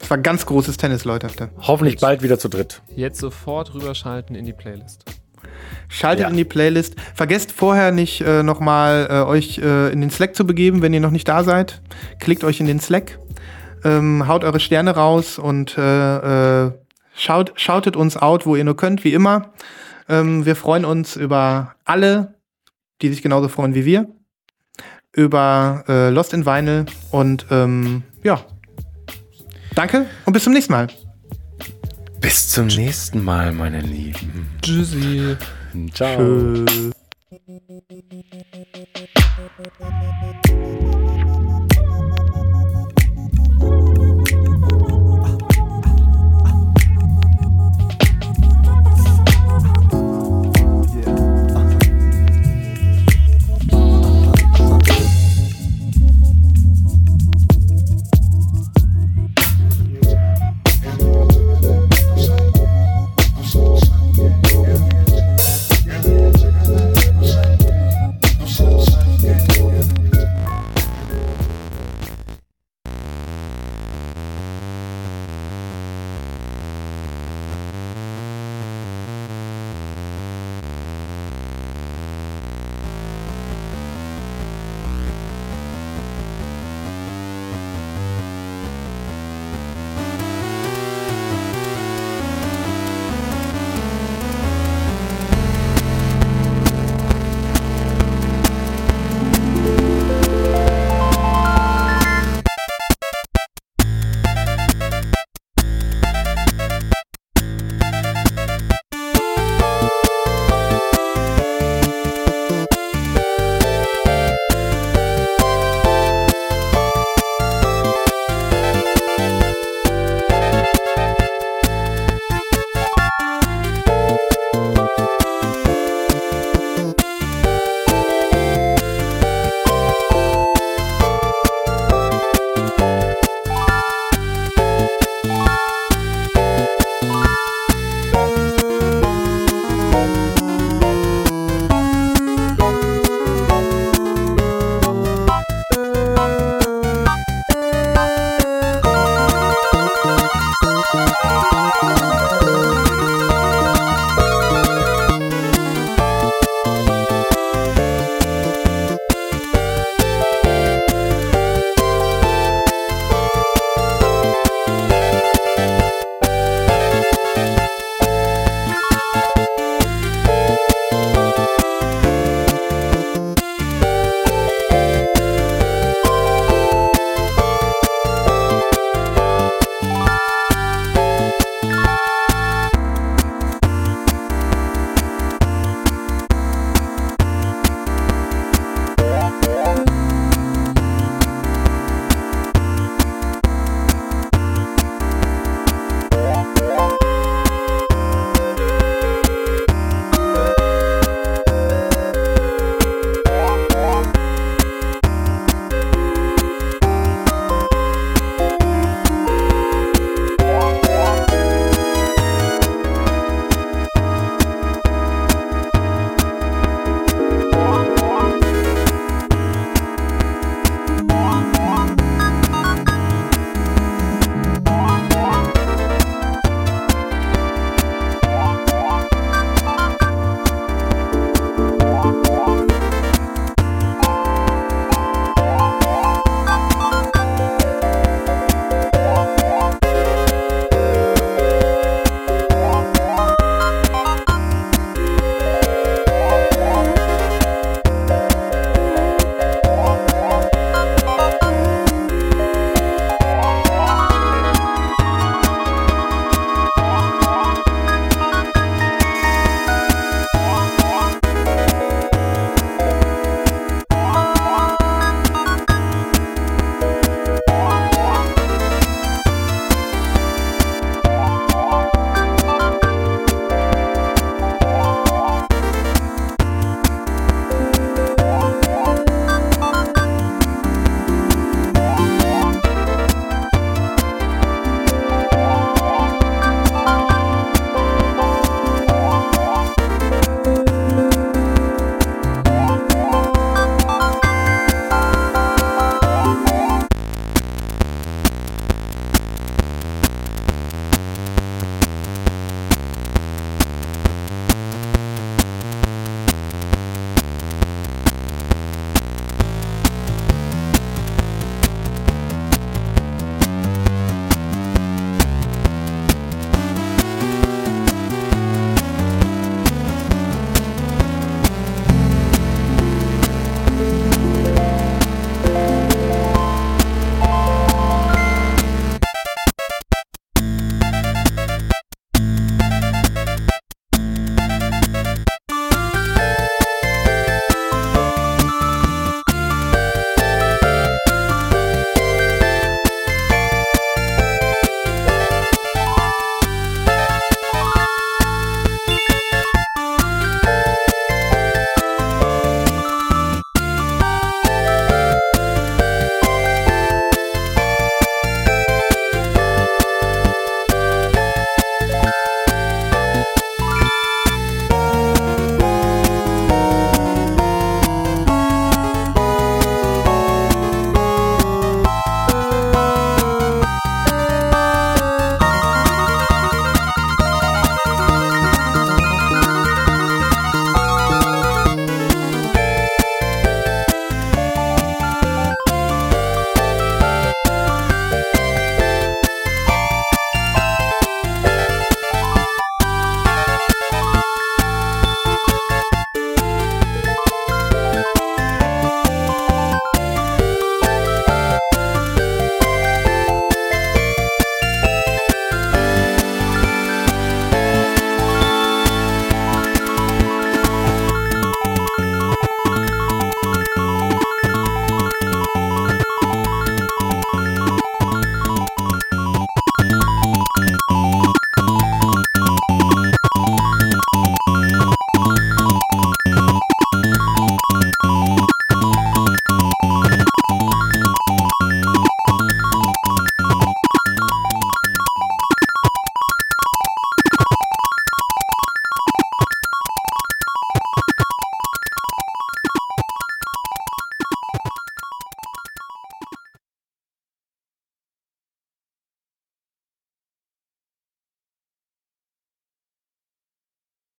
Es war ganz großes Tennis, Leute. Hoffentlich bald wieder zu dritt. Jetzt sofort rüberschalten in die Playlist. Schaltet Ja. in die Playlist. Vergesst vorher nicht äh, nochmal äh, euch äh, in den Slack zu begeben, wenn ihr noch nicht da seid. Klickt euch in den Slack, ähm, haut eure Sterne raus und äh, äh, schaut, schautet uns out, wo ihr nur könnt, wie immer. Ähm, wir freuen uns über alle, die sich genauso freuen wie wir. Über äh, Lost in Vinyl und ähm, ja. Danke und bis zum nächsten Mal. Bis zum nächsten Mal, meine Lieben. Tschüssi. Ciao. Tschö.